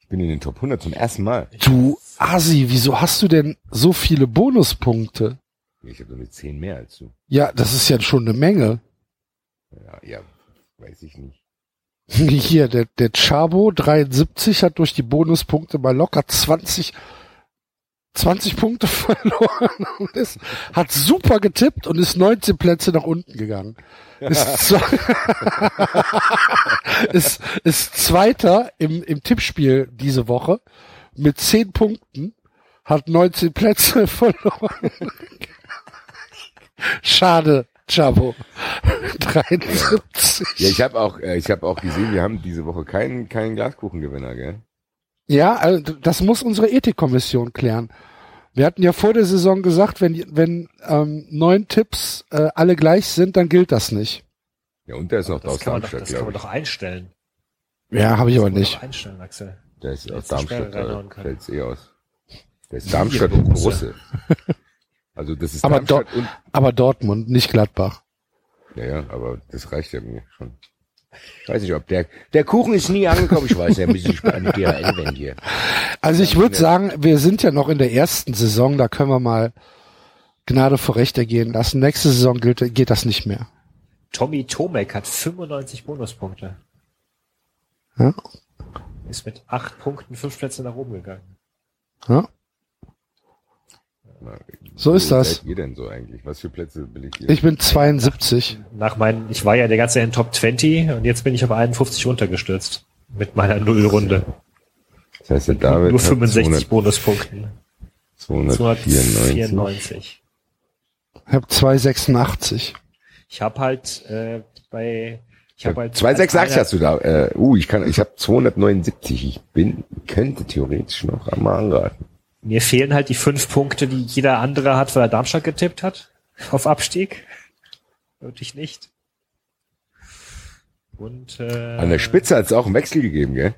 Ich bin in den Top 100 zum ersten Mal. Du Asi, wieso hast du denn so viele Bonuspunkte? Ich habe nur eine 10 mehr als du. Ja, das ist ja schon eine Menge. Ja, ja, weiß ich nicht. Hier, der, der Chabo 73 hat durch die Bonuspunkte mal locker 20, 20 Punkte verloren und ist, hat super getippt und ist 19 Plätze nach unten gegangen. Ist, zwe- ist, ist Zweiter im, im Tippspiel diese Woche mit 10 Punkten, hat 19 Plätze verloren. Schade, Chabo. 73. Ja, ich habe auch, äh, ich habe auch gesehen, wir haben diese Woche keinen, keinen Glaskuchengewinner, gell? Ja, also das muss unsere Ethikkommission klären. Wir hatten ja vor der Saison gesagt, wenn, wenn ähm, neun Tipps äh, alle gleich sind, dann gilt das nicht. Ja, und da ist noch Das aus man doch, Darmstadt, das kann man doch einstellen. Ja, habe ich aber nicht. einstellen, Axel. Der ist aus Darmstadt, da fällt's eh aus. Der ist Darmstadt und. Borusse. Also das ist Aber Darmstadt und, Aber Dortmund, nicht Gladbach. ja, ja, aber das reicht ja mir schon. Ich weiß nicht, ob der, der Kuchen ist nie angekommen, ich weiß, ja, ein bisschen spät an die DHL wenn hier. Also ich würde sagen, wir sind ja noch in der ersten Saison, da können wir mal Gnade vor Recht ergehen lassen. Nächste Saison gilt, geht das nicht mehr. Tommy Tomek hat 95 Bonuspunkte. Ja? Ist mit acht Punkten fünf Plätze nach oben gegangen. Ja? So ist das. Seid ihr denn so eigentlich? Was für Plätze ich hier? Ich bin 72. Nach meinen, ich war ja der ganze in Top 20 und jetzt bin ich auf 51 runtergestürzt. Mit meiner Nullrunde. das heißt, der David Nur hat 65 Bonuspunkten. 200, 294. 294. Ich habe 286. Ich habe halt äh, bei ich habe halt 286 als einer- hast du da. Äh, uh, ich kann, ich habe 279. Ich bin, könnte theoretisch noch einmal anraten. Mir fehlen halt die fünf Punkte, die jeder andere hat, weil er Darmstadt getippt hat. Auf Abstieg. Wirklich nicht. Und äh, An der Spitze hat es auch einen Wechsel gegeben, gell?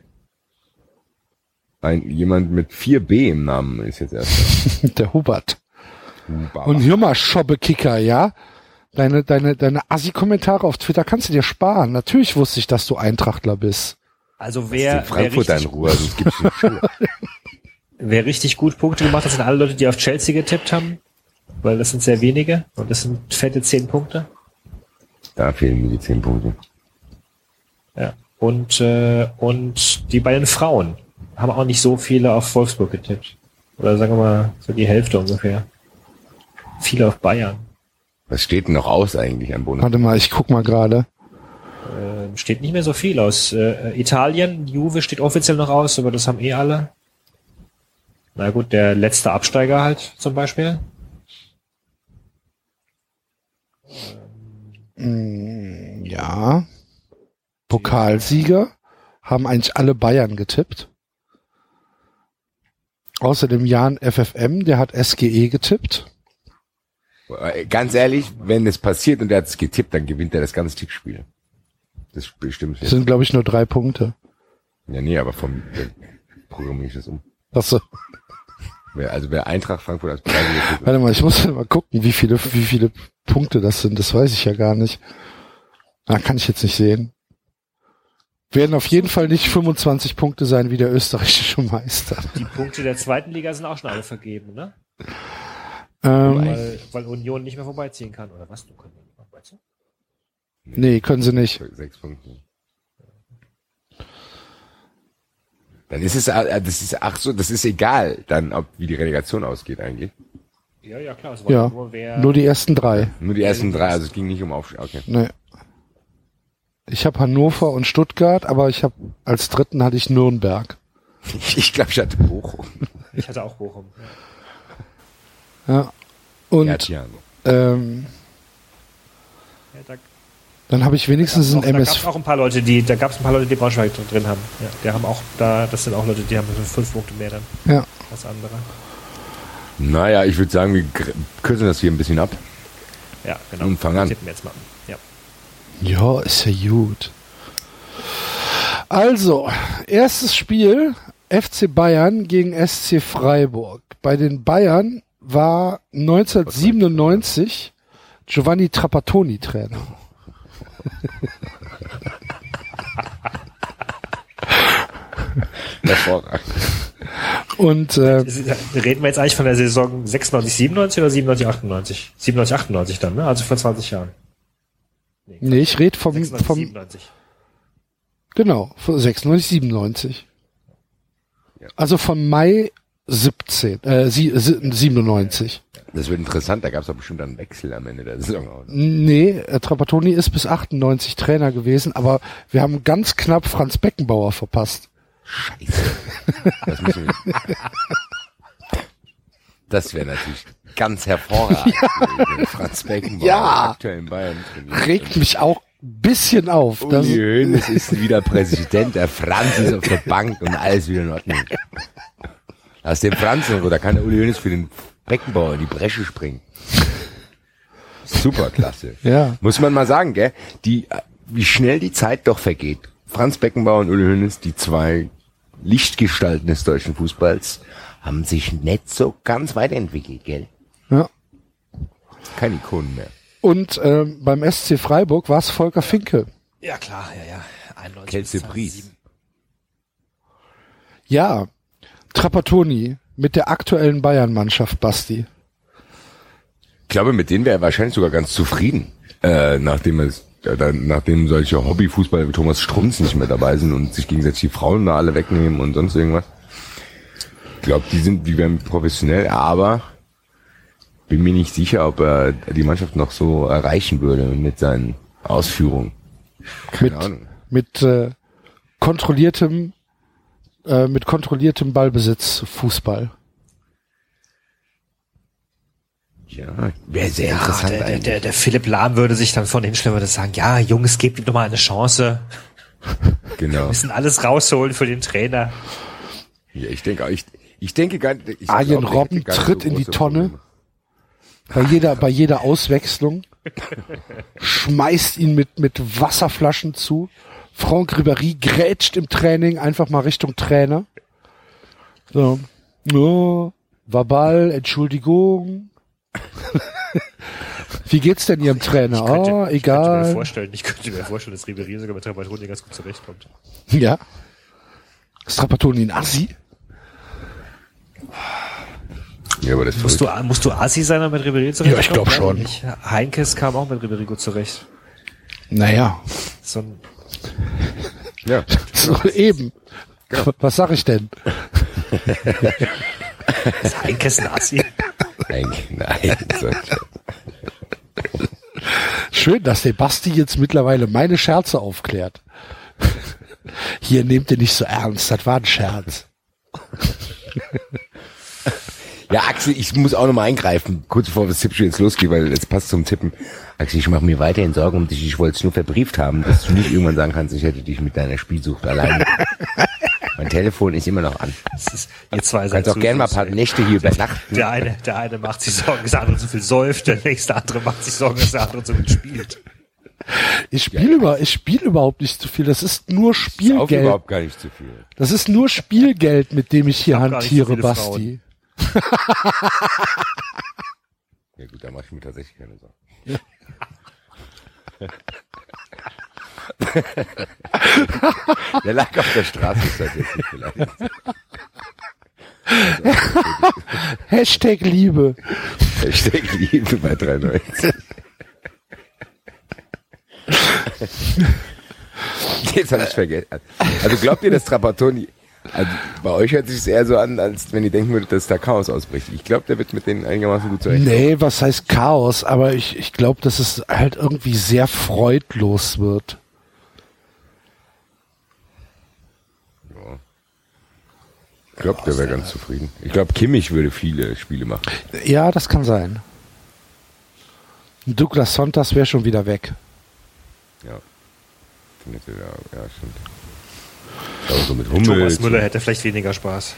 Ein, jemand mit 4B im Namen ist jetzt erst. Der Hubert. da. Und hör mal, Schobbekicker, ja? Deine, deine, deine Assi-Kommentare auf Twitter kannst du dir sparen. Natürlich wusste ich, dass du Eintrachtler bist. also in wer, wer, Frankfurt in richtig, Ruhe, sonst gibt's eine Schuhe. wer richtig gut Punkte gemacht hat, sind alle Leute, die auf Chelsea getippt haben. Weil das sind sehr wenige und das sind fette zehn Punkte. Da fehlen mir die 10 Punkte. Ja. Und, äh, und die beiden Frauen haben auch nicht so viele auf Wolfsburg getippt. Oder sagen wir mal so die Hälfte ungefähr. Viele auf Bayern. Was steht denn noch aus eigentlich an Bonus? Warte mal, ich guck mal gerade. Äh, steht nicht mehr so viel aus. Äh, Italien, Juve steht offiziell noch aus, aber das haben eh alle. Na gut, der letzte Absteiger halt zum Beispiel. Mm, Ja. Pokalsieger haben eigentlich alle Bayern getippt. Außerdem Jan FFM, der hat SGE getippt. Äh, Ganz ehrlich, wenn es passiert und er hat es getippt, dann gewinnt er das ganze Tippspiel. Das bestimmt Das sind, glaube ich, nur drei Punkte. Ja, nee, aber vom äh, programmiere ich das um. Achso. Wer, also wer Eintracht Frankfurt als tippt, Warte mal, ich muss mal gucken, wie viele, wie viele Punkte das sind. Das weiß ich ja gar nicht. Ah, kann ich jetzt nicht sehen. Werden auf jeden Fall nicht 25 Punkte sein wie der österreichische Meister. Die Punkte der zweiten Liga sind auch schon alle vergeben, ne? Ähm, Weil, weil Union nicht mehr vorbeiziehen kann, oder was? Du kannst nicht mehr vorbeiziehen. nee, können sie nicht. sechs Punkte. Dann ist es, äh, das ist, ach so, das ist egal, dann, ob, wie die Relegation ausgeht eigentlich. Ja, ja, klar. Es war Ja, nur wer. nur die ersten drei. Nur die ersten drei, also es ging nicht um Aufstieg. Okay. Nee. Ich habe Hannover und Stuttgart, aber ich habe als dritten hatte ich Nürnberg. Ich glaube, ich hatte Bochum. ich hatte auch Bochum. Ja. Ja. Und ähm, Ja, da dann habe ich wenigstens ein da gab es MS. auch ein paar Leute, die, da gab es ein paar Leute, die Braunschweig drin haben. Ja, die haben auch da, das sind auch Leute, die haben fünf Punkte mehr dann Ja. als andere. Naja, ich würde sagen, wir kürzen das hier ein bisschen ab. Ja, genau. Und fang an. Tippen wir jetzt mal. Ja. Ja, ist ja gut. Also, erstes Spiel FC Bayern gegen SC Freiburg. Bei den Bayern war 1997 Giovanni Trapattoni Trainer. Hervorragend. Und äh, Reden wir jetzt eigentlich von der Saison 96, 97 oder 97, 98? 97, 98 dann, ne? Also vor 20 Jahren. nee, ich rede vom, 96, vom 97. genau, von 96, 97. Also von Mai 17, äh, sie, sie- 97. Das wird interessant, da gab es doch bestimmt einen Wechsel am Ende der Saison. auch. Nee, äh, Trapattoni ist bis 98 Trainer gewesen, aber wir haben ganz knapp Franz Beckenbauer verpasst. Scheiße. Das, müssen wir das wäre natürlich ganz hervorragend. wenn Franz Beckenbauer Ja. aktuell in Bayern trainiert. Regt mich auch ein bisschen auf. Das, Uli Hoeneß ist wieder Präsident, der Franz ist auf der Bank und alles wieder in Ordnung. Aus dem Franz, noch, da kann der Uli Hoeneß für den Beckenbauer in die Bresche springen. Superklasse. Ja. Muss man mal sagen, gell? Die, wie schnell die Zeit doch vergeht. Franz Beckenbauer und Uli Hoeneß, die zwei Lichtgestalten des deutschen Fußballs, haben sich nicht so ganz weiterentwickelt, gell? ja. Keine Ikonen mehr. Und ähm, beim SC Freiburg war es Volker Finke. Ja, klar, ja, ja. 91 Kelsey bis Pries. 2007. Ja, Trapattoni mit der aktuellen Bayern-Mannschaft, Basti. Ich glaube, mit denen wäre er wahrscheinlich sogar ganz zufrieden, äh, nachdem es, äh, nachdem solche Hobbyfußballer wie Thomas Strunz nicht mehr dabei sind und sich gegenseitig die Frauen da alle wegnehmen und sonst irgendwas. Ich glaube, die sind, die werden professionell, aber bin mir nicht sicher, ob er die Mannschaft noch so erreichen würde mit seinen Ausführungen. Keine Mit, Ahnung. mit äh, kontrolliertem, äh, mit kontrolliertem Ballbesitz Fußball. Ja, wäre sehr Ja, interessant der, der, der, der Philipp Lahm würde sich dann von hinstellen und würde sagen, ja, Jungs, gebt ihm doch mal eine Chance. genau. Wir müssen alles rausholen für den Trainer. Ja, ich denke, ich, ich denke gar nicht. ich Arjen glaub, Robben tritt in die Tonne. Probleme. Bei jeder, bei jeder Auswechslung schmeißt ihn mit, mit Wasserflaschen zu. Franck Ribéry grätscht im Training einfach mal Richtung Trainer. So. Oh, Verbal, Entschuldigung. Wie geht's denn Ihrem Trainer? Ich könnte, oh, ich könnte mir egal. vorstellen, ich könnte mir vorstellen, dass Ribéry sogar mit Trapattoni ganz gut zurechtkommt. Ja. Ist Trapattoni ein Assi? Ja, aber das Musst du, musst du Assi sein, um mit Ribéry zurechtkommen? Ja, ich glaub schon. Ich, Heinkes kam auch mit Ribéry gut zurecht. Naja, So ein, ja. so eben. Was sag ich denn? ein Assi? Nein, nein. Schön, dass der Basti jetzt mittlerweile meine Scherze aufklärt. Hier nehmt ihr nicht so ernst, das war ein Scherz. Ja, Axel, ich muss auch nochmal eingreifen, kurz bevor das Tippspiel jetzt losgeht, weil es passt zum Tippen. Axel, ich mache mir weiterhin Sorgen um dich. Ich wollte es nur verbrieft haben, dass du nicht irgendwann sagen kannst, ich hätte dich mit deiner Spielsucht allein. mein Telefon ist immer noch an. Das ist, ihr zwei Du seid kannst auch gerne mal ein paar Nächte hier übernachten. ey. der eine, der eine macht sich Sorgen, dass der andere zu viel säuft, der nächste andere macht sich Sorgen, dass der andere zu viel spielt. Ich spiele über, ich spiele überhaupt nicht zu viel. Das ist nur Spielgeld. überhaupt gar nicht zu viel. Das ist nur Spielgeld, mit dem ich hier so hantiere, viele Basti. Ja gut, da mache ich mir tatsächlich keine Sorgen. der lag auf der Straße tatsächlich vielleicht. Hashtag Liebe. Hashtag Liebe bei 93. Jetzt habe ich vergessen. Also glaubt ihr, dass Trapattoni, also bei euch hört sich es eher so an, als wenn ihr denken würdet, dass da Chaos ausbricht. Ich glaube, der wird mit denen einigermaßen gut zurecht. Nee, was heißt Chaos? Aber ich, ich glaube, dass es halt irgendwie sehr freudlos wird. Ich glaube, der wäre ganz zufrieden. Ich glaube, Kimmich würde viele Spiele machen. Ja, das kann sein. Douglas Sontas wäre schon wieder weg. Ja. Ja, stimmt. Aber so mit Thomas Hummels. Müller hätte vielleicht weniger Spaß.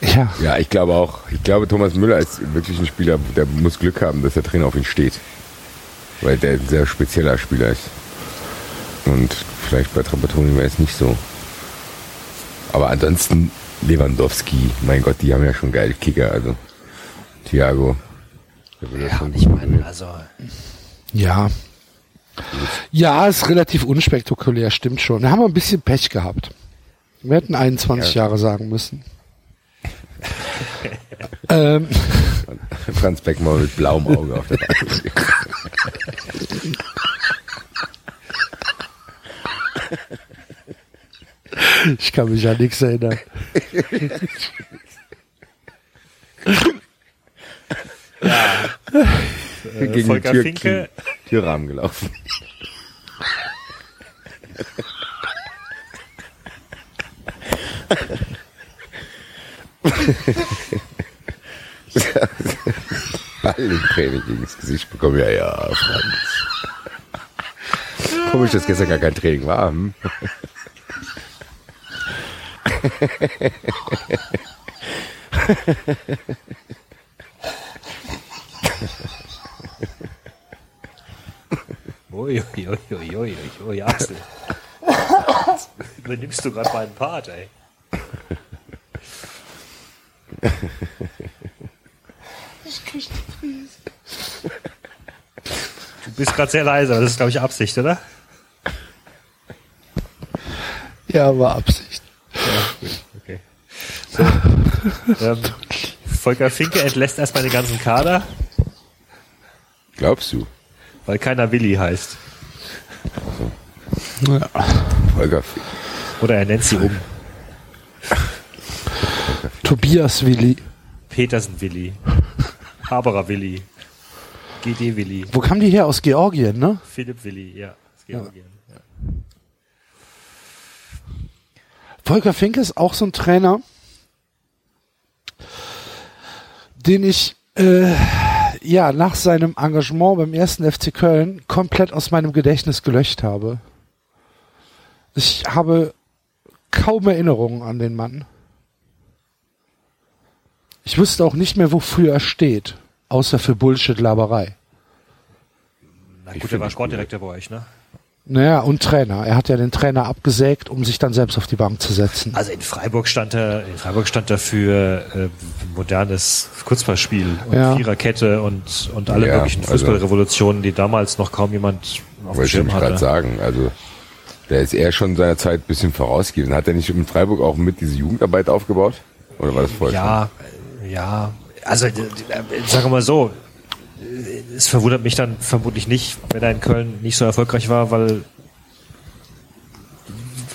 Ja, Ja, ich glaube auch. Ich glaube, Thomas Müller ist wirklich ein Spieler, der muss Glück haben, dass der Trainer auf ihn steht. Weil der ein sehr spezieller Spieler ist. Und vielleicht bei Trapattoni wäre es nicht so. Aber ansonsten Lewandowski, mein Gott, die haben ja schon geile Kicker, also Thiago. Ja, ich meine, also, ja. Ja, ist relativ unspektakulär, stimmt schon. Da haben wir ein bisschen Pech gehabt. Wir hätten 21 Jahre sagen müssen. Ähm, Franz Beckmann mit blauem Auge auf der Bank. ich kann mich an nichts erinnern. Gegen den Volker Tür- Finke. Türrahmen gelaufen. Ballentraining gegen das Gesicht bekommen. Ja, ja, Franz. Komisch, dass gestern gar kein Training war. Hm? Ui, ui, ui, ui, ui, ui, Axel. Übernimmst du gerade meinen Part, ey. Du bist gerade sehr leise, aber das ist, glaube ich, Absicht, oder? Ja, war Absicht. Okay. So. ähm, Volker Finke entlässt erstmal den ganzen Kader, Glaubst du? weil keiner Willi heißt. Ja. Volker, Oder er nennt sie um. Tobias Willi. Petersen Willi. Haberer Willi. GD Willi. Wo kam die her? Aus Georgien, ne? Philipp Willi, ja. aus Georgien. Ja. Volker Finke ist auch so ein Trainer, den ich äh, ja nach seinem Engagement beim ersten FC Köln komplett aus meinem Gedächtnis gelöscht habe. Ich habe kaum Erinnerungen an den Mann. Ich wüsste auch nicht mehr, wofür er steht, außer für Bullshit-Laberei. Na gut, er war Sportdirektor bei euch, ne? Naja, und Trainer. Er hat ja den Trainer abgesägt, um sich dann selbst auf die Bank zu setzen. Also in Freiburg stand er, in Freiburg stand er für äh, modernes Kurzballspiel und Ja. Viererkette und, und alle Ja, möglichen also- Fußballrevolutionen, die damals noch kaum jemand auf dem wollte ich Schirm nämlich gerade hatte. sagen. Also, der ist eher schon seiner Zeit ein bisschen vorausgegeben. Hat er nicht in Freiburg auch mit diese Jugendarbeit aufgebaut? Oder war das vorher Ja, äh, ja. Also äh, sagen wir mal so, es verwundert mich dann vermutlich nicht, wenn er in Köln nicht so erfolgreich war, weil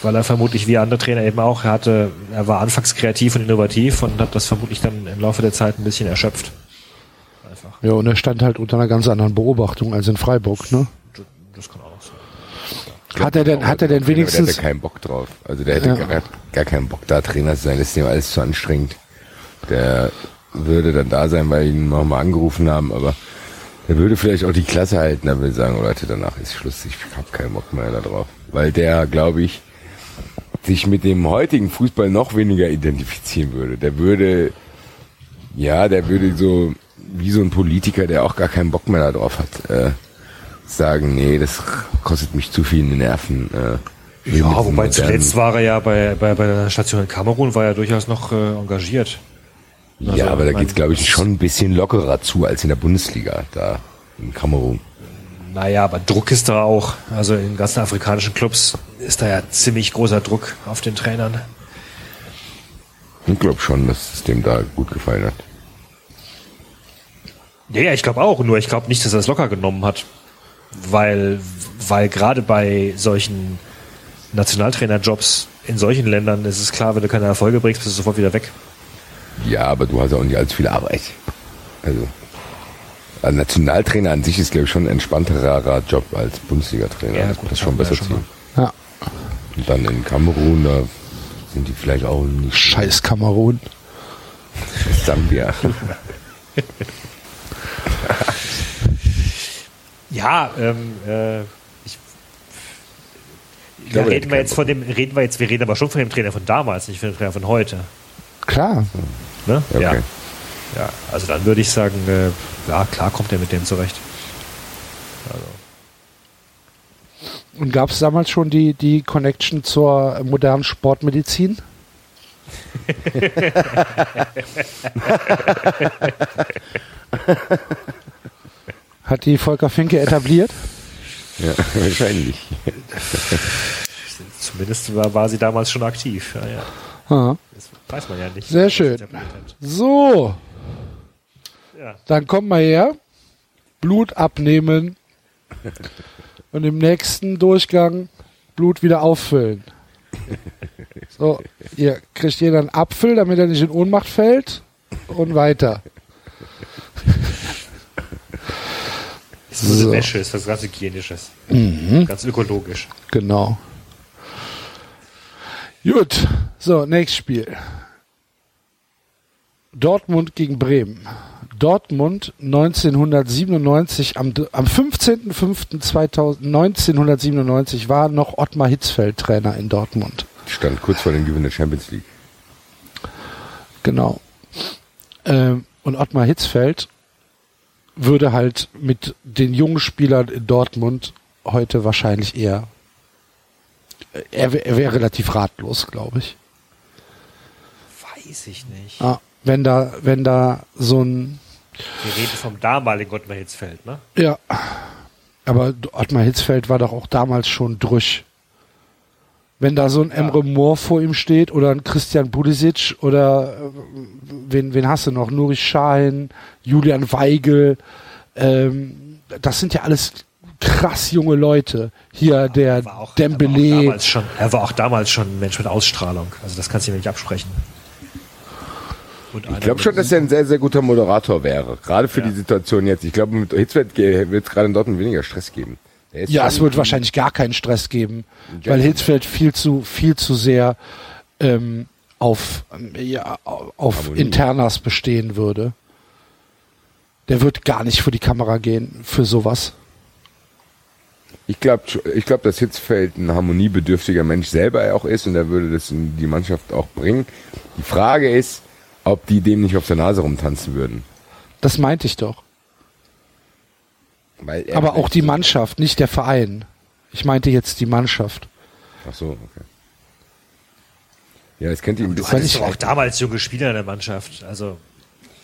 weil er vermutlich wie andere Trainer eben auch, er hatte, er war anfangs kreativ und innovativ und hat das vermutlich dann im Laufe der Zeit ein bisschen erschöpft. Einfach. Ja, und er stand halt unter einer ganz anderen Beobachtung als in Freiburg, ne? Das kann auch sein. schon? Hat er denn, hat er denn Der wenigstens, hätte keinen Bock drauf. Also der hätte Ja. gar, gar keinen Bock da Trainer zu sein. Das ist ihm alles zu anstrengend. Der würde dann da sein, weil ihn nochmal angerufen haben, aber der würde vielleicht auch die Klasse halten. Er würde sagen, oh Leute, danach ist Schluss. Ich habe keinen Bock mehr da drauf. Weil der, glaube ich, sich mit dem heutigen Fußball noch weniger identifizieren würde. Der würde, ja, der würde so, wie so ein Politiker, der auch gar keinen Bock mehr da drauf hat, äh, sagen, nee, das kostet mich zu viel in den Nerven. Äh, Ja, wobei zuletzt war er ja bei, bei, bei der Station in Kamerun, war er durchaus noch äh, engagiert. Also, ja, aber da mein, geht's, glaube ich, schon ein bisschen lockerer zu als in der Bundesliga, da in Kamerun. Naja, aber Druck ist da auch. Also in ganzen afrikanischen Clubs ist da ja ziemlich großer Druck auf den Trainern. Ich glaube schon, dass es dem da gut gefallen hat. Ja, ja, ich glaube auch. Nur ich glaube nicht, dass er es locker genommen hat. Weil, weil gerade bei solchen Nationaltrainerjobs in solchen Ländern ist es klar, wenn du keine Erfolge bringst, bist du sofort wieder weg. Ja, aber du hast ja auch nicht allzu viel Arbeit. Also, als Nationaltrainer an sich ist, glaube ich, schon ein entspannterer Job als Bundesliga-Trainer. Ja, das gut, das schon haben wir besser ja schon zu. mal. ja, Und dann in Kamerun, da sind die vielleicht auch nicht scheiß Kamerun. Sambia. Ja, ähm, äh, ich, glaube, da er reden wir jetzt von dem, reden wir jetzt, wir reden aber schon von dem Trainer von damals, nicht von dem Trainer von heute. Klar. Ne? Okay. Ja. ja, also dann würde ich sagen, äh, ja, klar kommt er mit dem zurecht. Also. Und gab es damals schon die, die Connection zur modernen Sportmedizin? Hat die Volker Finke etabliert? Ja, wahrscheinlich. Zumindest war, war sie damals schon aktiv. Ja, ja. Ah. Das weiß man ja nicht. Sehr schön. So, Ja. Dann komm mal her, Blut abnehmen und im nächsten Durchgang Blut wieder auffüllen. So, ihr kriegt jeder einen Apfel, damit er nicht in Ohnmacht fällt und weiter. Das ist so Wäsche, ist was ganz Hygienisches. Ganz ökologisch. Genau. Gut, so, nächstes Spiel. Dortmund gegen Bremen. Dortmund 1997, am, am 15.05.1997 war noch Ottmar Hitzfeld Trainer in Dortmund. Stand kurz vor dem Gewinn der Champions League. Genau. Ähm, und Ottmar Hitzfeld würde halt mit den jungen Spielern in Dortmund heute wahrscheinlich eher. Er, wär- er wäre relativ ratlos, glaube ich. Weiß ich nicht. Ah, wenn da, wenn da so ein, Wir reden vom damaligen Gottmar Hitzfeld, ne? ja, aber Ottmar Hitzfeld war doch auch damals schon durch. Wenn da so ein Emre Moore vor ihm steht oder ein Christian Pulisic oder äh, wen, wen hast du noch? Nuri Sahin, Julian Weigel, ähm, das sind ja alles krass junge Leute. Hier der auch, Dembele. Er war, auch damals schon, er war auch damals schon ein Mensch mit Ausstrahlung. Also das kannst du mir nicht absprechen. Und Ich glaube schon, dass er ein sehr, sehr guter Moderator wäre. Gerade für Ja. die Situation jetzt. Ich glaube, mit Hitzfeld wird es gerade in Dortmund weniger Stress geben. Ja, es wird wahrscheinlich gar keinen Stress geben, weil Hitzfeld viel zu viel zu sehr ähm, auf ja, auf Harmonie. Internas bestehen würde. Der wird gar nicht vor die Kamera gehen für sowas. Ich glaube, ich glaub, dass Hitzfeld ein harmoniebedürftiger Mensch selber auch ist und er würde das in die Mannschaft auch bringen. Die Frage ist, ob die dem nicht auf der Nase rumtanzen würden. Das meinte ich doch. Weil er Aber auch die so- Mannschaft, nicht der Verein. Ich meinte jetzt die Mannschaft. Ach so, okay. Ja, das kennt ihr Du hattest doch auch damals junge Spieler in der Mannschaft. Also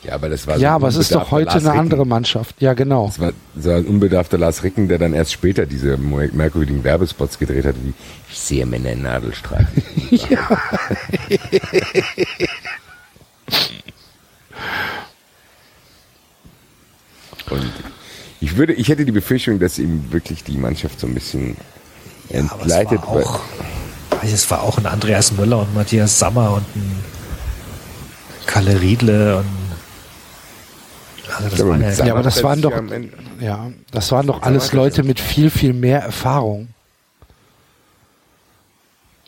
Ja, aber das war so ja, aber es ist doch heute Lars eine Ricken. andere Mannschaft. Ja, genau. Das war so ein unbedarfter Lars Ricken, der dann erst später diese merkwürdigen Werbespots gedreht hat, wie ich sehe Männer in Nadelstreifen. Und ich würde, ich hätte die Befürchtung, dass ihm wirklich die Mannschaft so ein bisschen aber es entgleitet. war auch, es war auch ein Andreas Müller und Matthias Sammer und ein Kalle Riedle und also das Aber waren ja, Ja, aber das waren doch, ja, das waren doch alles Leute mit viel, viel mehr Erfahrung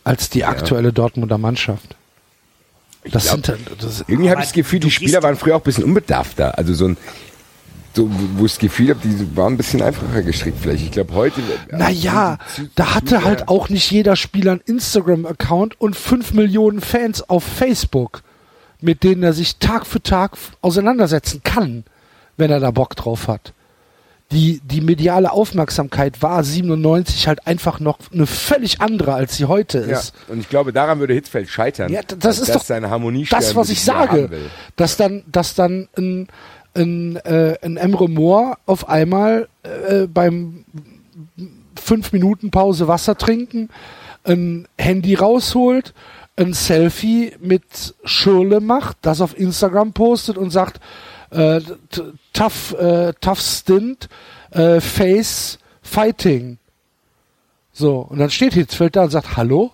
als die aktuelle Dortmunder Mannschaft. Das glaub, sind, das, Irgendwie habe ich das Gefühl, die Spieler waren früher auch ein bisschen unbedarfter. Also so ein, so, wo ich das Gefühl habe, die waren ein bisschen einfacher gestrickt vielleicht. Ich glaube heute. naja, also, da hatte ja. halt auch nicht jeder Spieler einen Instagram-Account und fünf Millionen Fans auf Facebook, mit denen er sich Tag für Tag auseinandersetzen kann, wenn er da Bock drauf hat. Die, die mediale Aufmerksamkeit war 97 halt einfach noch eine völlig andere, als sie heute Ja, ist. und ich glaube, daran würde Hitzfeld scheitern. Ja, das ist doch seine Harmonie das, was ich sage. Dass dann, dass dann ein, ein, äh, ein Emre Moore auf einmal äh, beim fünf Minuten Pause Wasser trinken, ein Handy rausholt, ein Selfie mit Schirle macht, das auf Instagram postet und sagt, äh, tough, äh, tough stint, äh, face fighting. So, und dann steht Hitzfeld da und sagt, hallo?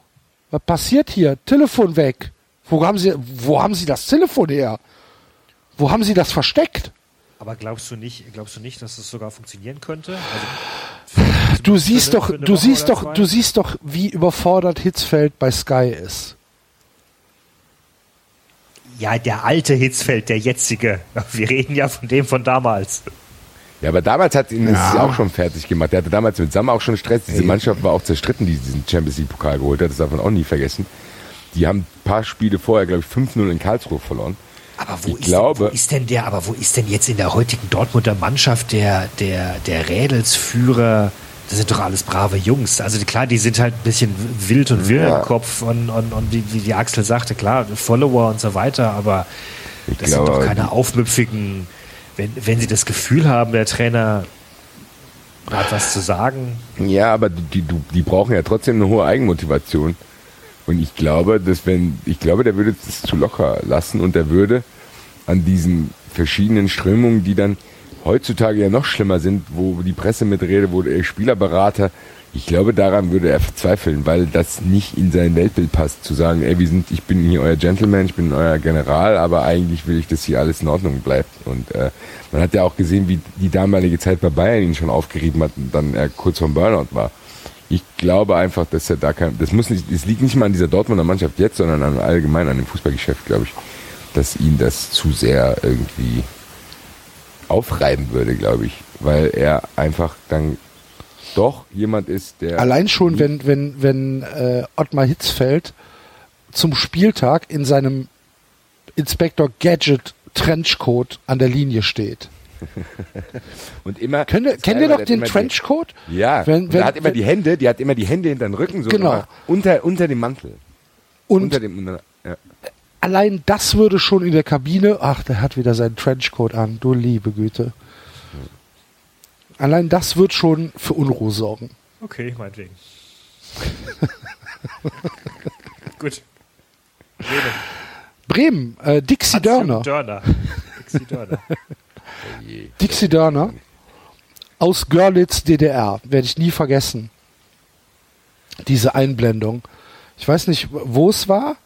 Was passiert hier? Telefon weg. Wo haben Sie, wo haben Sie das Telefon her? Wo haben Sie das versteckt? aber glaubst du nicht, glaubst du nicht, dass es sogar funktionieren könnte? Also, Du siehst doch, du Woche siehst doch, zwei? du siehst doch, wie überfordert Hitzfeld bei Sky ist. Ja, der alte Hitzfeld, der jetzige. Wir reden ja von dem von damals. Ja, aber damals hat ihn das auch schon fertig gemacht. Der hatte damals mit Sammer auch schon Stress. Diese Mannschaft war auch zerstritten, die diesen Champions League Pokal geholt hat. Das darf man auch nie vergessen. Die haben ein paar Spiele vorher, glaube ich, 5-0 in Karlsruhe verloren. Aber wo, Ich ist glaube- denn, wo ist denn der, aber wo ist denn jetzt in der heutigen Dortmunder Mannschaft der, der, der Rädelsführer? Das sind doch alles brave Jungs. Also klar, die sind halt ein bisschen wild und wirr Ja. im Kopf und, und, und wie, wie die Axel sagte, klar, Follower und so weiter, aber Ich das glaube, sind doch keine aufmüpfigen, wenn, wenn sie das Gefühl haben, der Trainer hat was zu sagen. Ja, aber die, die, die brauchen ja trotzdem eine hohe Eigenmotivation. Und ich glaube, dass wenn, ich glaube, der würde es zu locker lassen und der würde an diesen verschiedenen Strömungen, die dann heutzutage ja noch schlimmer sind, wo die Presse mitrede, wo der Spielerberater, ich glaube, daran würde er verzweifeln, weil das nicht in sein Weltbild passt, zu sagen, ey, wir sind, ich bin hier euer Gentleman, ich bin euer General, aber eigentlich will ich, dass hier alles in Ordnung bleibt. Und äh, man hat ja auch gesehen, wie die damalige Zeit bei Bayern ihn schon aufgerieben hat und dann er kurz vom Burnout war. Ich glaube einfach, dass er da kein, das muss nicht, es liegt nicht mal an dieser Dortmunder Mannschaft jetzt, sondern allgemein an dem Fußballgeschäft, glaube ich, dass ihn das zu sehr irgendwie aufreiben würde, glaube ich, weil er einfach dann doch jemand ist, der Allein schon, wenn, wenn, wenn äh, Ottmar Hitzfeld zum Spieltag in seinem Inspector Gadget Trenchcoat an der Linie steht. und immer ihr, das kennt ihr noch den die- Trenchcoat? Ja, Wenn- wenn- er hat immer wenn- die Hände, die hat immer die Hände hinter den Rücken so Genau. gemacht, unter unter dem Mantel, Und unter dem unter. Allein das würde schon in der Kabine, ach, der hat wieder seinen Trenchcoat an, du liebe Güte. Allein das wird schon für Unruhe sorgen. Okay, meinetwegen. Gut. Bremen. Bremen, äh, Dixie Dörner. Dörner. Dixie Dörner. Dixie Dörner aus Görlitz, DDR. Werde ich nie vergessen. Diese Einblendung. Ich weiß nicht, wo es war,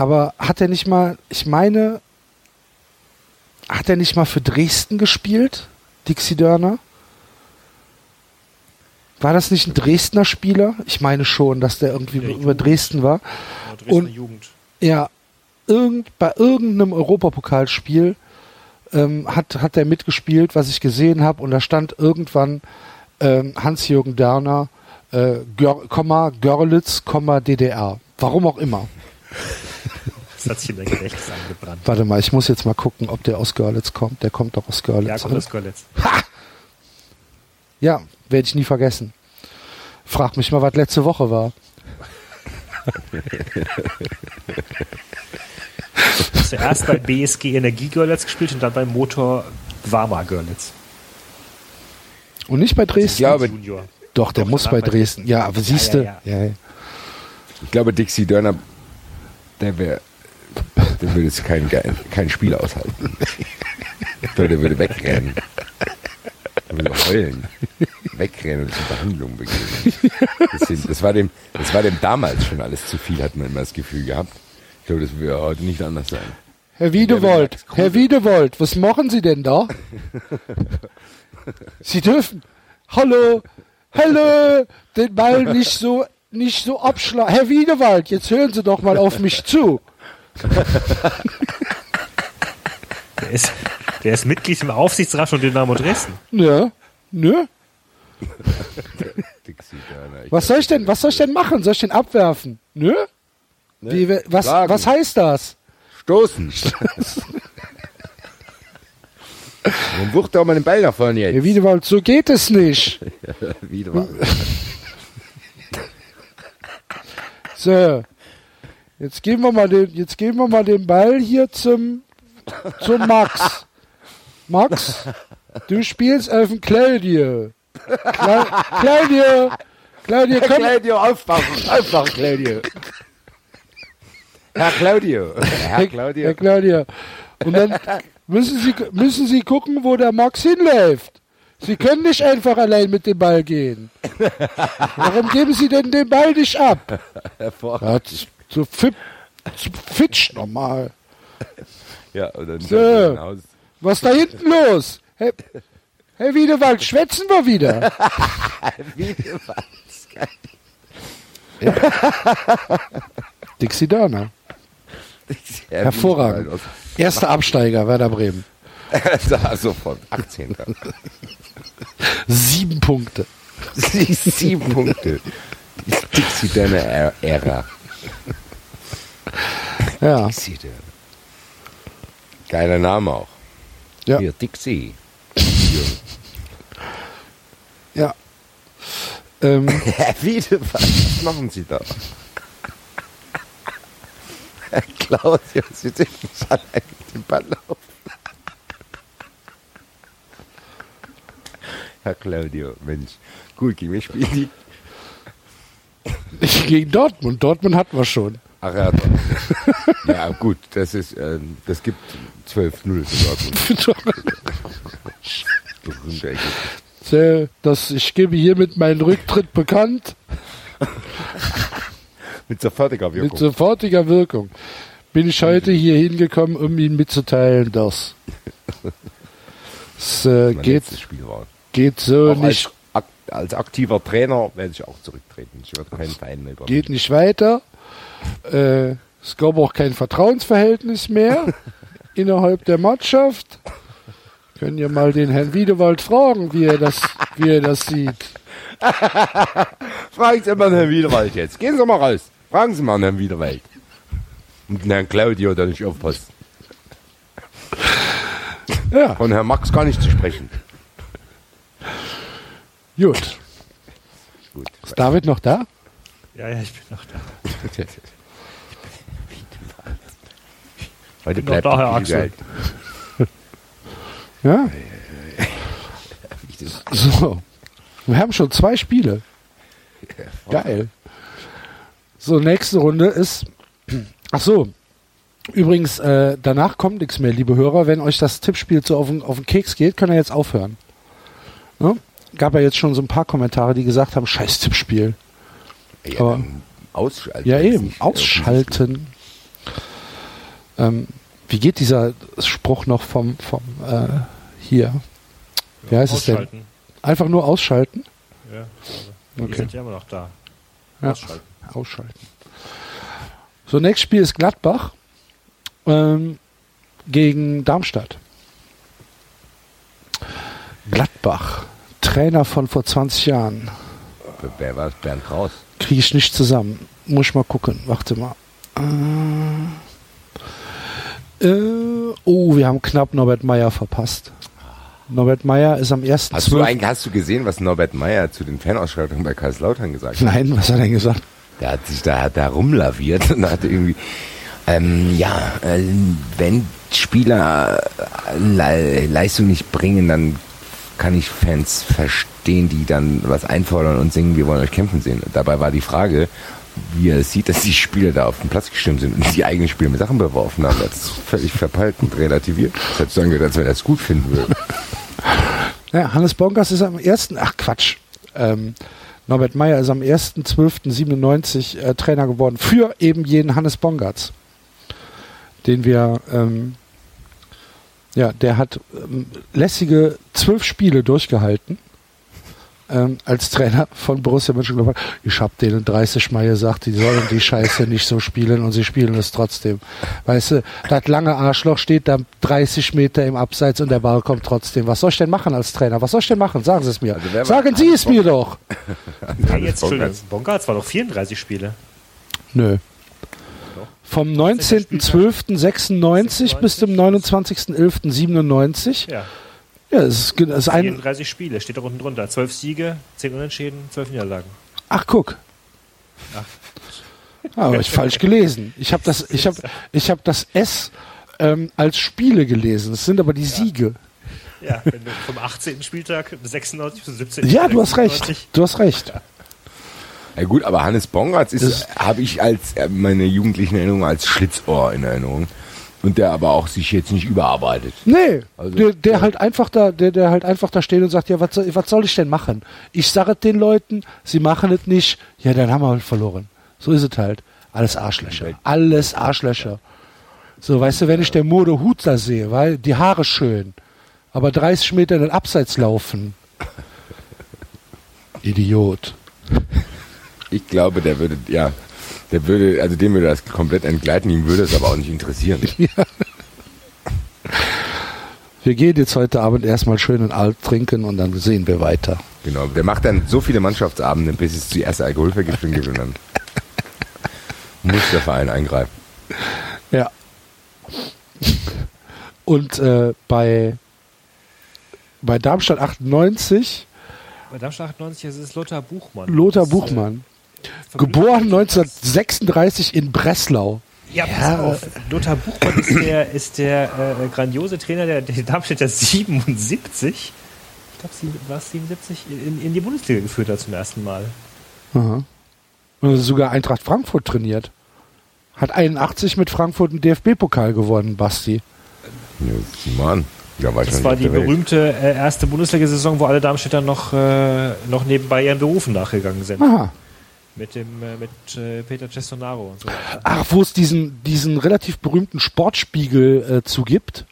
aber hat er nicht mal, ich meine, hat er nicht mal für Dresden gespielt, Dixie Dörner? War das nicht ein Dresdner Spieler? Ich meine schon, dass der irgendwie Der über Dresden war. Ja, Dresdner Und- Jugend. Ja, irgend, bei irgendeinem Europapokalspiel ähm, hat, hat er mitgespielt, was ich gesehen habe, und da stand irgendwann ähm, Hans-Jürgen Dörner, äh, Gör, Komma, Görlitz, Komma, DDR. Warum auch immer. Das hat sich in dein Gedächtnis angebrannt. Warte mal, ich muss jetzt mal gucken, ob der aus Görlitz kommt. Der kommt doch aus Görlitz. Ja, kommt oder? aus Görlitz. ja werde ich nie vergessen. Frag mich mal, was letzte Woche war. Zuerst bei BSG Energie Görlitz gespielt und dann bei Motor Warma Görlitz. Und nicht bei Dresden. Ich glaube, Junior. doch, der Doch, muss bei bei Dresden. Ja, aber siehst du. ja, Ja, ja. ich glaube Dixie Dörner, der wäre, der würde es kein kein Spiel aushalten. Der würde wegrennen. Der würde heulen. Wegrennen und zur Behandlung begeben. Das, das, war dem, das war dem damals schon alles zu viel, hat man immer das Gefühl gehabt. Ich glaube, das würde heute nicht anders sein. Herr Wiedewold. Herr Wiedewold, was machen Sie denn da? Sie dürfen. Hallo, hallo, den Ball nicht so, nicht so abschlagen. Herr Wiedewald, jetzt hören Sie doch mal auf mich zu. Der ist, der ist Mitglied im Aufsichtsrat von Dynamo Dresden. Dixie Dörner. Ich Was soll ich denn, was soll ich denn machen? Soll ich den abwerfen? Ne? Wie, was, was heißt das? Stoßen. Dann wucht doch mal den Ball nach vorne jetzt. Wiedewald, so geht es nicht. Wieder mal. So. Jetzt geben wir mal den, jetzt geben wir mal den Ball hier zum, zum Max. Max, du spielst auf den Claudio. Cla Claudio, Claudio, komm. Claudio, aufwachen, aufwachen, Claudio. Herr Claudio. Herr Claudio. Herr Claudio. Und dann müssen Sie, müssen Sie gucken, wo der Max hinläuft. Sie können nicht einfach allein mit dem Ball gehen. Warum geben Sie denn den Ball nicht ab? Hervorragend. Ja, so fit, so fitsch normal. Ja, dann So. Hause. Was ist da hinten los? Herr, Herr Wiedewald, schwätzen wir wieder. Dixie Dörner. Herr Hervorragend. Wiedewald Erster Absteiger, Werder Bremen. Da sofort. 18. Sieben Punkte. Sieben Punkte. Die Dixie Dörner Ära. Ja, Dixie Dörner. Geiler Name auch. Ja. Hier, Dixie. ja. Ähm, Wiedewald, was machen Sie da? Herr Claudio, Sie sind nicht allein mit dem Ball auf. Herr Claudio, Mensch. Gut, gegen mich spielen die. gegen Dortmund. Dortmund hatten wir schon. Ach ja, ja gut, das ist, äh, das gibt 12-0 in Dortmund. Berühmte Ecke. Sehr, das, ich gebe hiermit meinen Rücktritt bekannt Mit sofortiger Wirkung. mit sofortiger Wirkung. Bin ich heute hier hingekommen, um Ihnen mitzuteilen, dass es äh, geht, geht so Auch nicht, als, als aktiver Trainer werde ich auch zurücktreten. Ich werde keinen Verein mehr übernehmen. geht nicht weiter. Äh, es gab auch kein Vertrauensverhältnis mehr innerhalb der Mannschaft. Können ja mal den Herrn Wiedewald fragen, wie er das, wie er das sieht. Fragen Sie mal den Herrn Wiederwald jetzt. Gehen Sie mal raus. Fragen Sie mal den Herrn Wiederwald. Und den Herrn Claudio, der nicht aufpasst. Ja, Von Herrn Max gar nicht zu sprechen. gut. Gut. Ist David noch da? Ja, ja, ich bin noch da. Heute bin noch da, Herr Axel. Ja. So. Wir haben schon zwei Spiele. Geil. So, nächste Runde ist. Ach so. Übrigens, äh, danach kommt nichts mehr, liebe Hörer. Wenn euch das Tippspiel so auf den, auf den Keks geht, könnt ihr jetzt aufhören. Ne? Gab ja jetzt schon so ein paar Kommentare, die gesagt haben, scheiß Tippspiel. Ja, Aber- ausschalten. Ja, eben. äh, Ausschalten. Ähm, wie geht dieser Spruch noch vom, vom äh, hier? Wie heißt es denn? Ausschalten. Einfach nur ausschalten? Ja, also, Die Okay. sind ja immer noch da. Ja. Ausschalten. Ausschalten. So, nächstes Spiel ist Gladbach ähm, gegen Darmstadt. Gladbach, Trainer von vor 20 Jahren. Wer war es? Bernd Kraus. Kriege ich nicht zusammen. Muss ich mal gucken. Warte mal. Äh, äh, oh, wir haben knapp Norbert Meyer verpasst. Norbert Meyer ist am 1. Hast du eigentlich, hast du gesehen, was Norbert Meyer zu den Fanausschreitungen bei Kaiserslautern gesagt hat? Nein, was hat er denn gesagt? Der hat sich da, da rumlaviert und hat irgendwie, ähm, ja, äh, wenn Spieler Le Leistung nicht bringen, dann kann ich Fans verstehen, die dann was einfordern und singen, wir wollen euch kämpfen sehen. Dabei war die Frage, wie er es sieht, dass die Spieler da auf den Platz gestimmt sind und die eigenen Spieler mit Sachen beworfen haben. Das ist völlig verpeilt und relativiert. Das hätte sagen wir, als wenn er das gut finden würde. Ja, Hannes Bonkers ist am 1. Ach Quatsch. Ähm, Norbert Meyer ist am 1.12.97 äh, Trainer geworden für eben jeden Hannes Bongartz. Den wir, ähm, ja, der hat ähm, lässige zwölf Spiele durchgehalten ähm, als Trainer von Borussia Mönchengladbach. Ich habe denen 30 Mal gesagt, die sollen die Scheiße nicht so spielen und sie spielen es trotzdem. Weißt du, das lange Arschloch steht da 30 Meter im Abseits und der Ball kommt trotzdem. Was soll ich denn machen als Trainer? Was soll ich denn machen? Sagen Sie es mir. Also Sagen Sie es mir doch. Ja, jetzt, Entschuldigung. Bongartz war doch 34 Spiele. Nö. Vom 19.12.96 bis zum 29.11.97. Ja, Ja, es ist, es ist ein. 34 Spiele, steht da unten drunter. 12 Siege, 10 Unentschieden, 12 Niederlagen. Ach, guck. Ah, Aber ich falsch gelesen. Ich habe das, ich habe, ich habe das S ähm, als Spiele gelesen. Es sind aber die Siege. Ja, wenn du vom 18. Spieltag bis 96 bis 17. Ja, du hast 97 recht. Du hast recht. Ja gut, aber Hannes Bongartz ist, habe ich als äh, meine jugendlichen Erinnerungen als Schlitzohr in Erinnerung. Und der aber auch sich jetzt nicht überarbeitet. Nee, Also, der, der ja. halt einfach da, der, der halt einfach da steht und sagt, ja, was soll, was soll ich denn machen? Ich sage den Leuten, sie machen es nicht, ja, dann haben wir halt verloren. So ist es halt. Alles Arschlöcher. Alles Arschlöcher. So, weißt du, wenn ich der Mode Hut da sehe, weil die Haare schön, aber 30 Meter in den Abseits laufen. Idiot. Ich glaube, der würde, ja, der würde, also dem würde das komplett entgleiten, ihm würde es aber auch nicht interessieren. Wir gehen jetzt heute Abend erstmal schön und alt trinken und dann sehen wir weiter. Genau, der macht dann so viele Mannschaftsabende, bis es die erste Alkoholvergiftung gibt und dann muss der Verein eingreifen. Ja. Und äh, bei, bei Darmstadt 98, Bei Darmstadt 98 ist es Lothar Buchmann. Lothar äh, Buchmann. Geboren 1936 in Breslau. Ja, pass Ja. auf. Lothar Buchmann ist der, ist der äh, grandiose Trainer der, der Darmstädter 77. Ich glaube, war es 77? In, in die Bundesliga geführt hat zum ersten Mal. Aha. Und sogar Eintracht Frankfurt trainiert. Hat 81 mit Frankfurt einen DFB-Pokal gewonnen, Basti. Ja, an. Da war ich Das war die berühmte äh, erste Bundesliga-Saison, wo alle Darmstädter noch, äh, noch nebenbei ihren Berufen nachgegangen sind. Aha. Mit dem äh, mit äh, Peter Cestonaro und so. Ach, wo es diesen, diesen relativ berühmten Sportspiegel äh, zugibt.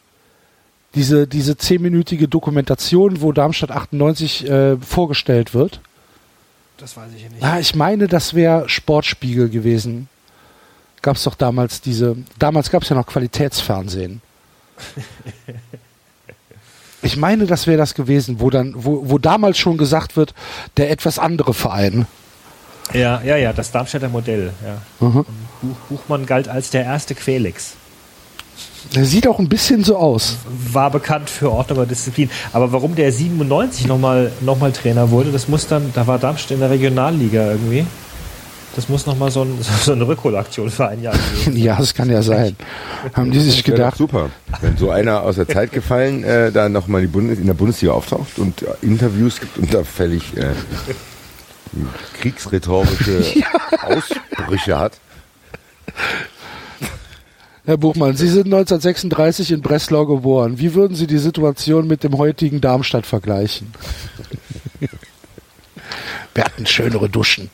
Diese, diese zehnminütige Dokumentation, wo Darmstadt 98 äh, vorgestellt wird. Das weiß ich nicht. Ja, ich meine, das wäre Sportspiegel gewesen. Gab's doch damals diese, damals gab's ja noch Qualitätsfernsehen. Ich meine, das wäre das gewesen, wo dann, wo, wo damals schon gesagt wird, der etwas andere Verein. Ja, ja, ja, das Darmstädter Modell. Ja. Mhm. Buch, Buchmann galt als der erste Quelix. Der sieht auch ein bisschen so aus. War bekannt für Ordnung und Disziplin. Aber warum der 97 nochmal noch mal Trainer wurde, das muss dann, da war Darmstadt in der Regionalliga irgendwie. Das muss nochmal so, ein, so eine Rückholaktion für ein Jahr gewesen. Ja, das kann ja sein. Haben die sich gedacht, super, wenn so einer aus der Zeit gefallen äh, da nochmal in der Bundesliga auftaucht und äh, Interviews gibt und da völlig äh, kriegsrhetorische Ausbrüche hat. Herr Buchmann, Sie sind 1936 in Breslau geboren. Wie würden Sie die Situation mit dem heutigen Darmstadt vergleichen? Wir hatten schönere Duschen.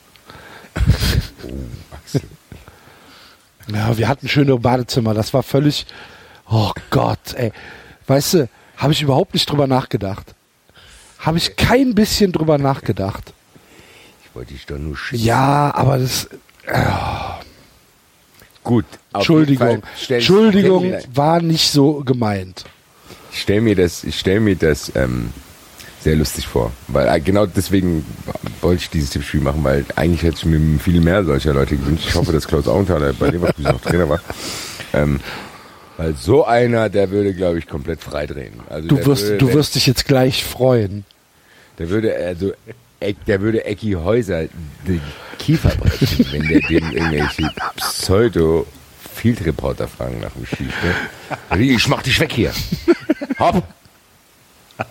Ja, wir hatten schönere Badezimmer. Das war völlig. Oh Gott, ey. Weißt du, habe ich überhaupt nicht drüber nachgedacht. Habe ich kein bisschen drüber nachgedacht. Ich wollte dich doch nur schicken. Ja, aber das. Gut. auf Entschuldigung. Entschuldigung, war nicht so gemeint. Ich stelle mir das, ich stell mir das ähm, sehr lustig vor. Weil äh, genau deswegen wollte ich dieses Tippspiel machen, weil eigentlich hätte ich mir viel mehr solcher Leute gewünscht. Ich hoffe, dass Klaus Augenthaler bei Leverkusen noch Trainer war. Ähm, weil so einer, der würde, glaube ich, komplett freidrehen. Also Du wirst, würde, du wirst dich jetzt gleich freuen. Der würde, also, der würde Ecki Häuser die Kiefer brechen, wenn der dem irgendwelche pseudo Field Reporter fragen nach dem Spiel. Ne? Ich mach dich weg hier. Hopp.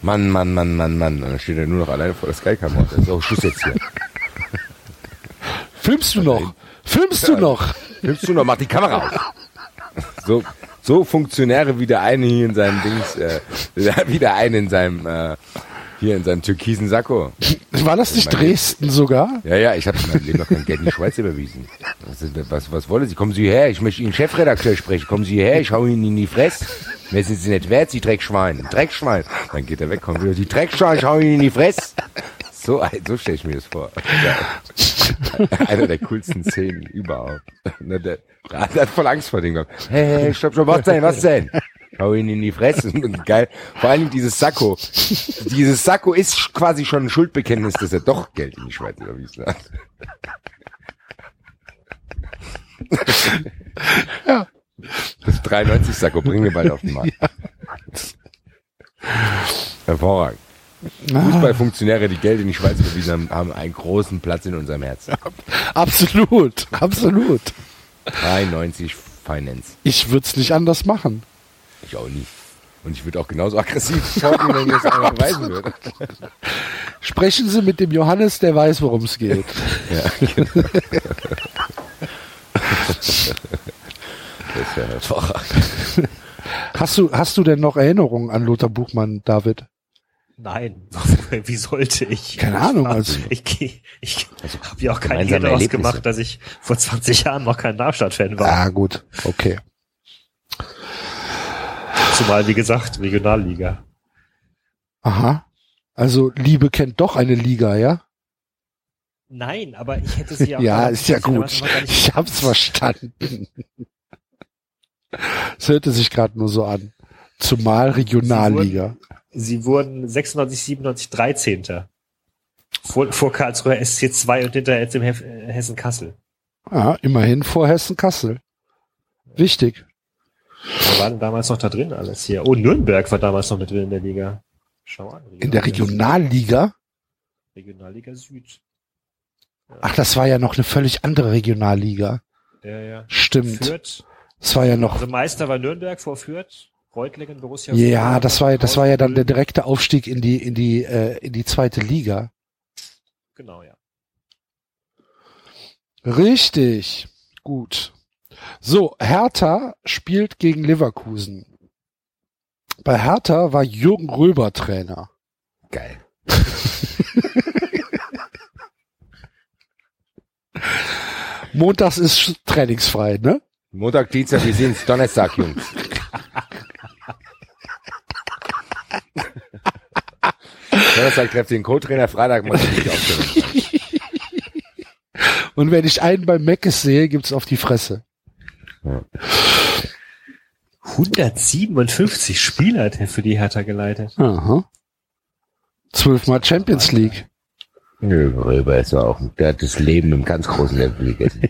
Mann, Mann, Mann, Mann, Mann. Und dann steht er nur noch alleine vor der Skykamera. So, Schluss jetzt hier. Filmst du noch? Filmst du noch? Nimmst du noch, mach die Kamera aus. So, so Funktionäre wie der eine hier in seinem Dings, äh, wie der eine in seinem, äh, hier in seinem türkisen Sakko. War das nicht Dresden sogar? Ja, ja, ich habe in meinem Leben noch kein Geld in die Schweiz überwiesen. Was, was, was wollen Sie? Kommen Sie her, ich möchte Ihnen Chefredakteur sprechen. Kommen Sie her, ich hau Ihnen in die Fresse. Mehr sind Sie nicht wert, Sie Dreckschwein. Dreckschwein. Dann geht er weg, kommt wieder, die Dreckschwein, ich hau Ihnen in die Fresse. So, so stelle ich mir das vor. Ja. Einer der coolsten Szenen überhaupt. Der, der hat voll Angst vor dem gehabt. Hey, hey, stopp, stopp, was denn, was denn? Hau ihn in die Fresse. Und geil. Vor allem dieses Sakko. Dieses Sakko ist quasi schon ein Schuldbekenntnis, dass er doch Geld in die Schweiz überwiesen hat. Ja. Das 93 Sakko bringen wir bald auf den Markt. Hervorragend. Fußballfunktionäre, die Geld in die Schweiz überwiesen haben, haben einen großen Platz in unserem Herzen. Absolut, absolut. 93 Finance. Ich würde es nicht anders machen. Ich auch nicht. Und ich würde auch genauso aggressiv talken, wenn mir das einer beweisen würde. Sprechen Sie mit dem Johannes, der weiß, worum es geht. Ja, genau. Das ist ja hervorragend. Hast du, hast du denn noch Erinnerungen an Lothar Buchmann, David? Nein, wie sollte ich? Keine Ahnung, also- Ich, ich, ich habe ja auch keinen Hehl daraus gemacht, dass ich vor 20 Jahren noch kein Darmstadt-Fan war. Ah, gut, okay. Zumal, wie gesagt, Regionalliga. Aha. Also Liebe kennt doch eine Liga, ja? Nein, aber ich hätte sie ja Ja, ist ja gut. Ich hab's verstanden. Es hörte sich gerade nur so an. Zumal Regionalliga. Sie wurden 96, 97, 13. Vor, vor Karlsruher SC2 und hinter jetzt im äh, Hessen Kassel. Ah, immerhin vor Hessen-Kassel. Wichtig. Wer war denn damals noch da drin alles hier? Oh, Nürnberg war damals noch mit drin in der Liga. Schau an. In der Regionalliga? Regionalliga Süd. Ach, das war ja noch eine völlig andere Regionalliga. Ja, ja. Stimmt. Fürth. Das war ja noch. Also Meister war Nürnberg vor Fürth. Reutlingen, Borussia. Ja, Fürth, das war ja, das war ja dann der direkte Aufstieg in die, in die, äh, in die zweite Liga. Genau, ja. Richtig. Gut. So, Hertha spielt gegen Leverkusen. Bei Hertha war Jürgen Röber Trainer. Geil. Montags ist trainingsfrei, ne? Montag, Dienstag, wir sehen uns Donnerstag, Jungs. Donnerstag trefft den Co-Trainer, Freitag muss ich nicht aufstellen. Und wenn ich einen beim Meckes sehe, gibt's auf die Fresse. 157 Spieler hat er für die Hertha geleitet. Aha. Zwölfmal Champions League. Nö, Röber ist auch, der hat das Leben im ganz großen Level gegessen.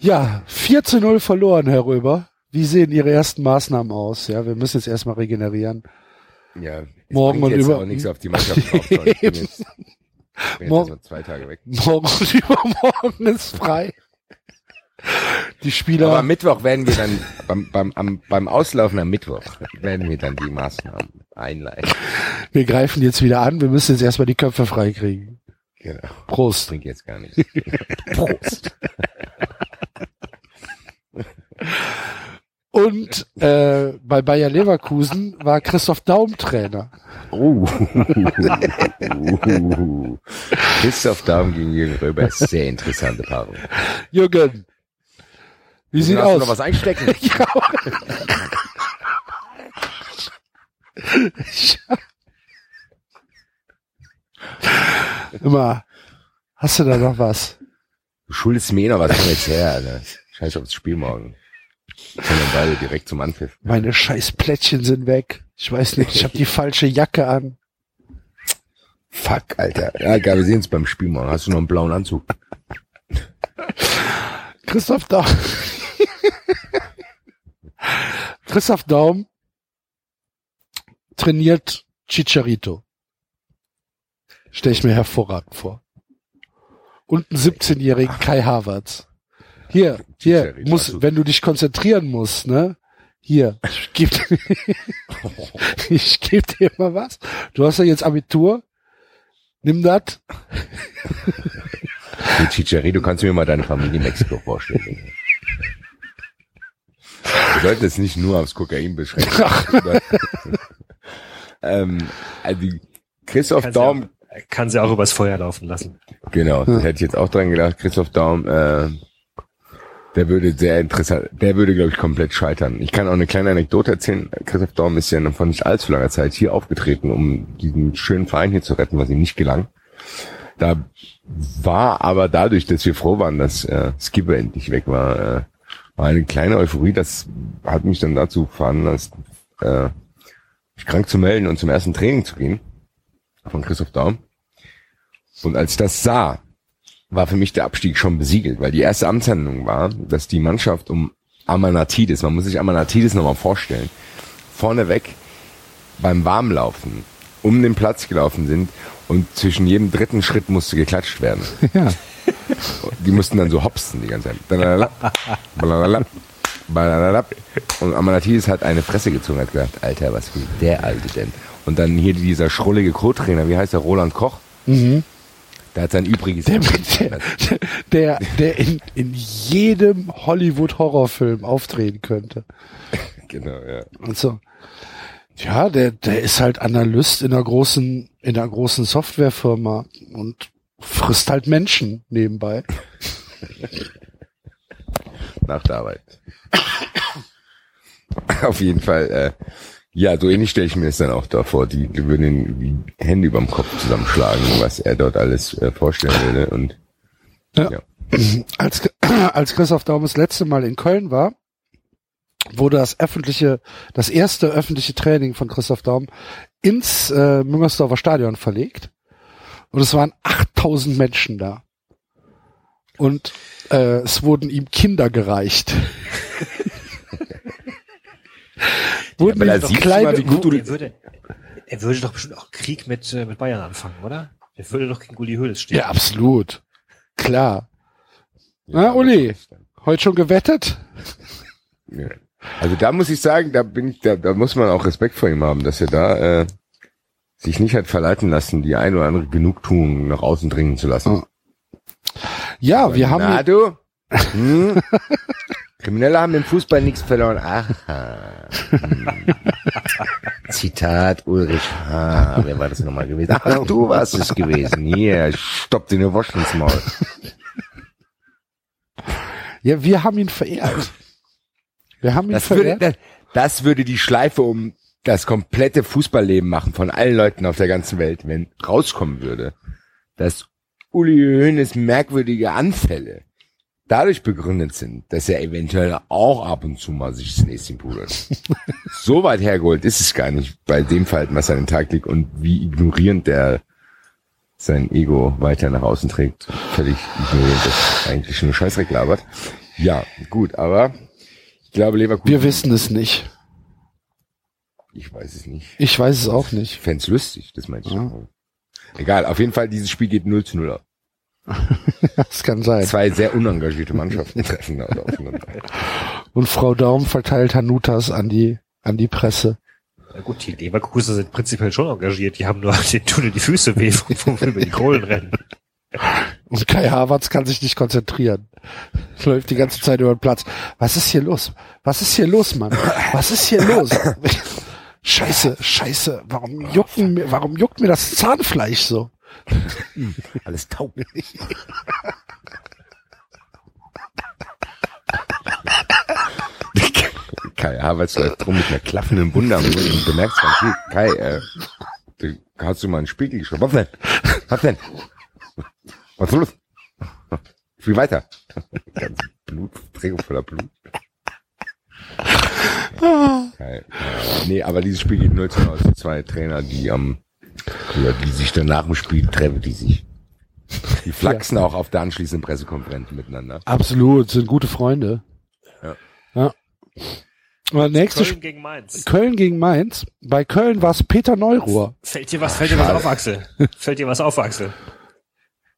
Ja, 4 zu 0 verloren, Herr Röber. Wie sehen Ihre ersten Maßnahmen aus? Ja, wir müssen jetzt erstmal regenerieren. Ja, es Morgen und jetzt über- auch nichts auf die Mannschaft drauf. Ich Morgen- zwei Tage weg. Morgen und übermorgen ist frei. Die Spieler. Aber am Mittwoch werden wir dann, beim, beim, am, beim Auslaufen am Mittwoch, werden wir dann die Maßnahmen einleiten. Wir greifen jetzt wieder an. Wir müssen jetzt erstmal die Köpfe freikriegen. Genau. Prost. bringt jetzt gar nichts. Prost. Und äh, bei Bayer Leverkusen war Christoph Daum Trainer. Uh. Christoph Daum gegen Jürgen Röber sehr interessante Paarung. Jürgen, wie sieht Hast du aus? noch was einstecken? ja. Immer, hast du da noch was? Du schuldest mir noch was von jetzt her, Alter. Scheiß aufs Spiel morgen. Kommen dann beide direkt zum Anpfiff. Meine scheiß Plättchen sind weg. Ich weiß nicht, ich habe die falsche Jacke an. Fuck, Alter. Ja, egal, wir sehen uns beim Spiel morgen. Hast du noch einen blauen Anzug? Christoph Daum. Christoph Daum trainiert Chicharito. Stell ich mir hervorragend vor. Und einen 17-jährigen Kai Havertz. Hier, hier, muss, wenn du dich konzentrieren musst, ne? Hier, ich geb, ich geb dir mal was. Du hast ja jetzt Abitur. Nimm das. Hey, Chicharito, kannst du mir mal deine Familie in Mexiko vorstellen? Wir sollten es nicht nur aufs Kokain beschränken. ähm, also Christoph Kann sie, Daum, auch, kann sie auch übers Feuer laufen lassen. genau, das hätte ich jetzt auch dran gedacht. Christoph Daum, äh, der würde sehr interessant, der würde, glaube ich, komplett scheitern. Ich kann auch eine kleine Anekdote erzählen. Christoph Daum ist ja noch von nicht allzu langer Zeit hier aufgetreten, um diesen schönen Verein hier zu retten, was ihm nicht gelang. Da war aber dadurch, dass wir froh waren, dass äh, Skipper endlich weg war, äh, war eine kleine Euphorie. Das hat mich dann dazu veranlasst, äh, mich krank zu melden und zum ersten Training zu gehen von Christoph Daum. Und als ich das sah, war für mich der Abstieg schon besiegelt, weil die erste Amtshandlung war, dass die Mannschaft um Amanatidis, man muss sich Amanatidis nochmal vorstellen, vorneweg beim Warmlaufen um den Platz gelaufen sind und zwischen jedem dritten Schritt musste geklatscht werden. Ja. Die mussten dann so hopsen die ganze Zeit. Und Amanatidis hat eine Fresse gezogen, hat gedacht, Alter, was will der Alte denn? Und dann hier dieser schrullige Co-Trainer, wie heißt der, Roland Koch, Mhm. Der hat sein Übriges. Der, der, der, der in, in jedem Hollywood-Horrorfilm auftreten könnte. genau, ja. Und so. Ja, der, der ist halt Analyst in einer großen, in einer großen Softwarefirma und frisst halt Menschen nebenbei. nach der Arbeit. Auf jeden Fall, äh, ja, so ähnlich stelle ich mir das dann auch da vor. Die, die würden ihn die Hände überm Kopf zusammenschlagen, was er dort alles äh, vorstellen würde. Und Ja. ja. Als, als Christoph Daum das letzte Mal in Köln war, wurde das öffentliche, das erste öffentliche Training von Christoph Daum ins äh, Müngersdorfer Stadion verlegt. Und es waren 8000 Menschen da. Und äh, es wurden ihm Kinder gereicht. wurden aber da siehst mal, wie gut du- Er würde, er würde doch bestimmt auch Krieg mit, äh, mit Bayern anfangen, oder? Er würde doch gegen Uli Hoeneß stehen. ja, absolut. Klar. Na, Uli, heute schon gewettet? Ja. Also da muss ich sagen, da bin ich, da, da muss man auch Respekt vor ihm haben, dass er da äh, sich nicht hat verleiten lassen, die ein oder andere Genugtuung nach außen dringen zu lassen. Ja. Ja, wir haben, Na du? Hm? Kriminelle haben im Fußball nichts verloren. Aha. Zitat Ulrich H. Wer war das nochmal gewesen? Ach, du warst es gewesen. Hier, stopp dir eine Wurst ins Maul. ja, wir haben ihn verehrt. Wir haben ihn Das würde, verehrt. das, das würde die Schleife um das komplette Fußballleben machen von allen Leuten auf der ganzen Welt, wenn rauskommen würde, dass Uli Hoeneß merkwürdige Anfälle dadurch begründet sind, dass er eventuell auch ab und zu mal sich das Näschen pudert. so weit hergeholt ist es gar nicht bei dem Verhalten, was er an den Tag legt und wie ignorierend der sein Ego weiter nach außen trägt. Völlig ignorierend, das eigentlich schon eine Scheißdreck labert. Ja, gut, aber ich glaube Leverkusen. Wir wissen es nicht. Ich weiß es nicht. Ich weiß es auch Ich nicht. fänd's lustig, das meinst du. Ja. Egal, auf jeden Fall, dieses Spiel geht 0 zu 0 ab. Das kann sein. Zwei sehr unengagierte Mannschaften treffen da aufeinander. Und Frau Daum verteilt Hanutas an die, an die Presse. Na gut, die Leverkusen sind prinzipiell schon engagiert. Die haben nur, den tun dir die Füße weh, wo wir über die Kohlen rennen. Und Kai Havertz kann sich nicht konzentrieren. Läuft die ganze Zeit über den Platz. Was ist hier los? Was ist hier los, Mann? Was ist hier los? Scheiße, scheiße. Warum jucken mir, warum juckt mir das Zahnfleisch so? Alles taub. Kai Havertz läuft rum mit einer klaffenden Wunde am Mund und du merkst ganz viel, Kai, äh, du, hast du mal einen Spiegel geschaut? Was denn? Was denn? Was ist los? Viel weiter. Ganz Blut, Träger voller Blut. Kai, äh, nee, aber dieses Spiel geht 0 zu 0. Also zwei Trainer, die am, ja, die sich dann nach dem Spiel treffen, die sich, die flachsen auch auf der anschließenden Pressekonferenz miteinander. Absolut, sind gute Freunde. Ja. Ja. Köln gegen Mainz. Köln gegen Mainz. Bei Köln war es Peter Neuruhr. Fällt dir was, fällt dir was auf, Axel? Fällt dir was auf, Axel?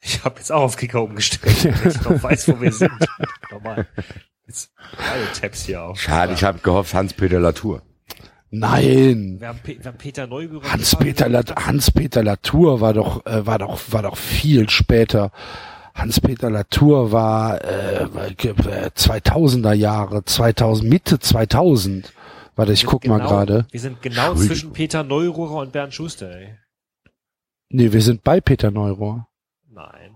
Ich habe jetzt auch auf Kicker umgestellt, damit ich noch weiß, wo wir sind. Normal. Jetzt alle Tabs hier auf. Schade, ich habe gehofft, Hans-Peter Latour. Nein. Wir haben, Pe wir haben Peter Neugebauer. Hans-Peter Lat Hans-Peter Latour war doch, äh, war doch, war doch viel später. Hans-Peter Latour war äh, äh, 2000er Jahre, 2000 Mitte 2000. Warte, ich guck mal gerade. Wir sind genau zwischen Peter Neururer und Bernd Schuster, ey. Nee, wir sind bei Peter Neurohr. Nein.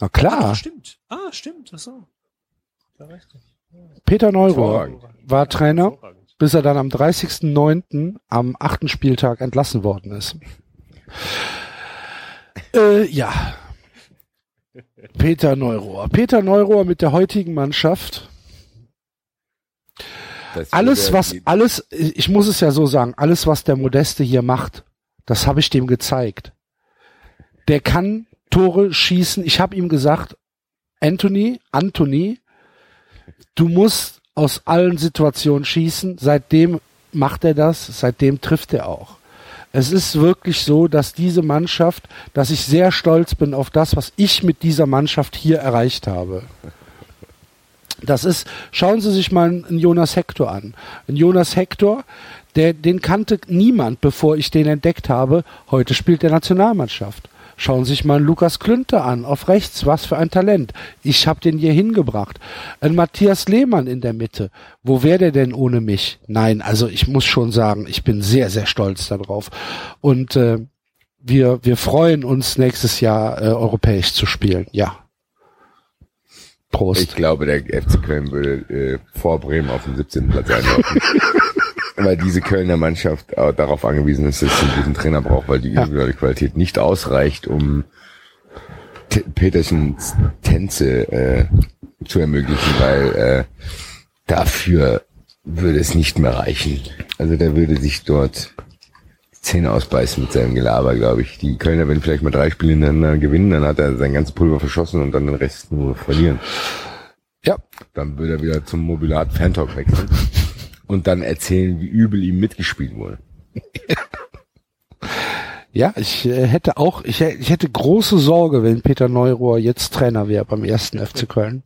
Na Ah, klar, doch, stimmt. Ah, stimmt. Ach so. Peter Neurohr Hervorragend. war Trainer. Bis er dann am 30.09. am achten Spieltag entlassen worden ist. Äh, ja. Peter Neurohr. Peter Neurohr mit der heutigen Mannschaft. Das Alles, was, alles, ich muss es ja so sagen, alles, was der Modeste hier macht, das habe ich dem gezeigt. Der kann Tore schießen. Ich habe ihm gesagt, Anthony, Anthony, du musst aus allen Situationen schießen. Seitdem macht er das, seitdem trifft er auch. Es ist wirklich so, dass diese Mannschaft, dass ich sehr stolz bin auf das, was ich mit dieser Mannschaft hier erreicht habe. Das ist, schauen Sie sich mal einen Jonas Hector an. Ein Jonas Hector, der, den kannte niemand, bevor ich den entdeckt habe. Heute spielt der Nationalmannschaft. Schauen Sie sich mal einen Lukas Klünter an, auf rechts, was für ein Talent. Ich habe den hier hingebracht. Ein Matthias Lehmann in der Mitte. Wo wäre der denn ohne mich? Nein, also ich muss schon sagen, ich bin sehr, sehr stolz darauf. Und äh, wir, wir freuen uns nächstes Jahr äh, europäisch zu spielen. Ja. Prost. Ich glaube, der FC Köln würde äh, vor Bremen auf dem 17. Platz einlaufen. weil diese Kölner Mannschaft auch darauf angewiesen ist, dass sie einen guten Trainer braucht, weil die individuelle Qualität nicht ausreicht, um T Petersens Tänze äh, zu ermöglichen, weil äh, dafür würde es nicht mehr reichen. Also der würde sich dort die Zähne ausbeißen mit seinem Gelaber, glaube ich. Die Kölner, wenn vielleicht mal drei Spiele hintereinander gewinnen, dann hat er sein ganzes Pulver verschossen und dann den Rest nur verlieren. Ja, Dann würde er wieder zum Mobilat Fantalk wechseln und dann erzählen, wie übel ihm mitgespielt wurde. Ja, ich äh, hätte auch, ich, ich hätte große Sorge, wenn Peter Neurohr jetzt Trainer wäre beim ersten FC Köln.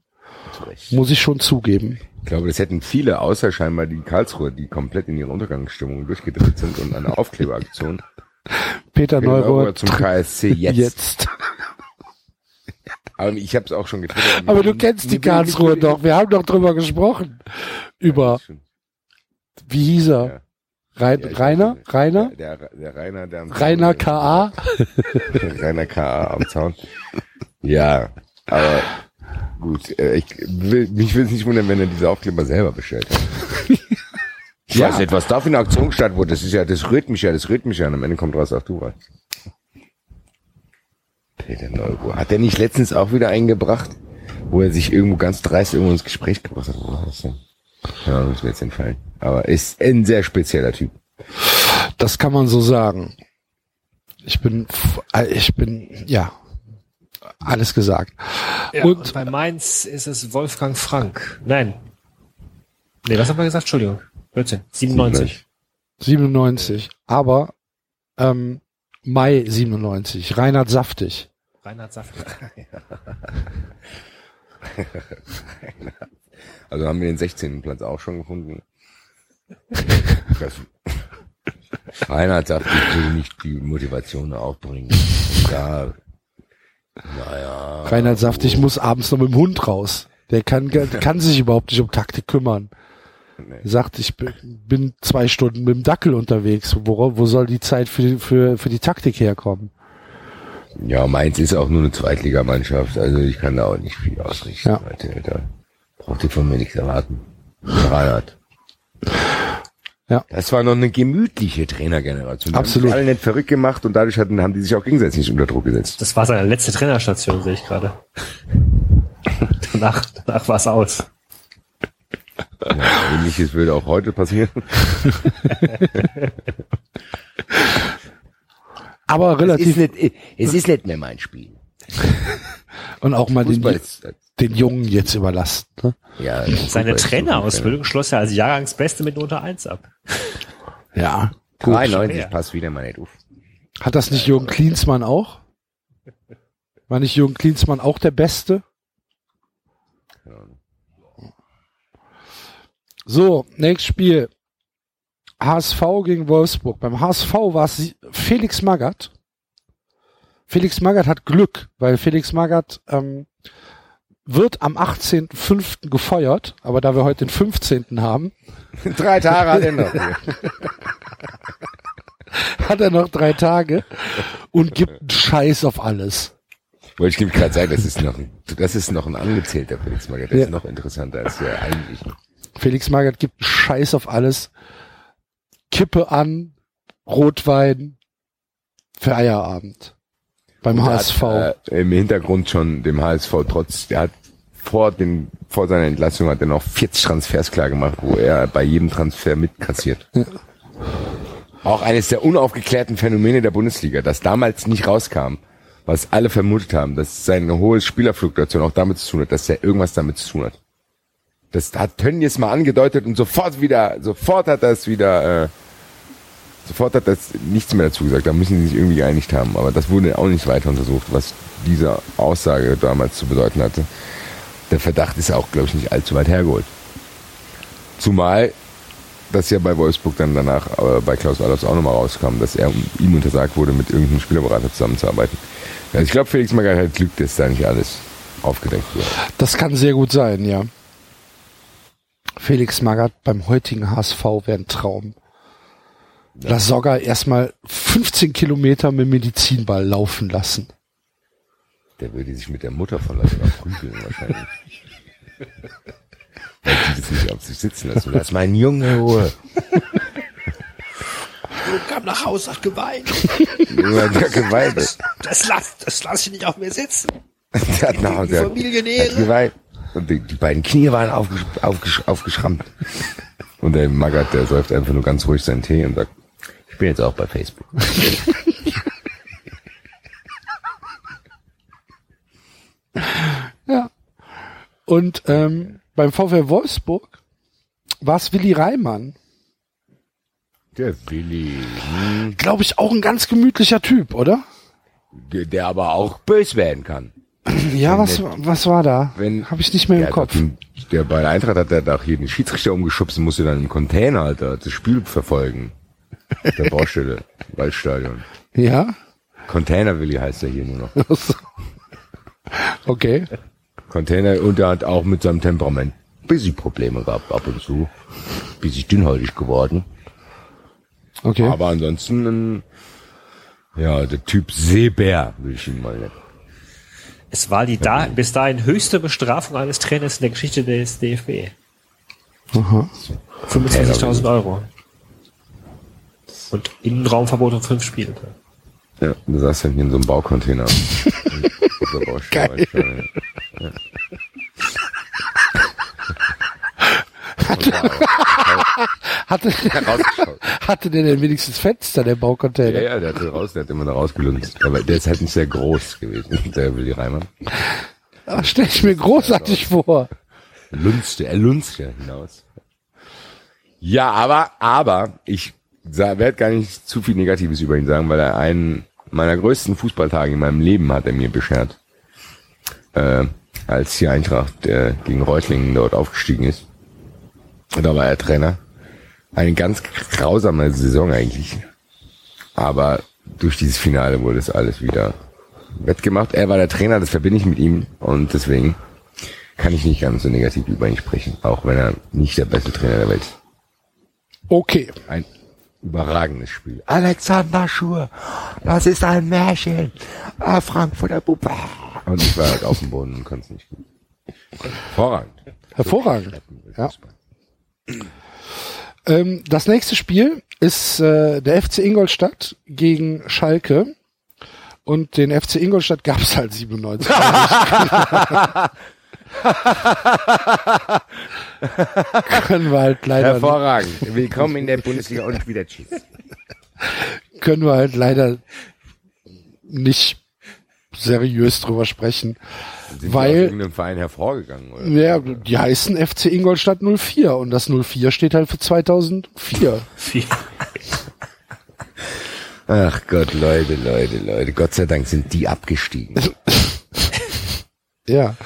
Muss ich schon zugeben. Ich glaube, das hätten viele, außer scheinbar die Karlsruhe, die komplett in ihre Untergangsstimmung durchgedreht sind und eine Aufkleberaktion. Peter Neurohr Neurohr zum KSC jetzt. jetzt. Aber ich habe es auch schon getwittert. Aber du kennst die Karlsruhe doch. Wir haben doch drüber gesprochen. Über, wie hieß er? Ja. Rein, Ja, Rainer? weiß. Rainer? Der, der, der Rainer, der am Rainer K.A.? Rainer K.A. am Zaun. Ja, aber gut. äh, Ich will, mich will es nicht wundern, wenn er diese Aufkleber selber bestellt hat. Ich Ja. weiß nicht, was da für eine Aktion stattfindet. Das ist ja, das rührt mich ja, das rührt mich ja. Und am Ende kommt raus, ach du was. Peter Neuruhr. Hat er nicht letztens auch wieder eingebracht, wo er sich irgendwo ganz dreist irgendwo ins Gespräch gebracht hat? Wo war das denn? Ja, muss mir jetzt entfallen. Aber ist ein sehr spezieller Typ. Das kann man so sagen. Ich bin, äh, ich bin, ja, alles gesagt. Ja, Und- und, bei Mainz ist es Wolfgang Frank. Nein. Nee, was haben wir gesagt? Entschuldigung. 14. 97. 97. Aber, ähm, Mai 97. Reinhard Saftig. Reinhard Saft. Also haben wir den 16. Platz auch schon gefunden. Reinhard sagt, ich will nicht die Motivation aufbringen. Da, naja. Reinhard Saftig muss abends noch mit dem Hund raus. Der kann, kann sich überhaupt nicht um Taktik kümmern. Nee. Er sagt, ich bin- zwei Stunden mit dem Dackel unterwegs. Wo, wo soll die Zeit für, die- für, für die Taktik herkommen? Ja, Mainz ist auch nur eine Zweitligamannschaft, also ich kann da auch nicht viel ausrichten. Ja. Leute. Braucht ihr von mir nichts erwarten. Reinhard. Ja. Das war noch eine gemütliche Trainergeneration. Die Absolut. Haben sich alle nicht verrückt gemacht und dadurch hatten, haben die sich auch gegenseitig nicht unter Druck gesetzt. Das war seine letzte Trainerstation, sehe ich gerade. danach danach war es aus. Ja, Ähnliches würde auch heute passieren. Aber Es relativ, ist nicht, es ist nicht mehr mein Spiel. und auch mal den, ist, den Jungen jetzt überlassen. Ne? ja, Seine Trainerausbildung schloss er als Jahrgangsbeste mit Note 1 ab. Ja. Gut. 93 schwer. passt wieder mal nicht auf. Hat das nicht Jürgen Klinsmann auch? War nicht Jürgen Klinsmann auch der Beste? So, nächstes Spiel. HSV gegen Wolfsburg. Beim HSV war es Sie- Felix Magath. Felix Magath hat Glück, weil Felix Magath ähm, wird am 18.05. gefeuert, aber da wir heute den 15. haben, Drei Tage hat er noch. hat er noch drei Tage und gibt einen Scheiß auf alles. Wollte ich nämlich gerade sagen, das ist noch, ein- das ist noch ein angezählter Felix Magath. Der Ja. ist noch interessanter als der eigentlich. Felix Magath gibt einen Scheiß auf alles. Kippe an, Rotwein, Feierabend. Beim Und er HSV. Hat, äh, Im Hintergrund schon dem HSV trotz, der hat vor den, vor seiner Entlassung hat er noch 40 Transfers klar gemacht, wo er bei jedem Transfer mitkassiert. Auch eines der unaufgeklärten Phänomene der Bundesliga, das damals nicht rauskam, was alle vermutet haben, dass seine hohe Spielerfluktuation auch damit zu tun hat, dass er irgendwas damit zu tun hat. Das hat Tönnies mal angedeutet und sofort wieder, sofort hat das wieder, äh, sofort hat das nichts mehr dazu gesagt. Da müssen sie sich irgendwie geeinigt haben. Aber das wurde auch nicht weiter untersucht, was diese Aussage damals zu bedeuten hatte. Der Verdacht ist auch, glaube ich, nicht allzu weit hergeholt. Zumal das ja bei Wolfsburg dann danach äh, bei Klaus Allofs auch nochmal rauskam, dass er ihm untersagt wurde, mit irgendeinem Spielerberater zusammenzuarbeiten. Also ich glaube, Felix Magath hat Glück, dass da nicht alles aufgedeckt wird. Das kann sehr gut sein, ja. Felix Magath beim heutigen HSV wäre ein Traum. Lass Sogger erstmal 15 Kilometer mit Medizinball laufen lassen. Der würde sich mit der Mutter von Lasogga prügeln wahrscheinlich. Weil die das nicht auf sich sitzen lassen. Lass mein Junge Ruhe. Du kam nach Hause, hat geweint. Junge hat ja geweint. Das lass, das lass ich nicht auf mir sitzen. Der hat nach Hause. Familienehre. Geweint. Und die, die beiden Knie waren aufgesch aufgesch aufgeschrammt. Und der Magath, der säuft einfach nur ganz ruhig seinen Tee und sagt, ich bin jetzt auch bei Facebook. Ja. Und ähm, beim VfL Wolfsburg war es Willi Reimann. Der Willi. Hm, Glaube ich auch ein ganz gemütlicher Typ, oder? der, der aber auch bös werden kann. Ja, was, was war da? Wenn- Habe ich nicht mehr im Der, Kopf. den, der bei der Eintracht hat der doch hier den Schiedsrichter umgeschubst und musste dann im Container, Alter, das Spiel verfolgen. Auf Der Baustelle, Waldstadion. Ja? Container Willi heißt er hier nur noch. Okay. Container und er hat auch mit seinem Temperament ein bisschen Probleme gehabt ab und zu. Bisschen dünnhäutig geworden. Okay. Aber ansonsten, ein, ja, der Typ Seebär, würde ich ihn mal nennen. Es war die da, bis dahin höchste Bestrafung eines Trainers in der Geschichte des DFB. Aha. 25.000 Euro. Und Innenraumverbot um fünf Spiele. Ja, du saß dann hier in so einem Baucontainer. Geil. Ja. Hatte, Rausgeschaut. hatte der denn wenigstens Fenster, der Baucontainer? Ja, ja, der hat raus, der hat immer da rausgelunzt. Aber der ist halt nicht sehr groß gewesen, der Willi Reimann. Ach, stell ich mir großartig vor. Lunzte, er lunzte hinaus. Ja, aber, aber, ich werde gar nicht zu viel Negatives über ihn sagen, weil er einen meiner größten Fußballtage in meinem Leben hat er mir beschert. Äh, als die Eintracht äh, gegen Reutlingen dort aufgestiegen ist. Da war er Trainer. Eine ganz grausame Saison eigentlich. Aber durch dieses Finale wurde es alles wieder wettgemacht. Er war der Trainer, das verbinde ich mit ihm und deswegen kann ich nicht ganz so negativ über ihn sprechen, auch wenn er nicht der beste Trainer der Welt ist. Okay. Ein überragendes Spiel. Alexander Schur, das ist ein Märchen. Ah, Frankfurter Puppe. Und ich war halt auf dem Boden und konnte es nicht gut. Hervorragend. Hervorragend. Ja. Ähm, das nächste Spiel ist äh, der FC Ingolstadt gegen Schalke. Und den FC Ingolstadt gab es halt 97. können wir halt leider Hervorragend. Willkommen in der Bundesliga und wieder tschüss. können wir halt leider nicht seriös drüber sprechen. Sind die Weil- aus irgendeinem Verein hervorgegangen, oder? Ja, die heißen FC Ingolstadt 04 und das 04 steht halt für 2004. Viel. Ach Gott, Leute, Leute, Leute. Gott sei Dank sind die abgestiegen. Ja.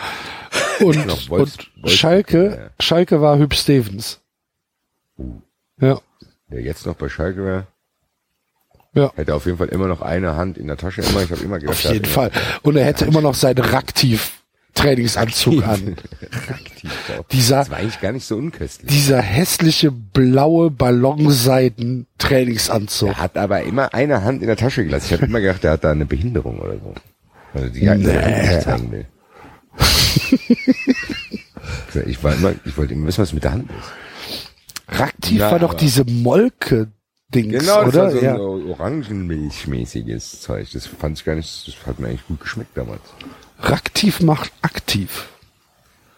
Und, Wolfs- und Wolfs- Schalke, Schalke war Hüb Stevens. Ja, Der jetzt noch bei Schalke wäre, ja, hätte auf jeden Fall immer noch eine Hand in der Tasche. Immer, ich habe immer gedacht, auf jeden Fall. Und er hätte immer noch seinen Raktiv Trainingsanzug an. Aktiv auch. Dieser, Das war eigentlich gar nicht so unköstlich. dieser hässliche blaue Ballonseiten Trainingsanzug. Er hat aber immer eine Hand in der Tasche gelassen. Ich habe immer gedacht, er hat da eine Behinderung oder so. Also die Hand nicht zeigen will. ich war immer, ich wollte immer wissen, was mit der Hand ist. Raktiv Ja, war doch diese Molke Dings, Genau, das oder? war so ein ja. Orangenmilchmäßiges Zeug. Das fand ich gar nicht, das hat mir eigentlich gut geschmeckt damals. Raktiv macht aktiv.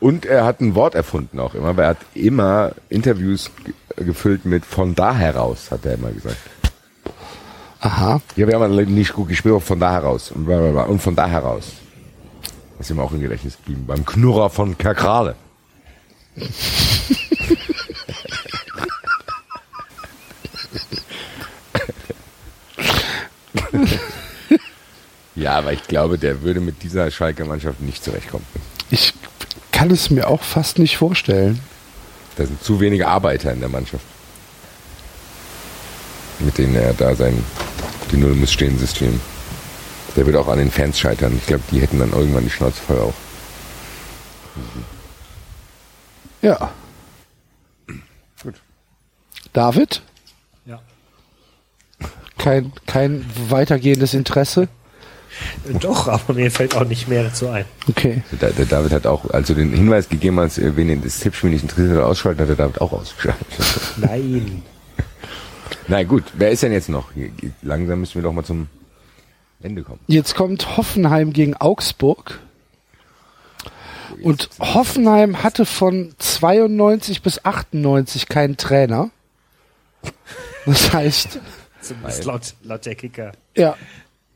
Und er hat ein Wort erfunden auch immer, weil er hat immer Interviews ge- gefüllt mit von da heraus, hat er immer gesagt. Aha. Ja, wir haben nicht gut gespielt, aber von da heraus. Und von da heraus. Das ist ihm auch im Gedächtnis geblieben. Beim Knurrer von Kerkrade. ja, aber ich glaube, der würde mit dieser Schalke-Mannschaft nicht zurechtkommen. Ich kann es mir auch fast nicht vorstellen. Da sind zu wenige Arbeiter in der Mannschaft. Mit denen er da sein, die Null muss stehen System. Der wird auch an den Fans scheitern. Ich glaube, die hätten dann irgendwann die Schnauze voll auch. Ja. Gut. David? Ja. Kein, kein weitergehendes Interesse? Doch, aber mir fällt auch nicht mehr dazu ein. Okay. Der, der David hat auch, als du den Hinweis gegeben hast, äh, wen das Tippspiel nicht interessiert oder ausschalten, hat der David auch ausgeschaltet. Nein. Na gut, wer ist denn jetzt noch? Hier, Langsam müssen wir doch mal zum Ende kommen. Jetzt kommt Hoffenheim gegen Augsburg. Und Hoffenheim hatte von 92 bis 98 keinen Trainer. Das heißt, Zumindest laut, laut der Kicker. ja,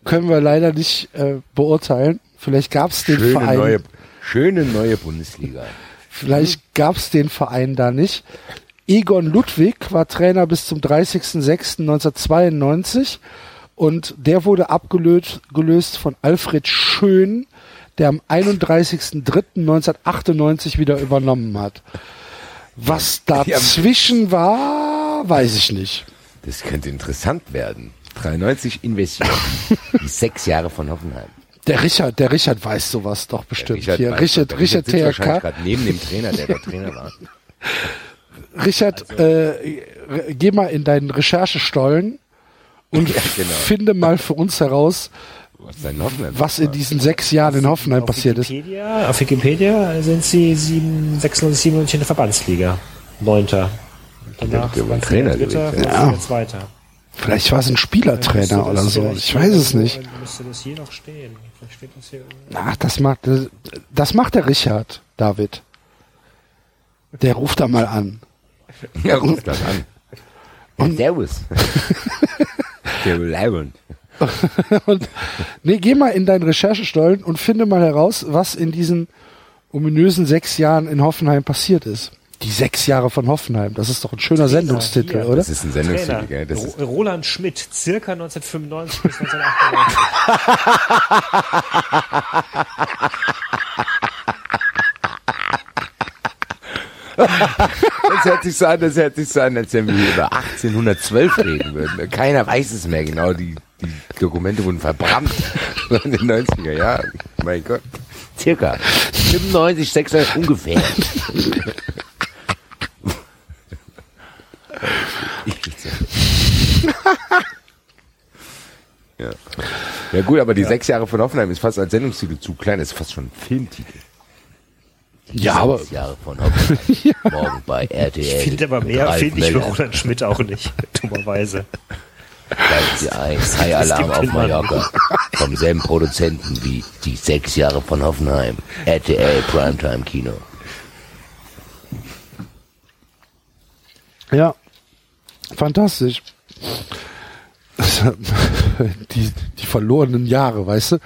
können wir leider nicht äh, beurteilen. Vielleicht gab es den Schöne Verein. neue, schöne neue Bundesliga. Vielleicht gab es den Verein da nicht. Egon Ludwig war Trainer bis zum 30.06.1992 und der wurde abgelöst gelöst von Alfred Schön, der am 31.03.1998 wieder übernommen hat. Was dazwischen war, weiß ich nicht. Das könnte interessant werden. 93 investiert. Die sechs Jahre von Hoffenheim. Der Richard, der Richard weiß sowas doch bestimmt. Hier, weiß Richard, das. Richard, sitzt wahrscheinlich TRK. gerade neben dem Trainer, der der Trainer war. Richard, Also- äh, geh mal in deinen Recherchestollen und Ja, genau. finde mal für uns heraus, Was in diesen sechs Jahren in Hoffenheim Auf passiert ist. Wikipedia, auf Wikipedia sind sie 7, 96, 97 in der Verbandsliga. Neunter. Danach sie Trainer Dritter, gewesen, ja. ja. Zweiter. Vielleicht war es ein Spielertrainer oder so. Ich weiß es nicht. Müsste das hier noch stehen. Vielleicht steht das hier. Ach, das macht, das, das macht der Richard, David. Der ruft da mal an. Ja, ruf das an. Und Servus. Der Leibund. Und, nee, geh mal in deinen Recherchestollen und finde mal heraus, was in diesen ominösen sechs Jahren in Hoffenheim passiert ist. Die sechs Jahre von Hoffenheim, das ist doch ein schöner Sendungstitel, hier. oder? Das ist ein Sendungstitel, Trainer. gell? Das ist, Ro- Roland Schmidt, circa 1995 bis 1998. das hört sich so an, das hört sich so an, als wenn wir über 1812 reden würden. Keiner weiß es mehr genau. Die, die Dokumente wurden verbrannt in den 90er Jahren. Mein Gott. Circa. 95, 6 ungefähr. ja. ja gut, aber die sechs Jahre von Hoffenheim ist fast als Sendungstitel zu klein, das ist fast schon ein Filmtitel. Ja, aber Jahre von Hoffenheim. Morgen bei RTL. Ich finde aber mehr finde ich für Möller. Roland Schmidt auch nicht, dummerweise. Sie ein. High Alarm auf. Mallorca. Vom selben Produzenten wie die sechs Jahre von Hoffenheim. RTL Primetime Kino. Ja, fantastisch. Die, die verlorenen Jahre, weißt du?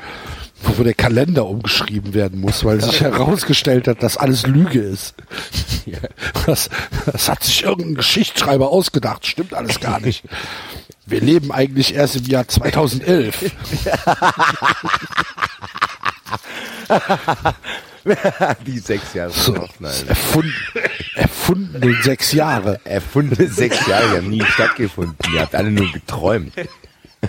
Wo der Kalender umgeschrieben werden muss, weil sich herausgestellt hat, dass alles Lüge ist. Das, das hat sich irgendein Geschichtsschreiber ausgedacht, stimmt alles gar nicht. Wir leben eigentlich erst im Jahr 2011. Die sechs Jahre So, von Hoffenheim. erfunden, erfunden in sechs Jahre. Erfundene sechs Jahre, die haben nie stattgefunden. Ihr habt alle nur geträumt.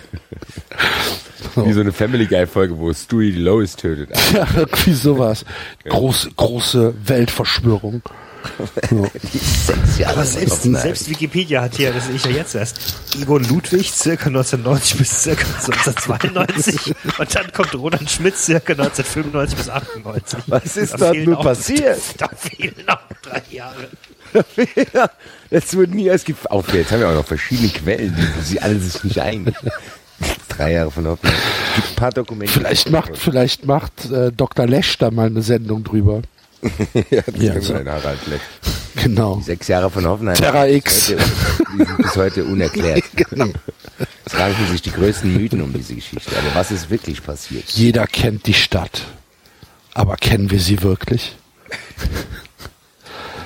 Wie so eine Family Guy Folge, wo Stewie die Lois tötet. Ja, irgendwie sowas. Große, große Weltverschwörung. Sechs Jahre Aber selbst, selbst Wikipedia hat hier, das sehe ich ja jetzt erst, Igor Ludwig, circa 1990 bis circa 1992. Und dann kommt Roland Schmidt, circa 1995 bis 98. Was ist Da nur auch- passiert? Da fehlen noch drei Jahre. Das wird nie erst gef- Auf, jetzt haben wir auch noch verschiedene Quellen, die sie alle sich nicht einig. Drei Jahre von Hoffenheim. Gibt ein paar Dokumente. Vielleicht macht, vielleicht macht äh, Dr. Lesch da mal eine Sendung drüber. ja, das Ja, so. wir in Harald Leck. Genau. Sechs Jahre von Hoffenheim. Terra X. heute- Die sind bis heute unerklärt. Genau. Es ranken sich die größten Mythen um diese Geschichte. Aber was ist wirklich passiert? Jeder kennt die Stadt. Aber kennen wir sie wirklich?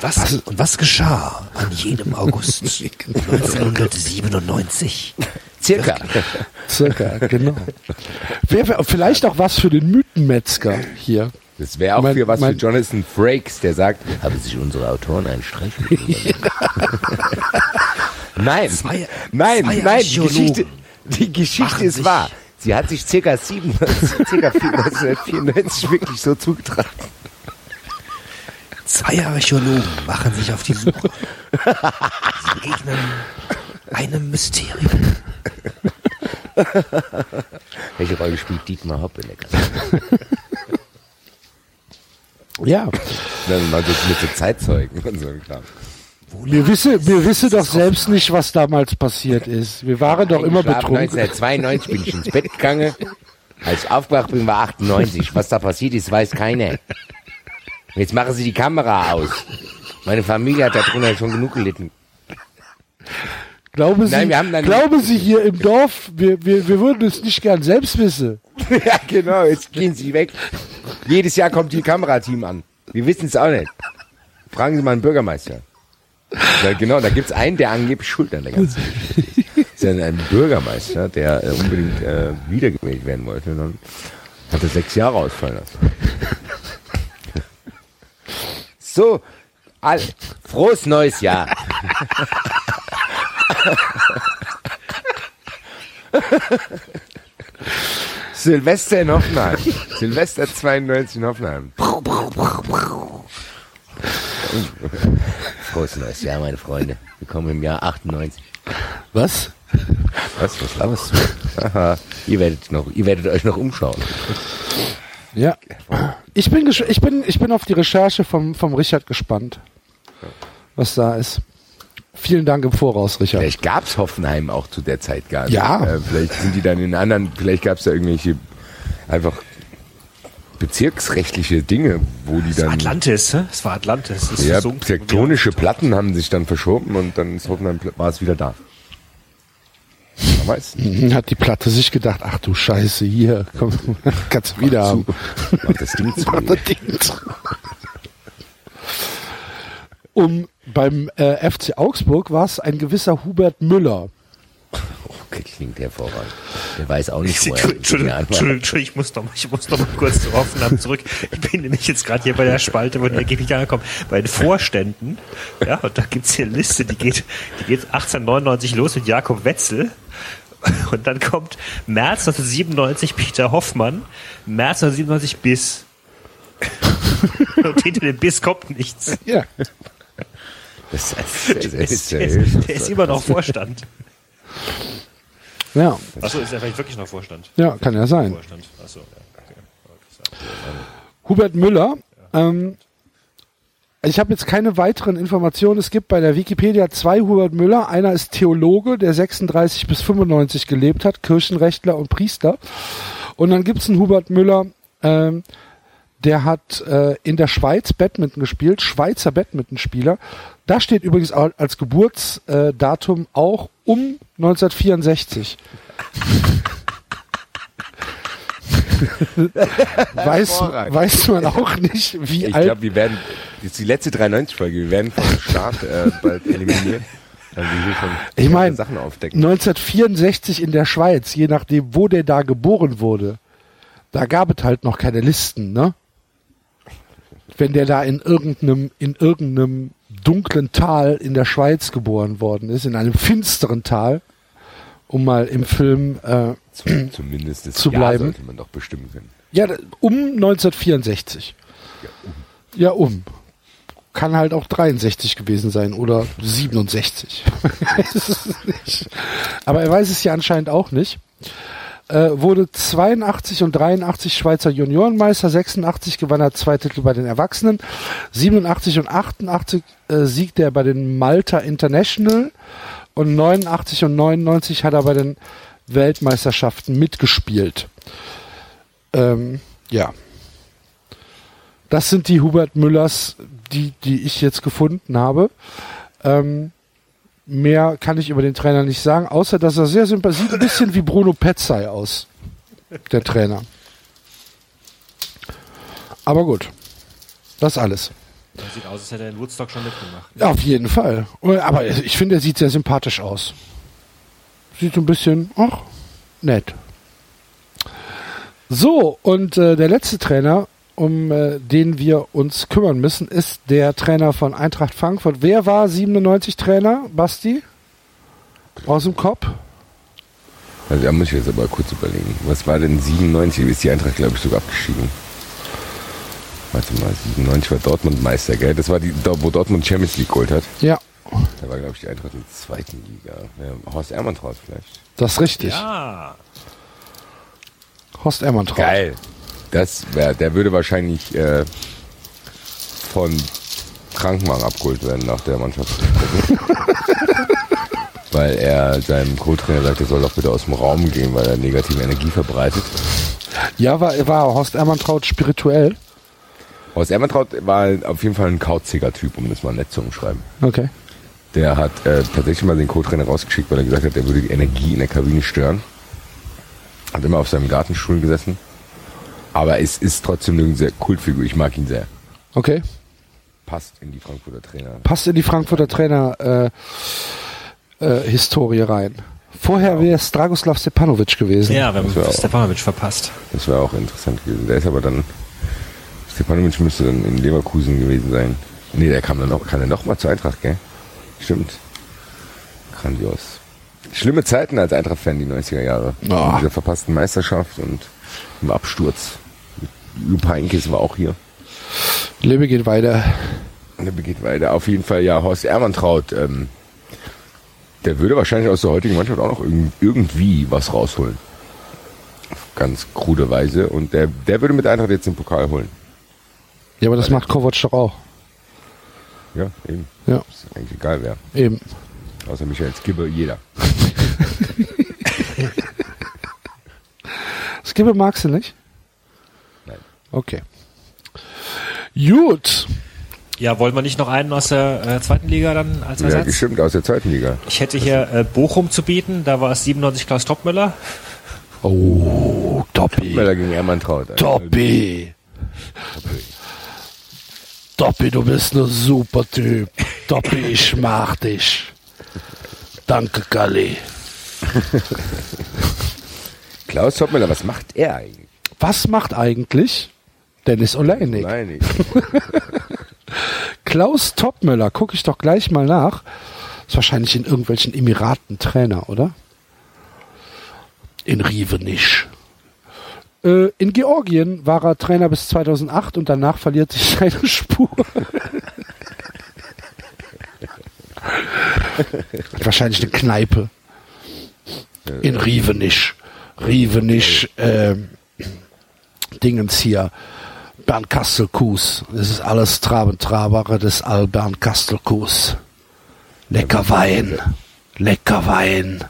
Was, und was geschah an jenem August 1997? Circa. Circa, genau. Wer, vielleicht auch was für den Mythenmetzger hier. Das wäre auch Mein- für was mein- für Jonathan Frakes, der sagt, Haben sich unsere Autoren einen Streich nein, Zwei- nein, zwei nein, die Geschichte, die Geschichte ist wahr. Sie hat sich circa 97, circa 1994 wirklich so zugetragen. Zwei Archäologen machen sich auf die Suche. Sie begegnen einem Mysterium. Welche Rolle spielt Dietmar Hopp in der ganzen Ja, Dann mal so mit so Zeitzeugen und so ein Kram. wir wissen, wir wissen doch selbst nicht, was damals passiert ist. Wir waren doch immer betrunken. 1992 bin ich ins Bett gegangen. Als ich aufgewacht bin, war 98. Was da passiert ist, weiß keiner. Jetzt machen sie die Kamera aus. Meine Familie hat darunter schon genug gelitten. Glauben Sie, Nein, dann- glauben Sie hier im Dorf, wir, wir, wir würden es nicht gern selbst wissen. ja, genau, jetzt gehen sie weg. Jedes Jahr kommt die Kamerateam an. Wir wissen es auch nicht. Fragen Sie mal einen Bürgermeister. Ja, genau, da gibt's einen, der angeblich schuld an der ganzen Geschichte. Das ist ja ein Bürgermeister, der äh, unbedingt äh, wiedergewählt werden wollte. Und dann hat er sechs Jahre ausfallen lassen. So, all, frohes neues Jahr. Silvester in Hoffenheim. Silvester 92 in Hoffenheim. Frohes neues Jahr, meine Freunde. Willkommen im Jahr 98. Was? Was, was laberst du? Aha, Ihr werdet, noch, ihr werdet euch noch umschauen. Ja. Ich bin, ich bin, ich bin auf die Recherche vom, vom Richard gespannt. Was da ist. Vielen Dank im Voraus, Richard. Vielleicht gab's Hoffenheim auch zu der Zeit gar nicht. Ja. Äh, vielleicht sind die dann in anderen, vielleicht gab's da irgendwelche einfach bezirksrechtliche Dinge, wo die dann Atlantis, hä? Es war Atlantis. Es ja, tektonische Platten haben sich dann verschoben und dann ist Hoffenheim war es wieder da. Man weiß. Mhm, Hat die Platte sich gedacht, ach du Scheiße, hier, komm, kannst du wieder haben. Mach das Ding zu. Mach das Ding zu. Um beim äh, FC Augsburg war es ein gewisser Hubert Müller. Okay, klingt hervorragend. Der weiß auch nicht, Ich- wo er Entschuldigung, Entschuldigung, Entschuldigung, ich muss noch mal, ich muss noch mal kurz zu Hoffenheim zurück. Ich bin nämlich jetzt gerade hier bei der Spalte, wo die Ergebnisse ankommen. Bei den Vorständen, ja, und da gibt's hier eine Liste, die geht, die geht 1899 los mit Jakob Wetzel. Und dann kommt März 1997 Peter Hoffmann, März 1997 Biss. Und hinter dem Biss kommt nichts. Ja. Das ist, Der das ist, ist, der ist, der ist immer noch Vorstand. Ja, Achso, ist er vielleicht wirklich noch Vorstand? ja, kann ja sein. Vorstand. Achso, ja. Okay. Hubert Müller. Ähm, ich habe jetzt keine weiteren Informationen. Es gibt bei der Wikipedia zwei Hubert Müller. Einer ist Theologe, der 36 bis 95 gelebt hat, Kirchenrechtler und Priester. Und dann gibt's einen Hubert Müller, ähm, der hat äh, in der Schweiz Badminton gespielt, Schweizer Badmintonspieler. Da steht übrigens als Geburtsdatum auch um 1964. weiß, weiß man auch nicht, wie ich alt. glaube, wir werden, das ist die letzte 93-Folge, wir werden vom Start äh, bald eliminiert. Ich meine, Sachen aufdecken. 1964 in der Schweiz, je nachdem, wo der da geboren wurde, da gab es halt noch keine Listen, ne? Wenn der da in irgendeinem, in irgendeinem dunklen Tal in der Schweiz geboren worden ist, in einem finsteren Tal, um mal im Film, äh, Zum, zumindest das zu Jahr bleiben. sollte man doch bestimmen können. ja, um 1964. Ja, um. Kann halt auch 63 gewesen sein oder 67. weiß es nicht. Aber er weiß es ja anscheinend auch nicht. Äh, wurde 82 und 83 Schweizer Juniorenmeister, 86 gewann er zwei Titel bei den Erwachsenen, 87 und 88 äh, siegte er bei den Malta International und 89 und 99 hat er bei den Weltmeisterschaften mitgespielt. Ähm, ja. Das sind die Hubert Müllers, die, die ich jetzt gefunden habe. Ähm, mehr kann ich über den Trainer nicht sagen, außer dass er sehr sympathisch sieht ein bisschen wie Bruno Petzai aus, der Trainer. Aber gut, das alles. Das sieht aus, als hätte er in Woodstock schon mitgemacht. Ja, auf jeden Fall. Aber ich finde, er sieht sehr sympathisch aus. Sieht so ein bisschen, ach, nett. So, und äh, der letzte Trainer, um äh, den wir uns kümmern müssen, ist der Trainer von Eintracht Frankfurt. Wer war 97 Trainer, Basti? Aus dem Kopf? Also da muss ich jetzt aber kurz überlegen. Was war denn 97? Ist die Eintracht, glaube ich, sogar abgestiegen. Warte mal, 97 war Dortmund Meister, gell? Das war die, wo Dortmund Champions League geholt hat. Ja, Da war, glaube ich, die Eintracht in der zweiten Liga. Ja, Horst Ermantraut vielleicht. das ist richtig. Ja. Horst Ermantraut. Geil. Das wär, der würde wahrscheinlich äh, von Krankenwagen abgeholt werden nach der Mannschaft. weil er seinem Co-Trainer sagt, er soll doch bitte aus dem Raum gehen, weil er negative Energie verbreitet. Ja, war, war Horst Ermantraut spirituell? Horst Ermantraut war auf jeden Fall ein kauziger Typ, um das mal nett zu umschreiben. Okay. Der hat äh, tatsächlich mal den Co-Trainer rausgeschickt, weil er gesagt hat, er würde die Energie in der Kabine stören. Hat immer auf seinem Gartenstuhl gesessen. Aber es ist trotzdem eine sehr Kultfigur. Ich mag ihn sehr. Okay. Passt in die Frankfurter Trainer. passt in die Frankfurter Trainer äh, äh, Historie rein. Vorher wäre es Dragoslav Stepanovic gewesen. Ja, wir haben auch- Stepanovic verpasst. Das wäre auch interessant gewesen. Der ist aber dann. Stepanovic müsste dann in Leverkusen gewesen sein. Nee, der kam dann auch, kam dann noch mal zur Eintracht, gell? Stimmt. Grandios. Schlimme Zeiten als Eintracht-Fan, die 90er Jahre. Ah. Mit dieser verpassten Meisterschaft und im Absturz. Jupp Heynckes war auch hier. Lebe geht weiter. Der geht weiter. Auf jeden Fall, ja, Horst Ermantraut, ähm, der würde wahrscheinlich aus der heutigen Mannschaft auch noch irg- irgendwie was rausholen. Auf ganz krude Weise. Und der, der würde mit Eintracht jetzt den Pokal holen. Ja, aber das macht Kovac doch auch. Ja, eben. Ja, Ist eigentlich egal wer. eben. Außer Michael Skibbe, jeder. Skibbe magst du nicht? Okay. Gut. Ja, wollen wir nicht noch einen aus der äh, zweiten Liga dann als Ja, Ersatz? gestimmt, aus der zweiten Liga. ich hätte hier äh, Bochum zu bieten, da war es 97 Klaus Topmüller. Oh, Doppi. Meller gegen Ermantraut. Doppi. Doppi, du bist ein super Typ. Doppi, ich mag dich. Danke, Galli. Klaus Topmüller, was macht er eigentlich? Was macht eigentlich Dennis Oleinik? Nein, ich. Klaus Topmöller, gucke ich doch gleich mal nach. Ist wahrscheinlich in irgendwelchen Emiraten Trainer, oder? In Rivenisch. Äh, in Georgien war er Trainer bis 2008 und danach verliert sich seine Spur. wahrscheinlich eine Kneipe. In Rivenisch. Rivenisch, ähm, Dingens hier. Bernd Kastelkues. Das ist alles Trabentrabere des All Bernd Kastelkues. Lecker Wein. Lecker Wein.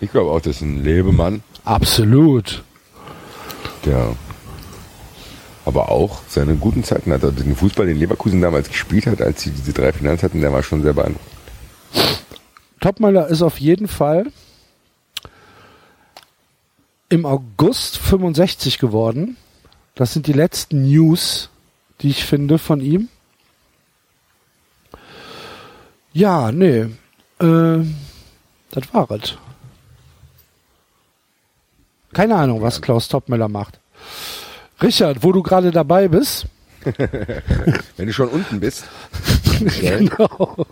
Ich glaube auch, das ist ein Lebemann, Absolut. der aber auch seine guten Zeiten hat. Also den Fußball, den Leverkusen damals gespielt hat, als sie diese drei Finals hatten, der war schon sehr beeindruckend. Topmöller ist auf jeden Fall im August 65 geworden. Das sind die letzten News, die ich finde von ihm. Ja, nee. Äh, das war es. Keine Ahnung, was Klaus Topmöller macht. Richard, wo du gerade dabei bist, Wenn du schon unten bist, genau.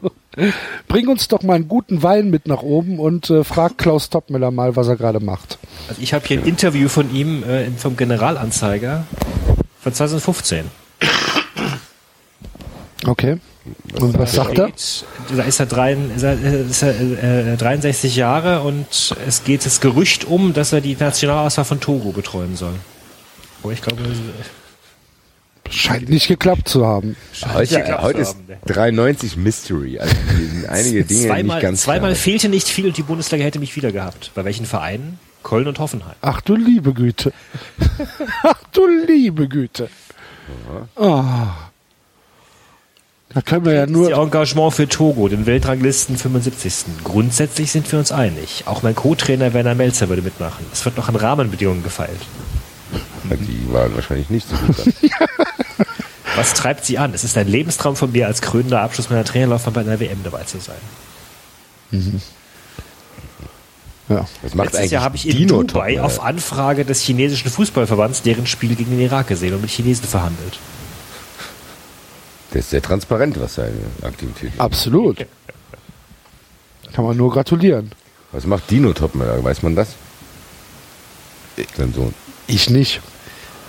Bring uns doch mal einen guten Wein mit nach oben und äh, frag Klaus Topmüller mal, was er gerade macht. Also ich habe hier ein Interview von ihm äh, vom Generalanzeiger von 2015. Okay. Und was sagt er? Da ist er, drei, ist er, ist er äh, 63 Jahre und es geht das Gerücht um, dass er die Nationalauswahl von Togo betreuen soll. Oh, ich glaube, Scheint nicht geklappt zu haben. nicht heute, heute ist haben, ne? 93 Mystery. Also einige Dinge zweimal, nicht ganz zweimal klar. fehlte nicht viel und die Bundesliga hätte mich wieder gehabt. Bei welchen Vereinen? Köln und Hoffenheim. Ach du liebe Güte. Ach du liebe Güte. Ah. Da können wir ja Das nur. Engagement für Togo, den Weltranglisten 75. Grundsätzlich sind wir uns einig. Auch mein Co-Trainer Werner Melzer würde mitmachen. Es wird noch an Rahmenbedingungen gefeilt. Die waren wahrscheinlich nicht so gut. Was treibt Sie an? Es ist ein Lebenstraum von mir, als krönender Abschluss meiner Trainerlaufbahn bei einer WM dabei zu sein. Ja. Was macht Letztes eigentlich Jahr habe ich in Dino Dubai auf Anfrage des chinesischen Fußballverbands deren Spiel gegen den Irak gesehen und mit Chinesen verhandelt. Der ist sehr transparent, was seine Aktivität ist. Absolut. Kann man nur gratulieren. Was macht Dino Topmüller? Weiß man das? Sein Sohn. Ich nicht.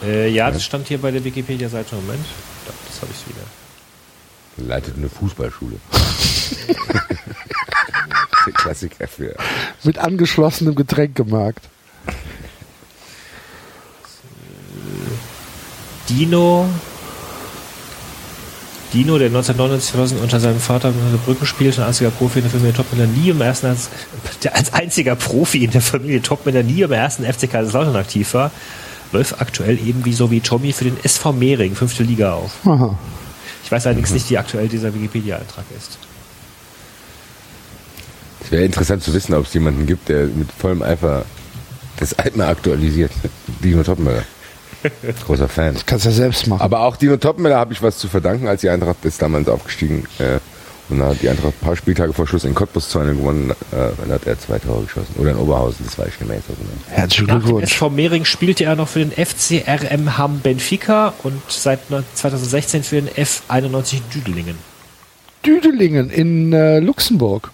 Äh, ja, das stand hier bei der Wikipedia-Seite. Moment. Da, das habe ich wieder. Leitet eine Fußballschule. Der Klassiker für. Mit angeschlossenem Getränkemarkt. Dino. Dino, der 1999 2000 unter seinem Vater unter Brücken spielte, ein einziger Profi in der Familie Topmüller, nie im ersten, als, der als einziger Profi in der Familie Topmüller nie im ersten FC Kaiserslautern aktiv war, läuft aktuell eben wie so wie Tommy für den SV Mehring, fünfte Liga auf. Aha. Ich weiß allerdings nicht, wie aktuell dieser Wikipedia-Eintrag ist. Es wäre interessant zu wissen, ob es jemanden gibt, der mit vollem Eifer das Altmer aktualisiert. Dino Topmüller. Großer Fan. Kannst ja selbst machen. Aber auch Dino Topmüller habe ich was zu verdanken, als die Eintracht ist damals aufgestiegen. Äh, und dann hat die Eintracht ein paar Spieltage vor Schluss in Cottbus 2 gewonnen. Äh, dann hat er zwei Tore geschossen. Oder in Oberhausen, das weiß ich nicht mehr. Genau. Herzlichen Nach dem Glückwunsch. SV Mehring spielte er noch für den FC RM Hamm Benfica und seit 2016 für den F91 Düdelingen. Düdelingen in äh, Luxemburg.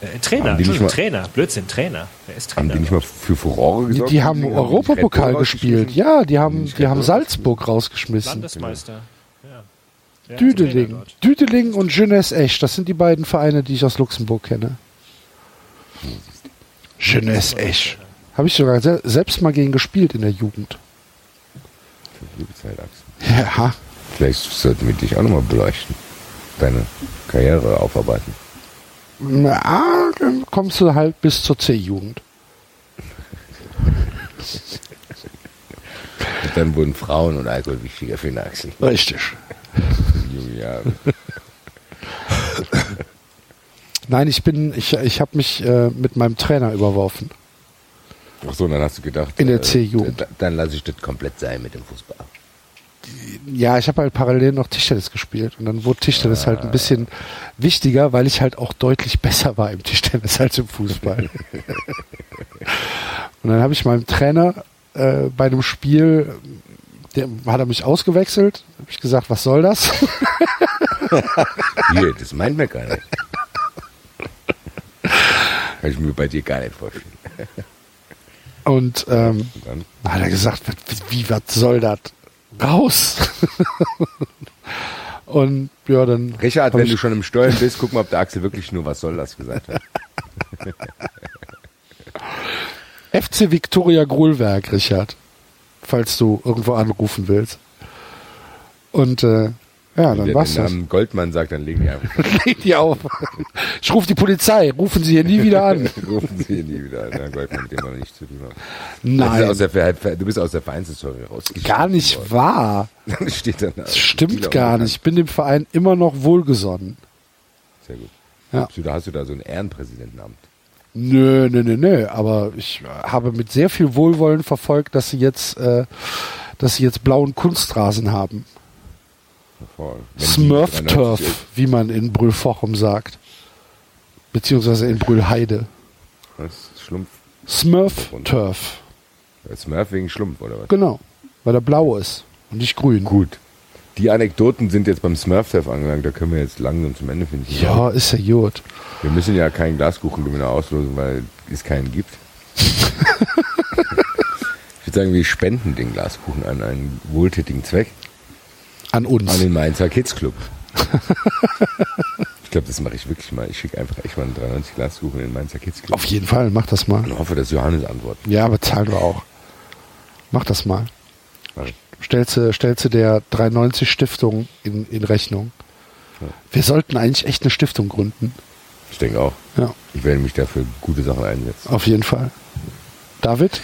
Äh, Trainer, Haben die nicht Entschuldigung, mal- Trainer, Blödsinn, Trainer. Wer ist Haben Trainer? die nicht mal für Furore Die, gesorgt? die haben Deswegen Europapokal gespielt. Ja, die haben, Nicht die haben Salzburg rausgeschmissen. Landesmeister. Ja. Düdeling. Düdeling und Jeunesse Esch, das sind die beiden Vereine, die ich aus Luxemburg kenne. Jeunesse Esch. Habe ich sogar se selbst mal gegen gespielt in der Jugend. Liebe Zeit, Axel. Ja, Vielleicht sollten wir dich auch nochmal beleuchten. Deine Karriere aufarbeiten. na, dann kommst du halt bis zur C-Jugend. Dann wurden Frauen und Alkohol wichtiger für den Axel. Richtig. Jahre. Nein, ich bin, ich, ich habe mich äh, mit meinem Trainer überworfen. Ach so, dann hast du gedacht. In der äh, C-Jugend. d- Dann lasse ich das komplett sein mit dem Fußball. Ja, ich habe halt parallel noch Tischtennis gespielt und dann wurde Tischtennis halt ein bisschen wichtiger, weil ich halt auch deutlich besser war im Tischtennis als im Fußball. und dann habe ich meinem Trainer äh, bei einem Spiel, der, hat er mich ausgewechselt, habe ich gesagt, was soll das? Hier, das meint mir gar nicht. Kann ich mir bei dir gar nicht vorstellen. Und ähm, dann, hat er gesagt, wie, was soll das? Raus! und ja, dann. Richard, wenn du schon im Steuern bist, guck mal, ob der Axel wirklich nur was soll das gesagt hat. FC Victoria Grolwerk, Richard. Falls du irgendwo anrufen willst. Und äh, ja, Wenn dann war's das. Namen Goldmann sagt, dann legen die einfach. Leg die auf. Ich rufe die Polizei. Rufen Sie hier nie wieder an. Rufen sie ihn nie wieder an. Herr Goldmann, mit dem wir nicht zu tun haben. Du Nein, bist aus der, du bist aus der Vereinshistorie raus. gar nicht wahr. Dann steht dann Das stimmt gar nicht. Ich bin dem Verein immer noch wohlgesonnen. Sehr gut. Ja. Hast du, da hast du da so einen Ehrenpräsidentenamt. Nö, nö, nö, nö. Aber ich habe mit sehr viel Wohlwollen verfolgt, dass sie jetzt, äh, dass sie jetzt blauen Kunstrasen haben. Hervorragend. Wenn die Smurf 93 Turf, wie man in Brühlfochum sagt. Beziehungsweise in Brühlheide. Was? Schlumpf? Smurf Turf. Smurf wegen Schlumpf, oder was? Genau. Weil er blau ist und nicht grün. Gut. Die Anekdoten sind jetzt beim Smurf-Turf angelangt. Da können wir jetzt langsam zum Ende finden. Ja, ist ja gut. Wir müssen ja keinen Glaskuchengewinner auslosen, weil es keinen gibt. ich würde sagen, wir spenden den Glaskuchen an einen wohltätigen Zweck. An uns. An den Mainzer Kids Club. ich glaube, das mache ich wirklich mal. Ich schicke einfach echt mal einen 93 Glaskuchen in den Mainzer Kids Club. Auf jeden Fall, mach das mal. Und hoffe, dass Johannes antwortet. Ja, bezahlen wir auch. Mach das mal. Mach ich. Stellst du, stellst du der 390 Stiftung in, in Rechnung. Wir sollten eigentlich echt eine Stiftung gründen. Ich denke auch. Ja, Ich werde mich dafür gute Sachen einsetzen. auf jeden Fall. David,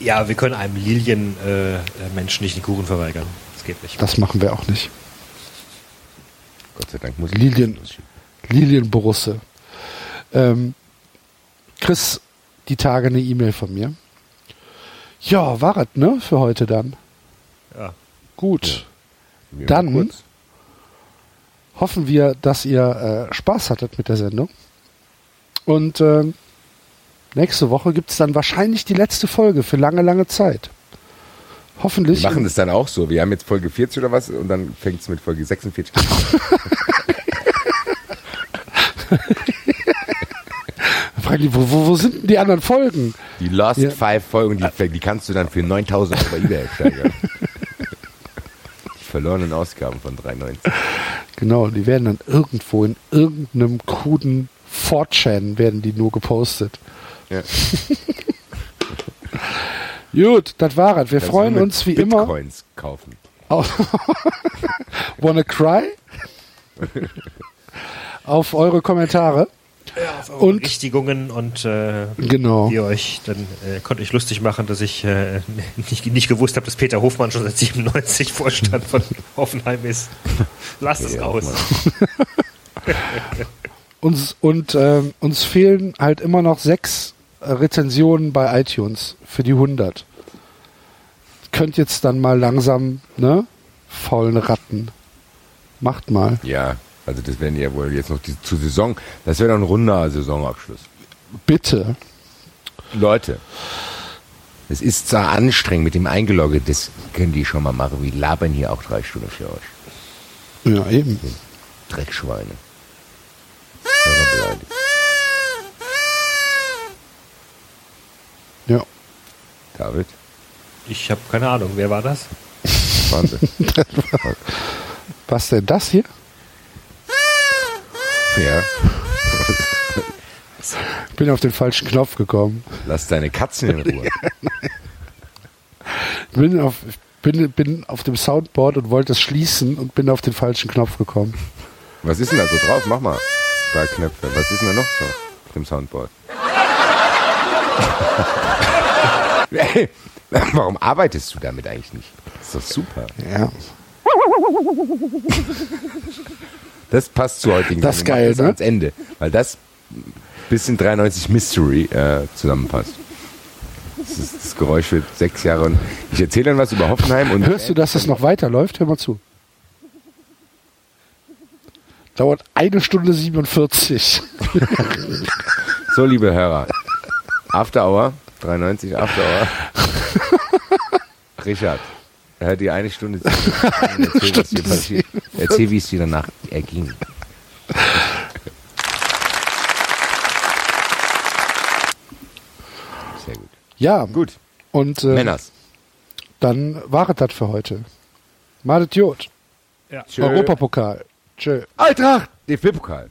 Ja, wir können einem Lilien-Menschen äh, Menschen nicht den Kuchen verweigern. Das geht nicht. das machen wir auch nicht. Gott sei Dank muss ich Lilien. Lilienborusse. Ähm, Chris, die Tage eine E-Mail von mir. Ja, war es, ne, für heute dann. Ja. Gut. Mir Dann- hoffen wir, dass ihr äh, Spaß hattet mit der Sendung. Und ähm, nächste Woche gibt es dann wahrscheinlich die letzte Folge für lange, lange Zeit. Hoffentlich. Wir machen das dann auch so. Wir haben jetzt Folge 40 oder was und dann fängt es mit Folge 46 an. Wo, wo, wo sind denn die anderen Folgen? Die Lost Ja. Five Folgen, die, die kannst du dann für 9000 Euro bei eBay steigern. Verlorenen Ausgaben von 3,90. Genau, die werden dann irgendwo in irgendeinem kruden 4chan werden die nur gepostet. Ja. Gut, das war es. Wir Kannst freuen uns wie immer. Bitcoins kaufen. auf Wanna cry? auf eure Kommentare. Und- Berichtigungen und äh, Genau. ihr euch, dann äh, konnte ich lustig machen, dass ich äh, nicht, nicht gewusst habe, dass Peter Hofmann schon seit 97 Vorstand von Hoffenheim ist. Lasst es Ja, raus. Uns, und ähm, uns fehlen halt immer noch sechs äh, Rezensionen bei iTunes für die 100. Könnt jetzt dann mal langsam, ne? Faulen Ratten. Macht mal. Ja, also das wären ja wohl jetzt noch die, zu Saison. Das wäre doch ein runder Saisonabschluss. Bitte. Leute. Es ist zwar anstrengend mit dem Eingeloggen, das können die schon mal machen. Wir labern hier auch drei Stunden für euch. Ja, eben. Dreckschweine. Ja. David? Ich habe keine Ahnung. Wer war das? Wahnsinn. Was denn das hier? Ja. Ich bin auf den falschen Knopf gekommen. Lass deine Katzen in Ruhe. Ich bin auf, ich bin, bin auf dem Soundboard und wollte es schließen und bin auf den falschen Knopf gekommen. Was ist denn da so drauf? Mach mal. Da Knöpfe. Was ist denn da noch so auf dem Soundboard? Hey, Warum arbeitest du damit eigentlich nicht? Das ist doch super. Ja. Das passt zu heutigen Das ist geil, das ne? ans Ende, weil das bis in 93 Mystery äh, zusammenpasst. Das, ist, das Geräusch wird sechs Jahre und ich erzähle dann was über Hoffenheim und Hörst du, dass es noch weiterläuft? Hör mal zu. Dauert eine Stunde 47. so liebe Hörer. After Hour 93 After Hour. Richard, hört die eine Stunde. zu. Erzähl, was hier passiert. Erzähl, wie es dir danach erging. Sehr gut. Ja, Gut. und äh, Männers. dann war es das für heute. Madet Jod. Tschö. Europapokal. Tschö. Eintracht! DFB-Pokal.